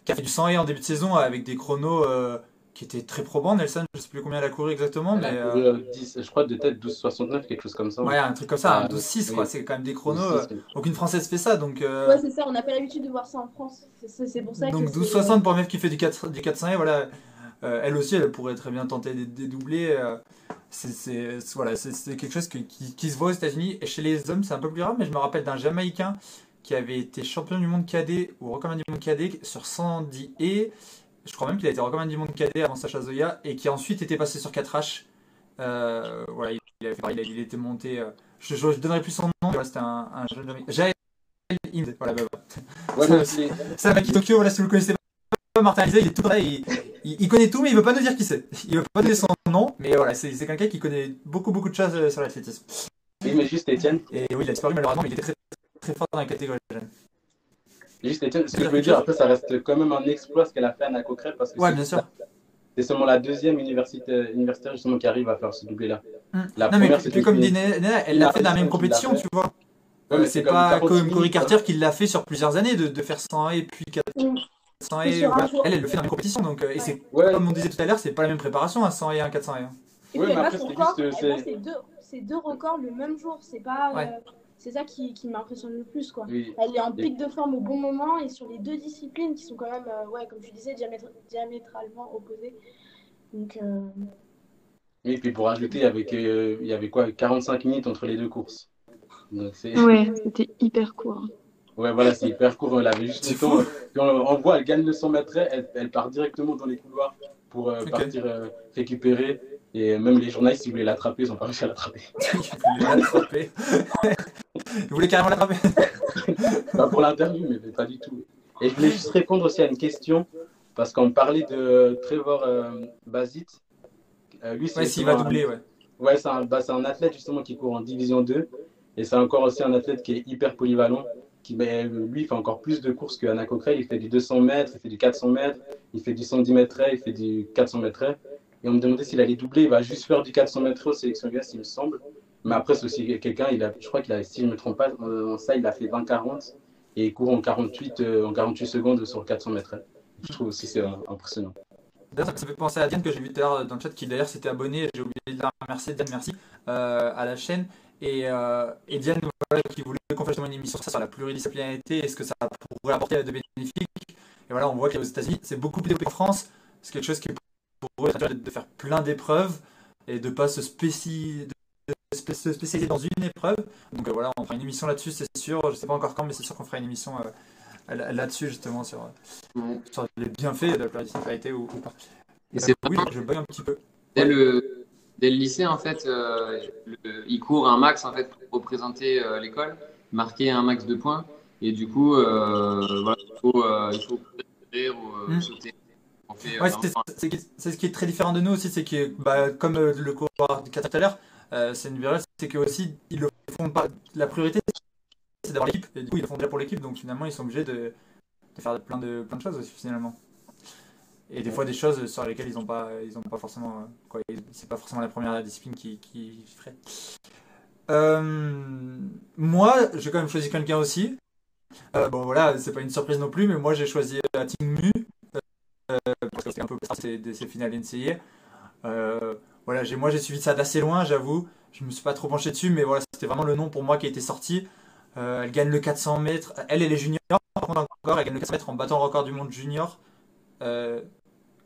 qui a fait du 100 en début de saison avec des chronos euh, qui étaient très probants. Nelson, je sais plus combien elle a couru exactement, Elle mais. a couru, 10, je crois de tête 12,69, quelque chose comme ça. Ouais, un truc comme ça, un Ah, 12-6, oui. quoi. C'est quand même des chronos. 12,6, euh, oui. aucune française fait ça, donc. euh, Ouais, c'est ça, on n'a pas l'habitude de voir ça en France. C'est- pour ça donc que. c'est- 12-60 pour un mec qui fait du 4, du 400 et voilà. Euh, elle aussi, elle pourrait très bien tenter des doublés. euh, c'est voilà, quelque chose que- qui, qui se voit aux États-Unis. Et chez les hommes, c'est un peu plus rare, mais je me rappelle d'un Jamaïcain qui avait été champion du monde cadet ou recommandé du monde cadet sur 110 et je crois même qu'il a été recommandé du monde cadet avant Sacha Zoya et qui ensuite était passé sur 4H. Euh, voilà, il, avait était monté. euh, je, je, je donnerai plus son nom, mais voilà, c'était un, un jeune Jamaïcain. Jael Hind, voilà, bah, voilà. Mec qui Tokyo, voilà, si vous le connaissez pas, Martin Alizé, il est tout prêt, il, il, il connaît tout, mais il veut pas nous dire qui c'est. Il veut pas donner son nom, mais voilà, c'est c'est quelqu'un qui connaît beaucoup, beaucoup de choses euh, sur l'athlétisme. Oui, mais juste Étienne, Et oui, il a disparu malheureusement, mais il était très, très fort dans la catégorie jeune. juste Étienne, ce que je veux dire, après, ça reste quand même un exploit ce qu'elle a fait Anna Coquerel parce que Ouais, c'est- bien sûr. c'est seulement la deuxième université, universitaire justement qui arrive à faire ce doublé-là. Hum. La non, mais première, puis, c'était comme dit elle l'a fait dans la même compétition, tu vois. Ouais, mais c'est pas 40 comme Cory hein. Carter qui l'a fait sur plusieurs années de, de faire 100 et puis 400 et. Et sur un voilà. jour. Elle, elle le fait dans la même compétition, donc, euh, et c'est Ouais, comme on disait tout à l'heure, c'est pas la même préparation, un 100 et un 400 et. hein. Et mais après, juste, ses deux, records le même jour. C'est pas. Ouais. euh, c'est ça qui, qui m'impressionne le plus, quoi. oui. Elle est en pic de forme au bon moment et sur les deux disciplines qui sont quand même, euh, ouais, comme tu disais, diamétra- diamétralement opposées. Donc, euh, Oui, puis pour ajouter, il y avait, que- il y avait quoi 45 minutes entre les deux courses. Donc c'est... Ouais, *laughs* c'était hyper court. Ouais, voilà, c'est hyper court. Elle avait juste C'est le temps. euh, Quand on voit, elle gagne le 100 mètres, elle, elle part directement dans les couloirs pour euh, partir euh, récupérer. Et même les journalistes, ils voulaient l'attraper, ils n'ont pas réussi à l'attraper. *laughs* Il voulait l'attraper. *laughs* Carrément l'attraper. *laughs* Pas pour l'interview, mais pas du tout. Et je voulais juste répondre aussi à une question, parce qu'on parlait de Trevor euh, Basit. Euh, lui, c'est Ouais, s'il va doubler, ouais. Ouais, c'est un, bah, c'est un athlète justement qui court en division 2. Et c'est encore aussi un athlète qui est hyper polyvalent. Qui, ben, lui, fait encore plus de courses que Anna Coquerel. Il fait du 200 mètres, il fait du 400 mètres, il fait du 110 mètres, il fait du 400 mètres. Et on me demandait s'il allait doubler. Il va juste faire du 400 mètres aux sélections US, il me semble. Mais après, c'est aussi quelqu'un, je crois qu'il a, si je ne me trompe pas, en ça, il a fait 20-40 et il court en 48, euh, en 48 secondes sur le 400 mètres. Je trouve aussi c'est euh, impressionnant. D'ailleurs, ça me fait penser à Diane que j'ai vu tout à l'heure dans le chat qui d'ailleurs s'était abonné. J'ai oublié de la remercier. Diane, merci euh, à la chaîne. Et, euh, et Diane, voilà, qui voulait qu'on fasse une émission sur ça, sur la pluridisciplinarité et ce que ça pourrait apporter de bénéfique. Et voilà, on voit qu'aux États-Unis, c'est beaucoup plus développé qu'en France. C'est quelque chose qui est pour eux, de faire plein d'épreuves et de pas se, spécialiser dans une épreuve. Donc euh, voilà, on fera une émission là-dessus, c'est sûr. Je sais pas encore quand, mais c'est sûr qu'on fera une émission euh, là- là-dessus, justement, sur, les bienfaits de la pluricyclalité ou, ou pas. Et c'est oui, je bug un petit peu. Le, dès le lycée, en fait, euh, le- il court un max en fait, pour représenter euh, l'école, marquer un max de points. Et du coup, euh, voilà, il faut, il faut courir ou euh, Mm. sauter. Ouais, c'est ce qui est très différent de nous aussi, c'est que, bah, comme le coureur du 4 tout à l'heure, c'est une vérité, c'est que aussi ils le font pas. La priorité, c'est d'avoir l'équipe, et du coup ils le font déjà pour l'équipe, donc finalement ils sont obligés de, de faire plein de, plein de choses aussi, finalement. Et des fois des choses sur lesquelles ils n'ont pas, ils ont pas forcément, euh, quoi, c'est pas forcément la première discipline qui, qui ferait. Euh, moi, j'ai quand même choisi quelqu'un aussi. Euh, bon voilà, c'est pas une surprise non plus, mais moi j'ai choisi euh, Ting Mu euh, parce que c'était un peu de, de ces finales. Euh, voilà, j'ai, moi j'ai suivi ça d'assez loin, j'avoue. Je me suis pas trop penché dessus, mais voilà, c'était vraiment le nom pour moi qui a été sorti. Elle gagne le 400 mètres. Elle, elle est junior, par contre, encore. Elle gagne le 400 mètres en battant le record du monde junior.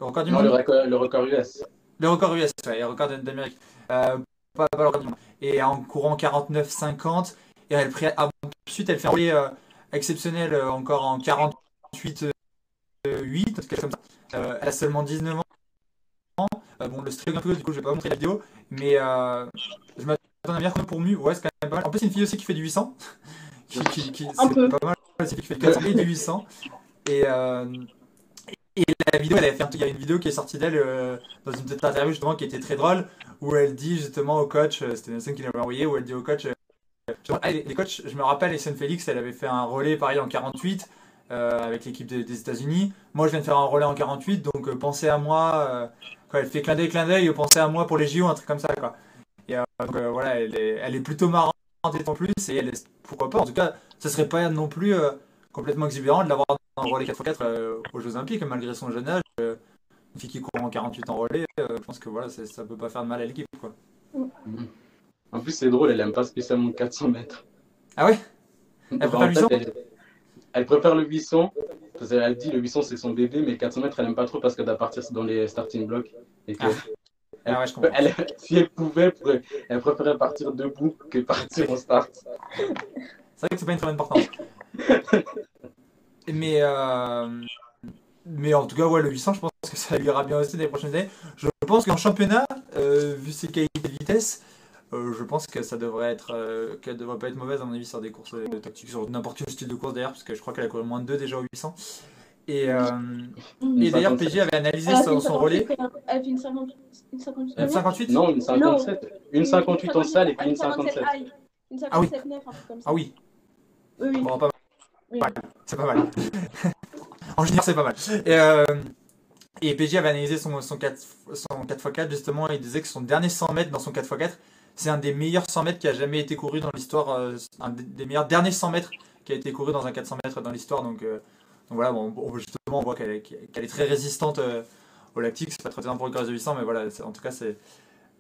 Le record du Non, monde le record, le record US. Le record US, ouais, le record d'Amérique. Euh, pas, pas le record du monde. Et en courant 49-50. Et elle, pré- ah, ensuite, elle fait un relais euh, exceptionnel euh, encore en 48-8, quelque chose comme ça. Euh, elle a seulement 19 ans. Euh, bon, le stream un peu, du coup, je vais pas vous montrer la vidéo. Mais euh, je m'attends à bien pour Mu. Ouais, c'est quand même pas mal. En plus, c'est une fille aussi qui fait du 800. *laughs* qui, qui, qui- Un c'est pas mal. C'est une fille qui fait du 400 et du 800. Et, euh, et la vidéo, il y a une vidéo qui est sortie d'elle euh, dans une petite interview justement qui était très drôle où elle dit justement au coach, euh, c'était Nelson qui l'avait envoyé, où elle dit au coach, euh, les, coachs, je me rappelle, Essene Félix, elle avait fait un relais pareil en 48 euh, avec l'équipe des, des États-Unis. Moi, je viens de faire un relais en 48, donc pensez à moi. quand elle fait clin d'œil, clin d'œil, pensez à moi pour les JO, un truc comme ça, quoi. Et donc, voilà, elle est, elle est plutôt marrante en plus, et elle est, pourquoi pas, en tout cas, ce serait pas non plus complètement exubérant de l'avoir dans le relais 4x4 euh, aux Jeux Olympiques, malgré son jeune âge. euh, une fille qui court en 48 en relais, euh, je pense que voilà, ça peut pas faire de mal à l'équipe, quoi. En plus, c'est drôle, elle aime pas spécialement le 400 mètres. Ah ouais? Elle préfère le fait, 800 elle, elle préfère le 800, parce qu'elle dit le 800 c'est son bébé, mais le 400 mètres elle aime pas trop parce qu'elle doit partir dans les starting blocks. Et que Ah. elle- Ah ouais, je comprends. *laughs* elle- si elle pouvait, elle, pourrait- elle préférait partir debout que partir en start. C'est vrai que c'est pas une très bonne importance. *laughs* mais, euh, mais en tout cas, ouais, le 800, je pense que ça lui ira bien aussi dans les prochaines années. Je pense qu'en championnat, euh, vu ses qualités de vitesse, euh, je pense que ça devrait être, euh, qu'elle devrait pas être mauvaise à mon avis sur des courses euh, tactiques, sur n'importe quel style de course d'ailleurs, parce que je crois qu'elle a couru moins de 2 déjà au 800. Et, euh, et d'ailleurs, PG avait analysé son, relais. 58, Elle fait une 50 une 58 Une 58 Non, une 57. Une 58 en salle et puis une 57. aïe. Une Ah oui. 57 9, un truc comme ça. Ah oui, Oui, oui. bon, pas C'est pas mal. *laughs* en junior, c'est pas mal. Et, euh, et PG avait analysé son, son, 4, son 4x4 justement, et il disait que son dernier 100 mètres dans son 4x4, c'est un des meilleurs 100 mètres qui a jamais été couru dans l'histoire, euh, un des meilleurs derniers 100 mètres qui a été couru dans un 400 mètres dans l'histoire. Donc, euh, donc voilà, bon, on- justement, on voit qu'elle est, très résistante euh, au lactique. C'est pas très bien pour le corps de 800, mais voilà, en tout cas, c'est.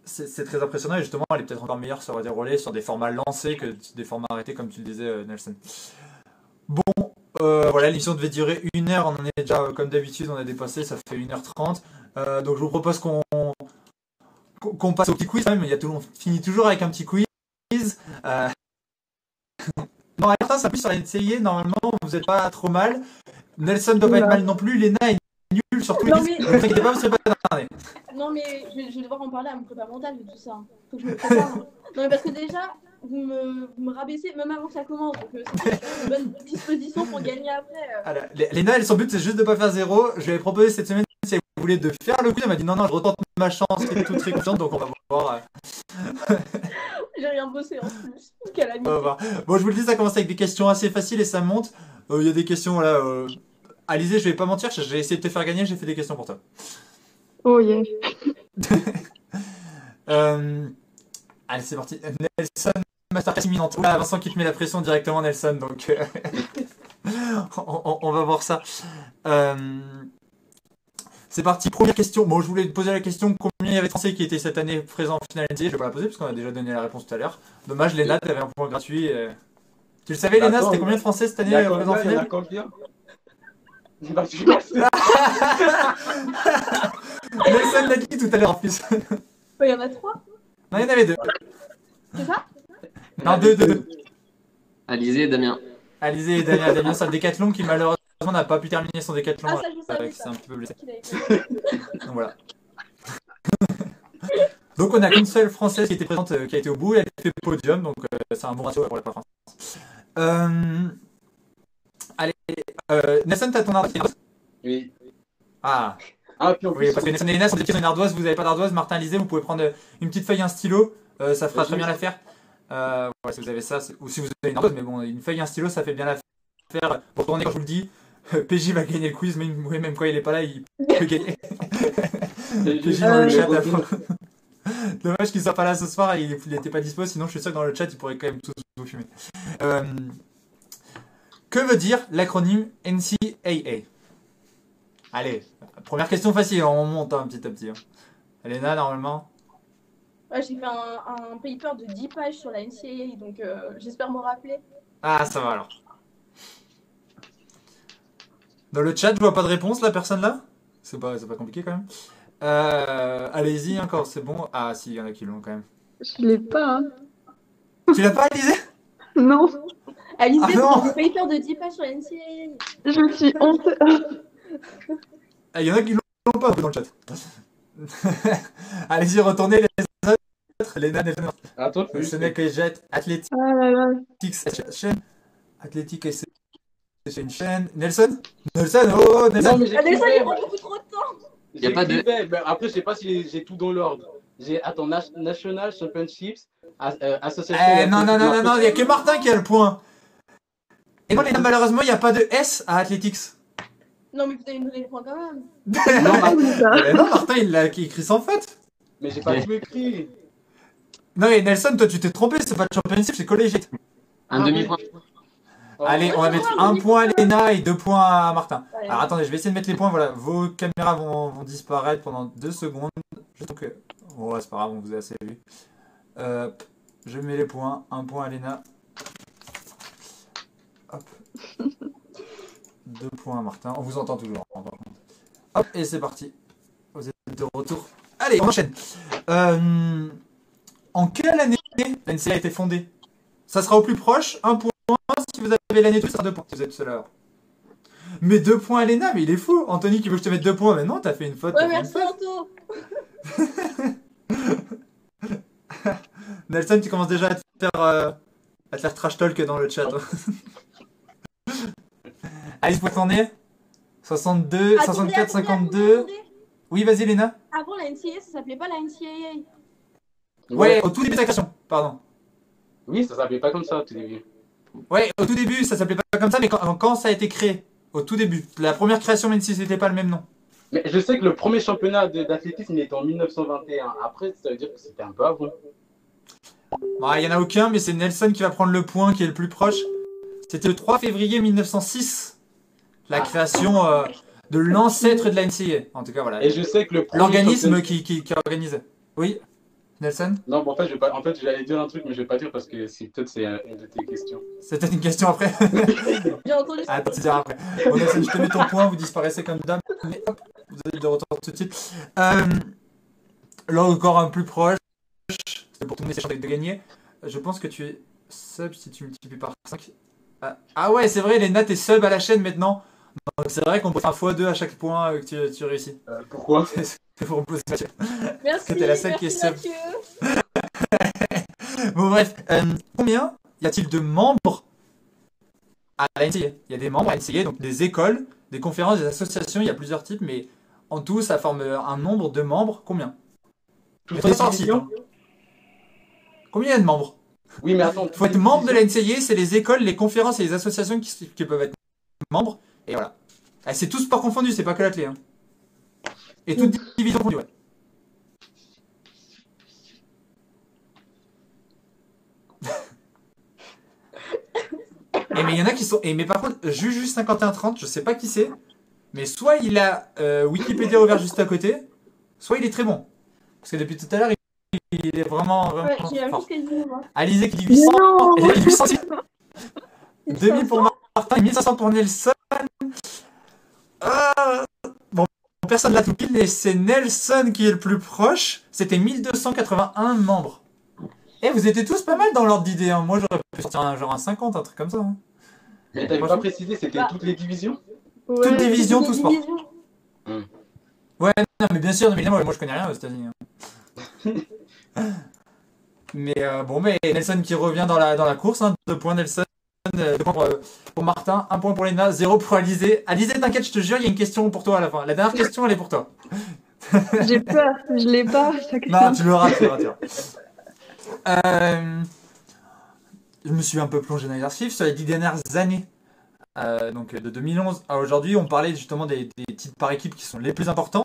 C'est très impressionnant et justement, elle est peut-être encore meilleure sur des relais, sur des formats lancés que des formats arrêtés, comme tu le disais, Nelson. Bon, euh, voilà, l'émission devait durer une heure. On en est déjà, comme d'habitude, on a dépassé, ça fait 1h30. Euh, donc je vous propose qu'on qu'on passe au petit quiz quand même. Il y a tout, on finit toujours avec un petit quiz. Euh... *laughs* Non, ça plus sur la. Normalement, vous n'êtes pas trop mal. Nelson ne doit pas être mal non plus. Lena est nulle sur tous les mais- Ne vous inquiétez pas, vous serez pas dernier. Non, mais je vais, je vais devoir en parler à mon prépa mental de tout ça. Faut que je me prépare. non, mais parce que déjà, vous me, vous me rabaissez même avant que ça commence. Donc, euh, c'est une bonne disposition pour gagner après. euh. Léna, elle, son but, c'est juste de pas faire zéro. Je lui avais proposé cette semaine si elle voulait de faire le quiz. Elle m'a dit non, non, je retente ma chance. Elle est toute très confiante, donc on va voir. euh, *laughs* J'ai rien bossé en plus. *laughs* Bon, je vous le dis, ça commence avec des questions assez faciles et ça monte. Euh, Il y a des questions, voilà. Euh... Alizé, je vais pas mentir, j'ai essayé de te faire gagner, j'ai fait des questions pour toi. Oh yeah. *laughs* Euh, Allez, c'est parti. Nelson, masterclass imminente. Oula, Vincent qui te met la pression directement, Nelson. Donc, euh, *laughs* on, on- on va voir ça. Euh, C'est parti. Première question. Bon, je voulais te poser la question combien il y avait de Français qui étaient cette année présents en finale Je vais pas la poser parce qu'on a déjà donné la réponse tout à l'heure. Dommage, Léna, tu avais un point gratuit. euh. Tu le savais, Léna, c'était combien de Français cette Il y année a présents en combien Il y en a finale *laughs* *laughs* Nelson l'a dit tout à l'heure en plus. Il y en a trois, Non, il y en avait deux. c'est ça? Non, deux, deux, deux. Alizé et Damien. Alizé et Damien. Damien, c'est un décathlon qui malheureusement n'a pas pu terminer son décathlon. Ah, ça, je ça. C'est un petit peu blessé. Donc voilà. *laughs* donc on a qu'une seule française qui était présente, euh, qui a été au bout, elle a fait podium, donc euh, c'est un bon ratio pour la France. Euh, Allez, euh, Nelson, t'as ton ardoise? Oui. Ah, Ah, puis en oui, plus, parce que Nelson et sont des pieds sur une ardoise, vous n'avez pas d'ardoise, Martin Lisée, vous pouvez prendre euh, une petite feuille et un stylo, euh, ça fera très bien l'affaire. Euh, ouais, si vous avez ça, ou si vous avez une ardoise, mais bon, une feuille et un stylo, ça fait bien l'affaire. Pour tourner, quand je vous le dis, *laughs* PJ va gagner le quiz, même, même quand il est pas là, il *laughs* peut gagner. PJ dans le chat. à- *laughs* Dommage qu'il soit pas là ce soir, il n'était pas dispo, sinon je suis sûr que dans le chat il pourrait quand même tous vous fumer. Euh, que veut dire l'acronyme NCAA Allez, première question facile, on monte hein, petit à petit. hein. Elena, normalement Ouais, j'ai fait un, un paper de 10 pages sur la NCAA, donc euh, j'espère me rappeler. Ah, ça va alors. Dans le chat, je vois pas de réponse, la personne là? C'est pas, c'est pas compliqué quand même. Euh, Allez-y encore, c'est bon. Ah, si, il y en a qui l'ont quand même. Je l'ai pas. hein. Tu l'as pas, Alizé Non, Alizé, Ah c'est non un paper de 10 pages sur la NCAA. je suis honteuse. Ah, Il y en a qui l'ont pas dans le chat. *laughs* Allez-y, retournez les. Les nains, Attends, le Chenet que jette, Athlétique, Ah là là. chaîne. Athlétique, et c'est une chaîne. Nelson? Nelson, oh, Nelson Non, mais j'ai Allez, ça, il prend beaucoup trop de temps. Y a pas de- après, je sais pas si j'ai tout dans l'ordre. J'ai, attends, National Championships, euh, Association. Eh, non, non, non, non, non, il n'y a que Martin qui a le point. Et non, les gars, malheureusement, il n'y a pas de S à Athletics. Non, mais vous allez me donner le point quand même. *laughs* Non, Martin, il l'a écrit sans faute. mais j'ai pas tout écrit. Non, mais Nelson, toi, tu t'es trompé, c'est pas le championship, c'est collégiate. Un Ah, demi-point. Oh, Allez, on va mettre un point à Léna et deux points à Martin. Ouais. Alors attendez, je vais essayer de mettre les points. Voilà, vos caméras vont, vont disparaître pendant deux secondes. Juste que. Bon, ouais, c'est pas grave, on vous a assez vu. Euh, je mets les points. Un point à Léna. Hop. *laughs* Deux points à Martin. On vous entend toujours. hein, par contre. Hop, et c'est parti. Vous êtes de retour. Allez, on enchaîne. Euh, en quelle année la NCA a été fondée? Ça sera au plus proche. Un point. Si vous avez l'année tout, ça sera deux points. Si vous êtes seul alors. Mais deux points à Léna, mais il est fou. Anthony qui veut que je te mette deux points. Mais non, t'as fait une faute. Ouais, merci. Anto. *laughs* Nelson, tu commences déjà à te faire, euh, à te faire trash talk dans le chat. *laughs* Alice, est? 62, Attendez, 64, attendez, 52. attendez. Oui, vas-y, Léna. Avant la NCAA, ça s'appelait pas la NCAA. Ouais, au tout début de la création. Pardon. Oui, ça s'appelait pas comme ça au tout début. Ouais, au tout début, ça s'appelait pas comme ça, mais quand, quand ça a été créé, au tout début, la première création, même si c'était pas le même nom. Mais je sais que le premier championnat d'athlétisme il était en 1921. Après, ça veut dire que c'était un peu avant. Bon, il y en a aucun, mais c'est Nelson qui va prendre le point, qui est le plus proche. C'était le 3 février 1906, la création euh, de l'ancêtre de la NCAA. En tout cas, voilà. Et je sais que le premier L'organisme championnat- qui, qui, qui organise. Oui, Nelson? Non, en fait, je vais pas... en fait, j'allais dire un truc, mais je vais pas dire parce que c'est peut-être c'est euh, une de tes questions. C'était une question après. *laughs* J'ai entendu ça. Attends, après. Bon, Nelson, je te mets ton point, vous disparaissez comme dame. Mais hop, vous êtes de retour tout de suite. Euh, là encore un plus proche. C'est pour te donner ses chances de gagner. Je pense que tu es sub si tu multiplies par 5. Ah, ah ouais, c'est vrai, Léna, t'es sub à la chaîne maintenant. Donc c'est vrai qu'on peut faire un x2 à chaque point euh, que tu, tu réussis. Euh, pourquoi? *laughs* C'est pour me poser la question. Merci. t'es la seule merci. Mathieu. *laughs* Bon bref, euh, combien y a-t-il de membres à la NCA Il y a des membres à la NCA, donc des écoles, des conférences, des associations, il y a plusieurs types, mais en tout, ça forme un nombre de membres. Combien? Toutes les divisions Combien il y a de membres? Oui, mais attends. Il faut être membre de la NCA, c'est les écoles, les conférences et les associations qui, qui peuvent être membres. Et voilà. Ah, c'est tout sport confondu, c'est pas que l'athlé. Hein. Et toutes divisions confondues, ouais. Et mais il y en a qui sont. Et mais par contre, Juju 5130, je sais pas qui c'est. Mais soit il a euh, Wikipédia ouvert juste à côté, soit il est très bon. Parce que depuis tout à l'heure, il, il est vraiment, vraiment Ouais, la même fort. Alizé qui dit 800. Non Elle a dit 800. 2000 pour Martin et 1500 pour Nelson. Ah personne l'a tout pile, et c'est Nelson qui est le plus proche. C'était 1281 membres. Et vous étiez tous pas mal dans l'ordre d'idée. hein. Moi, j'aurais pu sortir un, genre un 50, un truc comme ça. hein. Mais t'avais pas précisé, c'était toutes les divisions? Toute Ouais. division, tout sport. Division. Ouais, non, mais bien sûr, mais moi, moi je connais rien aux États-Unis. hein. *laughs* mais euh, bon, mais Nelson qui revient dans la, dans la course. Hein, deux points Nelson, deux points pour, euh, pour Martin, un point pour Lena, zéro pour Alizé. Alizé, t'inquiète, je te jure, il y a une question pour toi à la fin. La dernière question, elle est pour toi. *laughs* J'ai peur, je l'ai pas. Non, tu l'auras, tu l'auras, tu l'auras. Euh, je me suis un peu plongé dans les archives sur les dix dernières années. Euh, donc de 2011 à aujourd'hui, on parlait justement des, des titres par équipe qui sont les plus importants.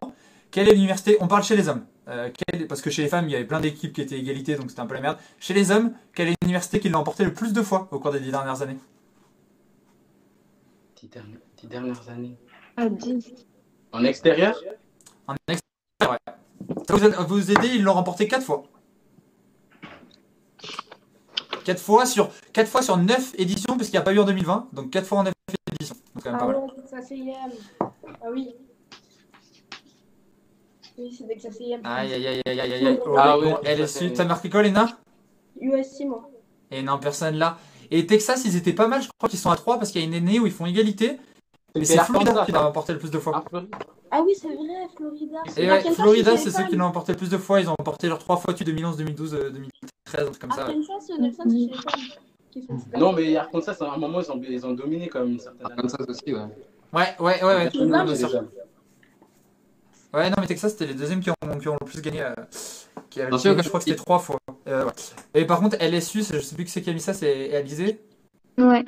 Quelle est l'université? On parle chez les hommes. Euh, parce que chez les femmes, il y avait plein d'équipes qui étaient égalité, donc c'était un peu la merde. Chez les hommes, quelle est l'université qui l'a emporté le plus de fois au cours des dix dernières années Dix dernières, dix dernières années. À 10. En extérieur En extérieur, ouais. Ça vous, vous aider, ils l'ont remporté 4 fois. 4 fois sur, 4 fois sur 9 éditions, parce qu'il n'y a pas eu en 2020. Donc 4 fois en 9 éditions. Donc quand même Ah pas mal. ouais, ça c'est IM. Ah oui. Oui, c'est Texas A&M. Aïe aïe aïe aïe aïe aïe. Ah Oregon, ouais, ça, LSU. T'as marqué quoi, Léna USC, moi. Et non, personne là. Et Texas, ils étaient pas mal. Je crois qu'ils sont à 3 parce qu'il y a une année où ils font égalité. Mais c'est Florida qui l'a ça. remporté le plus de fois. Ah. Ah oui, c'est vrai, Florida. Et ouais, Florida, c'est ceux qui l'ont remporté le plus de fois. Ils ont remporté genre 3 fois, tu 2011, 2012, euh, 2013, un truc comme ça. Non, mais Arkansas, à un moment, ils ont, ils ont dominé quand même une certaine année. Arkansas aussi, ouais. Ouais, ouais, ouais. Ouais. Non, mais Texas, c'était les deuxièmes qui ont, qui ont le plus gagné. euh, qui avaient- Attention, je crois que c'était trois fois. Euh, ouais. Et par contre, LSU, je sais plus qui c'est qui a mis ça, c'est Alizé. Ouais.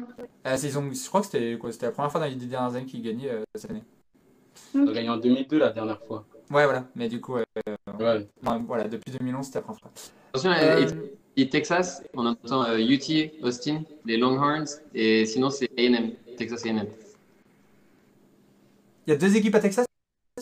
Euh, c'est- ils ont, je crois que c'était quoi C'était la première fois dans les dix dernières années qu'ils gagnaient euh, cette année. Ils ont gagné en 2002 la dernière fois. Ouais, voilà. Mais du coup, euh, Ouais. non, voilà, depuis 2011, c'était la première fois. Attention, Euh, et, et Texas, on entend euh, UT, Austin, les Longhorns, et sinon c'est A&M, Texas A&M. Il y a deux équipes à Texas,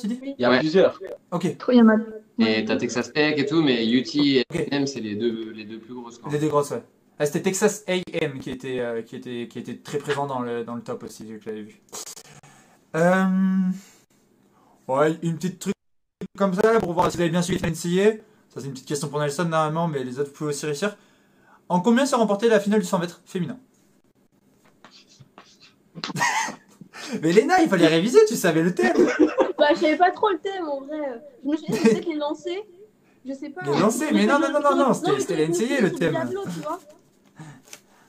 tu dis Il y a Ouais. plusieurs. Ok. Trop, il y en a. Et t'as Texas Tech et tout, mais UT et Ok. A&M, c'est les deux, les deux plus grosses. quoi. Les deux grosses, ouais. Ah, c'était Texas AM qui était, euh, qui, était, qui était très présent dans le, dans le top aussi, que j'avais vu. Euh... Ouais, une petite truc comme ça pour voir si vous avez bien suivi la NCAA. Ça, c'est une petite question pour Nelson normalement, mais les autres, vous pouvez aussi réussir. En combien s'est remporté la finale du 100 mètres féminin? *laughs* Mais Léna, il fallait réviser, tu savais le thème Bah, je savais pas trop le thème en vrai. Je me suis dit, peut-être les lancers. Je sais pas. Les lancers, mais non, non, non, non, non, c'était- la NCAA, le thème. Diablo, tu vois.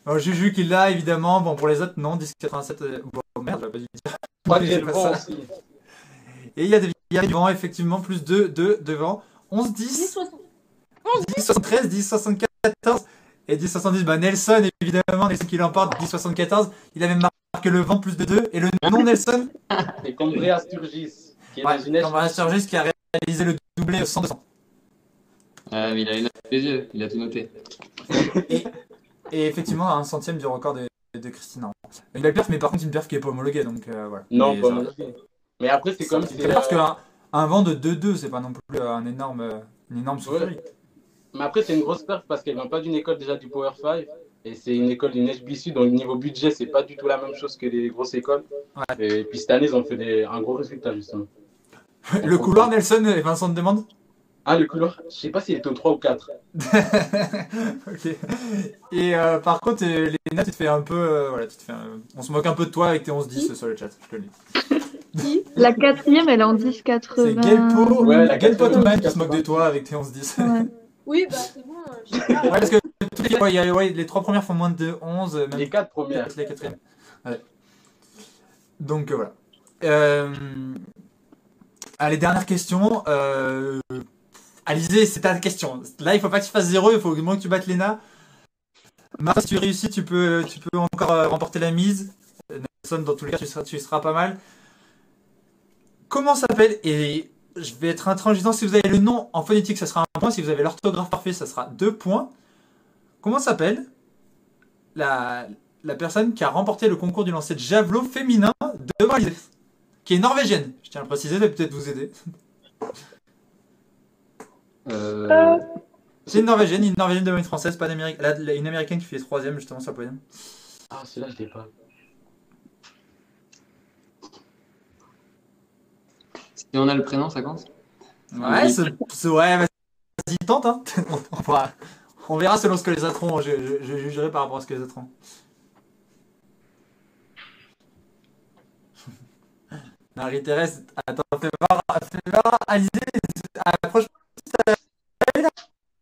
Bon, Juju qui l'a, évidemment. Bon, pour les autres, non, 10,87. euh, Bon, merde, j'aurais pas dû dire. *laughs* Que J'ai pas ça. Et il y a, des- il y a du vent, effectivement, plus 2, 2 devant. 11, 10, 1060. 10, 73, 10, 74 et 10, 70. Bah, Nelson, évidemment, Nelson qui l'emporte, 10, 74. Il a même marqué le vent, plus de 2. Et le non Nelson, *laughs* C'est Cambria Sturgis, qui est ouais, dans une. Cameron Sturgis qui a réalisé le doublé 100 200. Euh, il a une les yeux, il a tout noté. Et effectivement, un centième du record de, de Christina. Une belle perf, mais par contre, une perf qui est pas homologuée, donc euh, voilà. Non, pas mal. Mais après, c'est comme si C'est parce qu'un un vent de 2-2, c'est pas non plus euh, un énorme, euh, une énorme soufflerie. Mais après, c'est une grosse perte parce qu'elle vient pas d'une école déjà du Power 5. Et c'est une école d'une HBCU, donc niveau budget, c'est pas du tout la même chose que les grosses écoles. Ouais. Et puis cette année, ils ont fait des- un gros résultat, justement. *laughs* Le couloir, Nelson et Vincent te demande Ah, le couloir, je sais pas s'il était au 3 ou 4. *laughs* Ok. Et euh, par contre, euh, Léna, tu te fais un peu. euh, voilà, tu te fais un- On se moque un peu de toi avec tes 11-10 sur le chat, je te le dis. *laughs* La quatrième, elle est en 10,80. C'est Gelpo, Ouais, la Gelpo quatrième, Toman qui se 80. moque de toi avec tes 11-10. Ouais. Oui, bah c'est bon, euh, je. Ouais, parce que les, ouais, il y a- ouais, les trois premières font moins de 11, même Les 4 premières. les quatrièmes. Ouais. Donc euh, voilà. Euh... Allez, dernière question. Euh... Alizé, c'est ta question. Là, il faut pas que tu fasses zéro, il faut au moins que tu battes Léna. Mars, si tu réussis, tu peux, encore euh, remporter la mise. Nelson, dans tous les cas, tu seras, pas mal. Comment s'appelle Et je vais être intransigeant. Si vous avez le nom en phonétique, ça sera un point. Si vous avez l'orthographe parfait, ça sera deux points. Comment s'appelle la, personne qui a remporté le concours du lancer de javelot féminin devant l'Isée Qui est norvégienne. Je tiens à le préciser, ça va peut-être vous aider. Euh, C'est une norvégienne, une norvégienne devant une française, pas d'américaine. Une américaine qui fait troisième justement sur le podium. Ah, celui-là, je l'ai pas. Si on a le prénom, ça compte Ouais, ouais, vas-y, tente, hein. *laughs* on, verra selon ce que les autres ont. Je, je- je jugerai par rapport à ce que les autres ont. Marie-Thérèse, attends, fais voir, fais voir, Alizé, approche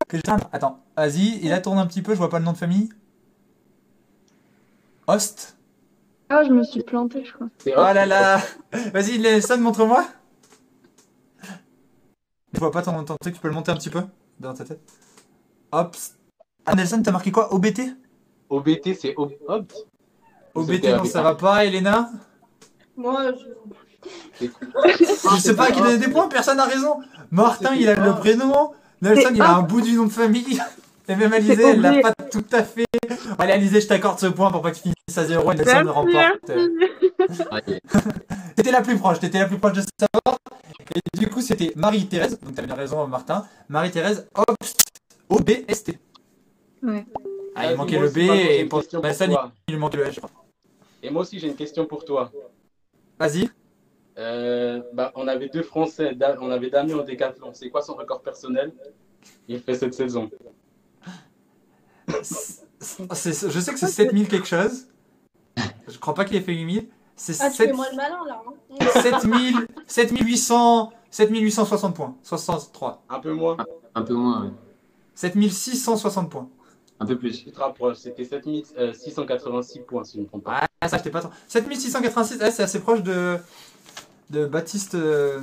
que je- Attends, vas-y, il a tourné un petit peu, je vois pas le nom de famille. Host. Ah, je me suis plantée, je crois. Oh là là. Vas-y, Nelson, montre-moi. Je vois pas ton, ton truc, tu peux le monter un petit peu dans ta tête. Hop Ah, Nelson, t'as marqué quoi? OBT OBT, c'est Opt. OBT, non, ça va pas, Elena? Moi, je... Je sais pas à qui donner des points, personne n'a raison Martin, il a le prénom Nelson, il a un bout du nom de famille *laughs* Et même Alizé, elle l'a pas tout à fait Allez, Alizé, je t'accorde ce point pour pas que tu finisses à zéro et Nelson Merci, le remporte. *laughs* T'étais la plus proche, t'étais la plus proche de savoir. Et du coup, c'était Marie-Thérèse, donc t'as bien raison, Martin. Marie-Thérèse Obst, O-B-S-T. Ouais. Ah, il Vas-y, manquait le B et pour Nelson, il manquait le H. je crois. Et moi aussi, j'ai une question pour toi. Vas-y. Euh, bah, on avait deux Français. On avait Damien au décathlon. C'est quoi son record personnel? Il fait cette saison. C'est- Je sais que c'est 7000 quelque chose. Je crois pas qu'il ait fait 8000. C'est Ah, tu 7 fais moi le malin là. Hein. 7000 7800 7860 points. 63. Un peu moins. Un peu moins, ouais. 7660 points. un peu plus. Tu te rapproches. C'était 7686 points, si je ne me trompe pas. Ah, ça, j'étais pas trop. 7686, ouais, c'est assez proche de, de Baptiste, euh,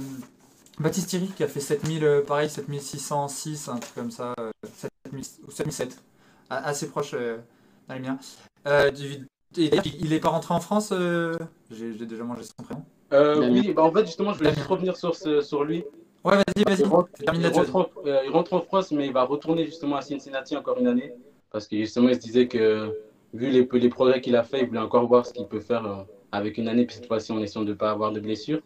Baptiste Thierry qui a fait 7000, euh, pareil, 7606, un truc comme ça, euh, 7000 ou 7007. Ah, Assez proche euh, dans les miens. Euh, du- et d'ailleurs, il est pas rentré en France euh, J'ai déjà mangé son prénom. Euh, oui, bah, en fait, justement, je voulais juste revenir sur, ce, sur lui. Ouais, vas-y, vas-y. Il rentre, il, en, euh, il rentre en France, mais il va retourner justement à Cincinnati encore une année. Parce que justement, il se disait que vu les, les progrès qu'il a fait, il voulait encore voir ce qu'il peut faire euh, avec une année, puis cette fois-ci en essayant de ne pas avoir de blessures.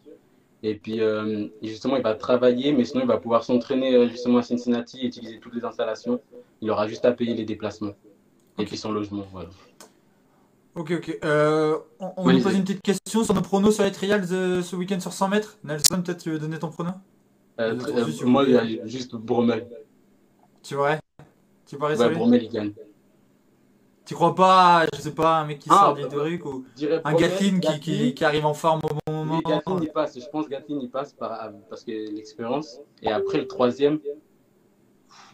Et puis, euh, justement, il va travailler, mais sinon, il va pouvoir s'entraîner euh, justement à Cincinnati, utiliser toutes les installations. Il aura juste à payer les déplacements. Et puis son logement, voilà. Ok, ok. Euh, on on Bonne nous pose une petite question sur nos pronos sur les trials de ce week-end sur 100 mètres. Nelson, peut-être tu veux donner ton prono? Euh, moi, il y a juste Bromel. Tu vois? Tu paries Ouais, Bromel, il gagne. Tu crois pas, je sais pas, un mec qui Ah, sort bah, du truc ou un Gatlin qui, qui, qui arrive en forme au bon moment Oui, Gatlin, il passe. Je pense que Gatlin, il passe par, parce que l'expérience. Et après, le troisième,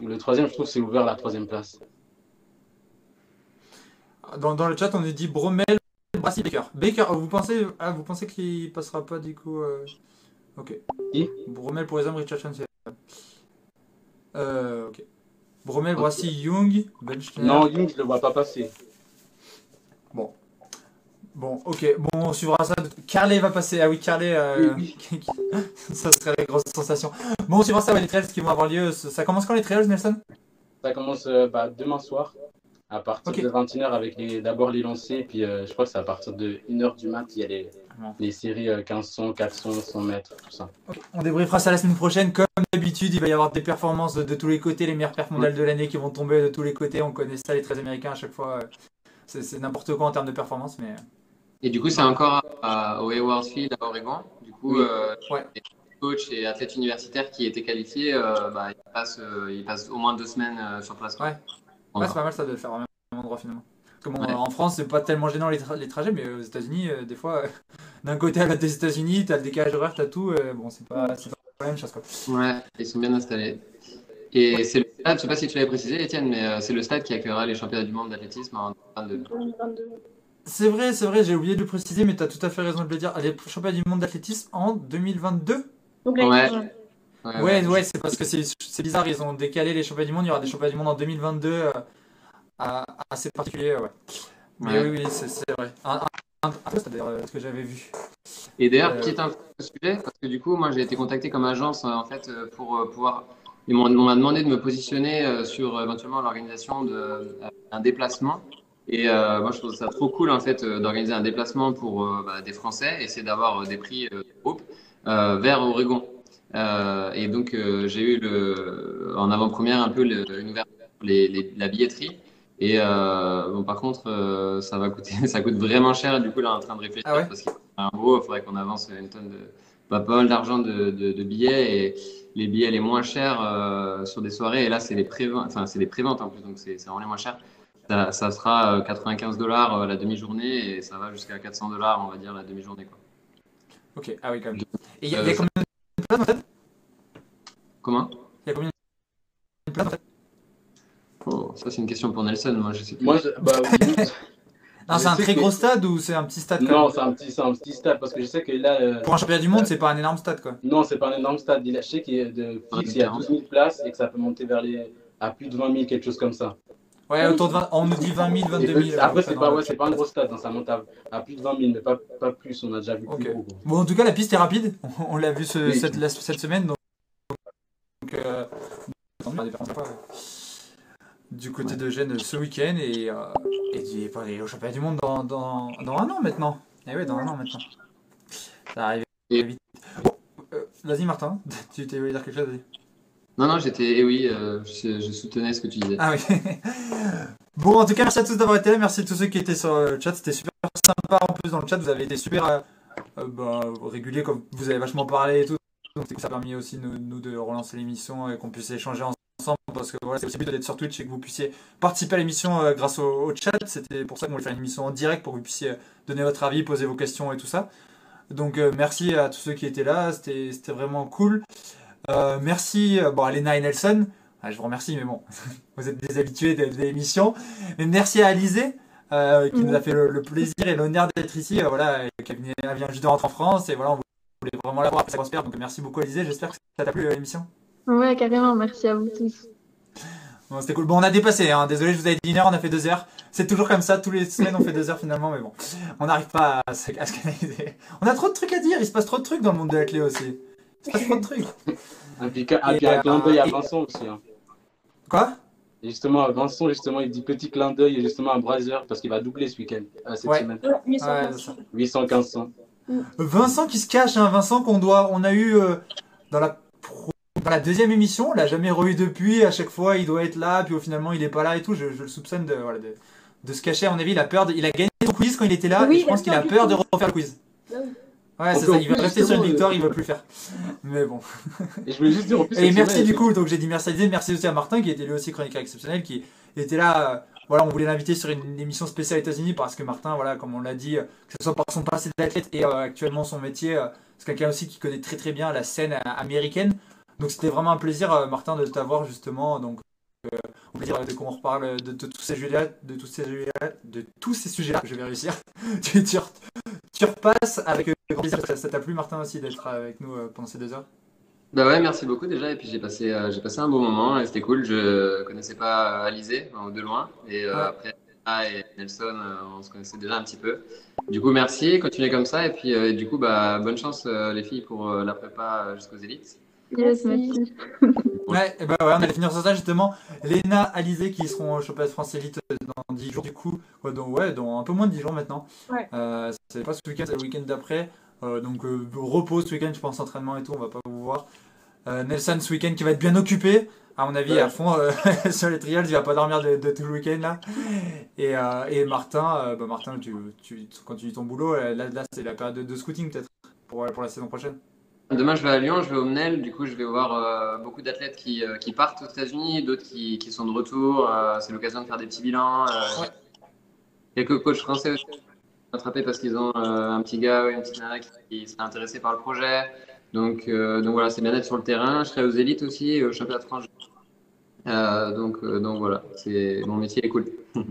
le troisième, je trouve, c'est ouvert la troisième place. dans, dans le chat, on nous dit Bromel, Brassy, Baker. Baker, oh, vous pensez, ah, vous pensez qu'il passera pas du coup euh, Ok. Qui? Bromel pour les hommes, Richardson, c'est. Euh, ok. Bromel, Brassy, Young, Benstein. Non, Young, je le vois pas passer. Bon, ok, bon, on suivra ça. Carlet va passer. Ah oui, Carlet, euh, Oui, *laughs* ça serait la grosse sensation. Bon, on suivra ça, ouais, les trails qui vont avoir lieu. Ça commence quand les trails, Nelson? Ça commence euh, bah, demain soir, à partir de 21h, avec d'abord les lancers. Puis euh, je crois que c'est à partir de 1h du mat, il y a les, Les séries euh, 1500, 400, 100 mètres, tout ça. On débriefera ça la semaine prochaine. Comme d'habitude, il va y avoir des performances de, de tous les côtés, les meilleures perfs mondiales de l'année qui vont tomber de tous les côtés. On connaît ça, les 13 américains à chaque fois. euh, C'est n'importe quoi en termes de performance, mais. Et du coup, c'est encore à- au Hayward Field à Oregon. Du coup, Oui. euh, Ouais. les coachs et athlètes universitaires qui étaient qualifiés, euh, bah, ils, passent, euh, ils passent au moins deux semaines euh, sur place. Ouais. Ouais, c'est pas mal ça de le faire au même endroit finalement. Ouais. en France, c'est pas tellement gênant les, tra- les trajets, mais aux États-Unis, euh, des fois, euh, d'un côté à l'autre des États-Unis, t'as le décalage horaire, t'as tout. euh, bon, c'est pas, c'est pas la même chose quoi. Ouais, ils sont bien installés. Et c'est le stade, je sais pas si tu l'avais précisé, Étienne, mais euh, c'est le stade qui accueillera les championnats du monde d'athlétisme en 2022. 2022. C'est vrai, c'est vrai, j'ai oublié de le préciser, mais t'as tout à fait raison de le dire. Les championnats du monde d'athlétisme en 2022 Donc l'année Ouais. Ouais, Ouais, ouais, c'est parce que c'est bizarre, ils ont décalé les championnats du monde. Il y aura des championnats du monde en 2022, euh, à- assez particulier, ouais. Mais Ouais. oui, oui, c'est c'est vrai. Un, un, un- un- d'ailleurs, euh, ce que j'avais vu. Et d'ailleurs, Euh, petite info sujet, parce que du coup, moi j'ai été contacté comme agence euh, en fait euh, pour pouvoir. ils m'ont- On m'a demandé de me positionner sur éventuellement l'organisation d'un déplacement. Et euh, moi je trouve ça trop cool en fait d'organiser un déplacement pour euh, bah, des Français et c'est d'avoir des prix groupe vers Oregon. Et donc j'ai eu le, en avant-première un peu le, une ouverture les- la billetterie. Et euh, bon, par contre, euh, ça va coûter, *laughs* ça coûte vraiment cher. Et du coup, là, on est en train de réfléchir Ah ouais? parce gros, il faudrait qu'on avance une tonne de, bah, pas mal d'argent de, de, de billets et les billets les moins chers euh, sur des soirées. Et là, c'est les préventes, enfin, c'est des préventes en plus, donc c'est vraiment les moins chers. Ça, ça sera euh, 95 dollars la demi-journée et ça va jusqu'à 400 dollars, on va dire, la demi-journée. Quoi. Ok, ah oui, quand même. Et il y, a- il y a combien de places en fait? Comment? Il y a combien de places en fait? Oh, Ça, c'est une question pour Nelson. Moi, je sais plus. Moi, je- bah, *laughs* Non, c'est un très que- gros stade ou c'est un petit stade non, c'est un petit, c'est un petit stade parce que je sais que là. euh, Pour un championnat du monde, c'est pas un énorme stade quoi. Non, c'est pas un énorme stade. Il a- Je sais qu'il y a de fixe, il y a 12 000 places et que ça peut monter vers les à plus de 20 000, quelque chose comme ça. Ouais, autour de 20, on nous dit 20 000, 22 Et 000. peut- après, c'est pas, ouais, c'est pas un gros stade, hein, ça monte à, à plus de 20 000, mais pas, pas plus. On a déjà vu plus Ok. gros. quoi. Bon, en tout cas, la piste est rapide. *laughs* On l'a vu ce- Oui. cette, la- cette semaine. Donc, donc, euh, ouais. du côté de Gênes ce week-end et, euh, et, au championnat du monde dans, dans, dans un an maintenant. Et ouais, dans un an maintenant. Ça arrive vite. Euh, vas-y, Martin, *laughs* tu t'es voulu dire quelque chose. Non, non, j'étais. Eh oui, euh, je, je soutenais ce que tu disais. Ah oui. *laughs* bon, en tout cas, merci à tous d'avoir été là. Merci à tous ceux qui étaient sur le chat. C'était super sympa. En plus, dans le chat, vous avez été super euh, euh, bah, réguliers, comme vous avez vachement parlé et tout. Donc, ça a permis aussi nous, nous de relancer l'émission et qu'on puisse échanger ensemble. Parce que voilà, c'est aussi le but d'être sur Twitch et que vous puissiez participer à l'émission euh, grâce au, au chat. C'était pour ça qu'on voulait faire une émission en direct pour que vous puissiez donner votre avis, poser vos questions et tout ça. Donc, euh, merci à tous ceux qui étaient là. C'était vraiment cool. Euh, merci euh, bon, à Lena et Nelson. Ah, je vous remercie, mais bon, *laughs* vous êtes des habitués de, de l'émission. Mais merci à Alizé, euh, qui nous a fait le, le plaisir et l'honneur d'être ici. euh, voilà, qui vient, elle vient juste de rentrer en France. Et voilà, on voulait vraiment la voir après sa prospère. Donc merci beaucoup, Alizé. J'espère que ça t'a plu euh, l'émission. Ouais, carrément, merci à vous tous. Bon, c'était cool. Bon, on a dépassé. Hein. Désolé, je vous avais dit une heure, on a fait deux heures. C'est toujours comme ça. Tous les semaines, on fait deux heures finalement. Mais bon, on n'arrive pas à, se- à se canaliser. On a trop de trucs à dire. Il se passe trop de trucs dans le monde de la clé aussi. Il se passe trop de trucs. *laughs* Et, puis un euh, clin d'œil à et- Vincent aussi. hein. Quoi? Et justement, Vincent, justement, il dit petit clin d'œil justement à Brazer parce qu'il va doubler ce week-end, euh, cette Ouais. semaine. Ouais, 800 Ouais, points. c'est ça. 800, 1500. Vincent qui se cache, hein, Vincent qu'on doit, on a eu euh, dans la pro- dans la deuxième émission, on l'a jamais revu depuis. À chaque fois, il doit être là, puis au finalement, il est pas là et tout. Je, je le soupçonne de, voilà, de, de se cacher. À mon avis, il a peur. De, il a gagné son quiz quand il était là. Oui, et je pense qu'il a peur de refaire le quiz. Oui. Ouais, c'est ça. Il va rester sur une victoire, euh, il veut plus le faire. Mais bon. Et je voulais juste dire en plus. Et merci du coup. Donc j'ai dit merci à Didier, merci aussi à Martin qui était lui aussi chroniqueur exceptionnel, qui était là. euh, voilà, on voulait l'inviter sur une émission spéciale États-Unis parce que Martin, voilà, comme on l'a dit, euh, que ce soit par son passé d'athlète et euh, actuellement son métier, euh, c'est quelqu'un aussi qui connaît très très bien la scène euh, américaine. Donc c'était vraiment un plaisir, euh, Martin, de t'avoir justement. Donc euh, au plaisir de qu'on reparle de, de tous ces sujets-là, de tous ces sujets-là, de tous ces sujets-là. Je vais réussir. *laughs* tu, tu, re- tu repasses avec euh, grand plaisir. Ça t'a plu, Martin, aussi d'être avec nous euh, pendant ces deux heures. Bah ouais, merci beaucoup déjà. Et puis j'ai passé, euh, j'ai passé un bon moment et c'était cool. Je connaissais pas Alizé de loin. Et euh, Ouais. après, Anna et Nelson, on se connaissait déjà un petit peu. Du coup, merci. Continuez comme ça. Et puis, et du coup, bah, bonne chance les filles pour la prépa jusqu'aux élites. Yes, Merci. *laughs* Ouais, et bah ouais, on allait finir sur ça justement. Léna, Alizé qui seront au championnat de France Elite dans 10 jours du coup. Ouais, dans, ouais, dans un peu moins de 10 jours maintenant. Ouais. Euh, c'est pas ce week-end, c'est le week-end d'après. Euh, donc euh, repos ce week-end, je pense, entraînement et tout, on va pas vous voir. Euh, Nelson ce week-end qui va être bien occupé, à mon avis, Ouais. à fond euh, *laughs* sur les trials, il va pas dormir de, de tout le week-end là. Et, euh, et Martin, euh, bah Martin, tu, tu, quand tu dis ton boulot, là, là c'est la période de, de scouting peut-être pour, pour la saison prochaine. Demain, je vais à Lyon, je vais au MNEL. Du coup, je vais voir euh, beaucoup d'athlètes qui, euh, qui partent aux États-Unis, d'autres qui, qui sont de retour. Euh, c'est l'occasion de faire des petits bilans. Euh, Ouais. Quelques coachs français aussi attrapés parce qu'ils ont euh, un petit gars ou une petite nana qui, qui serait intéressé par le projet. Donc, euh, donc voilà, c'est bien d'être sur le terrain. Je serai aux élites aussi, au championnat de France. Euh, donc, euh, donc voilà, c'est mon métier est cool. *laughs*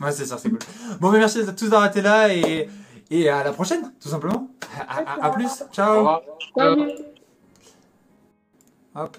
Ouais, c'est ça, c'est cool. Bon, mais merci à tous d'avoir été là et, et à la prochaine, tout simplement. À, à- à plus, ciao. revoir. Salut. Hop.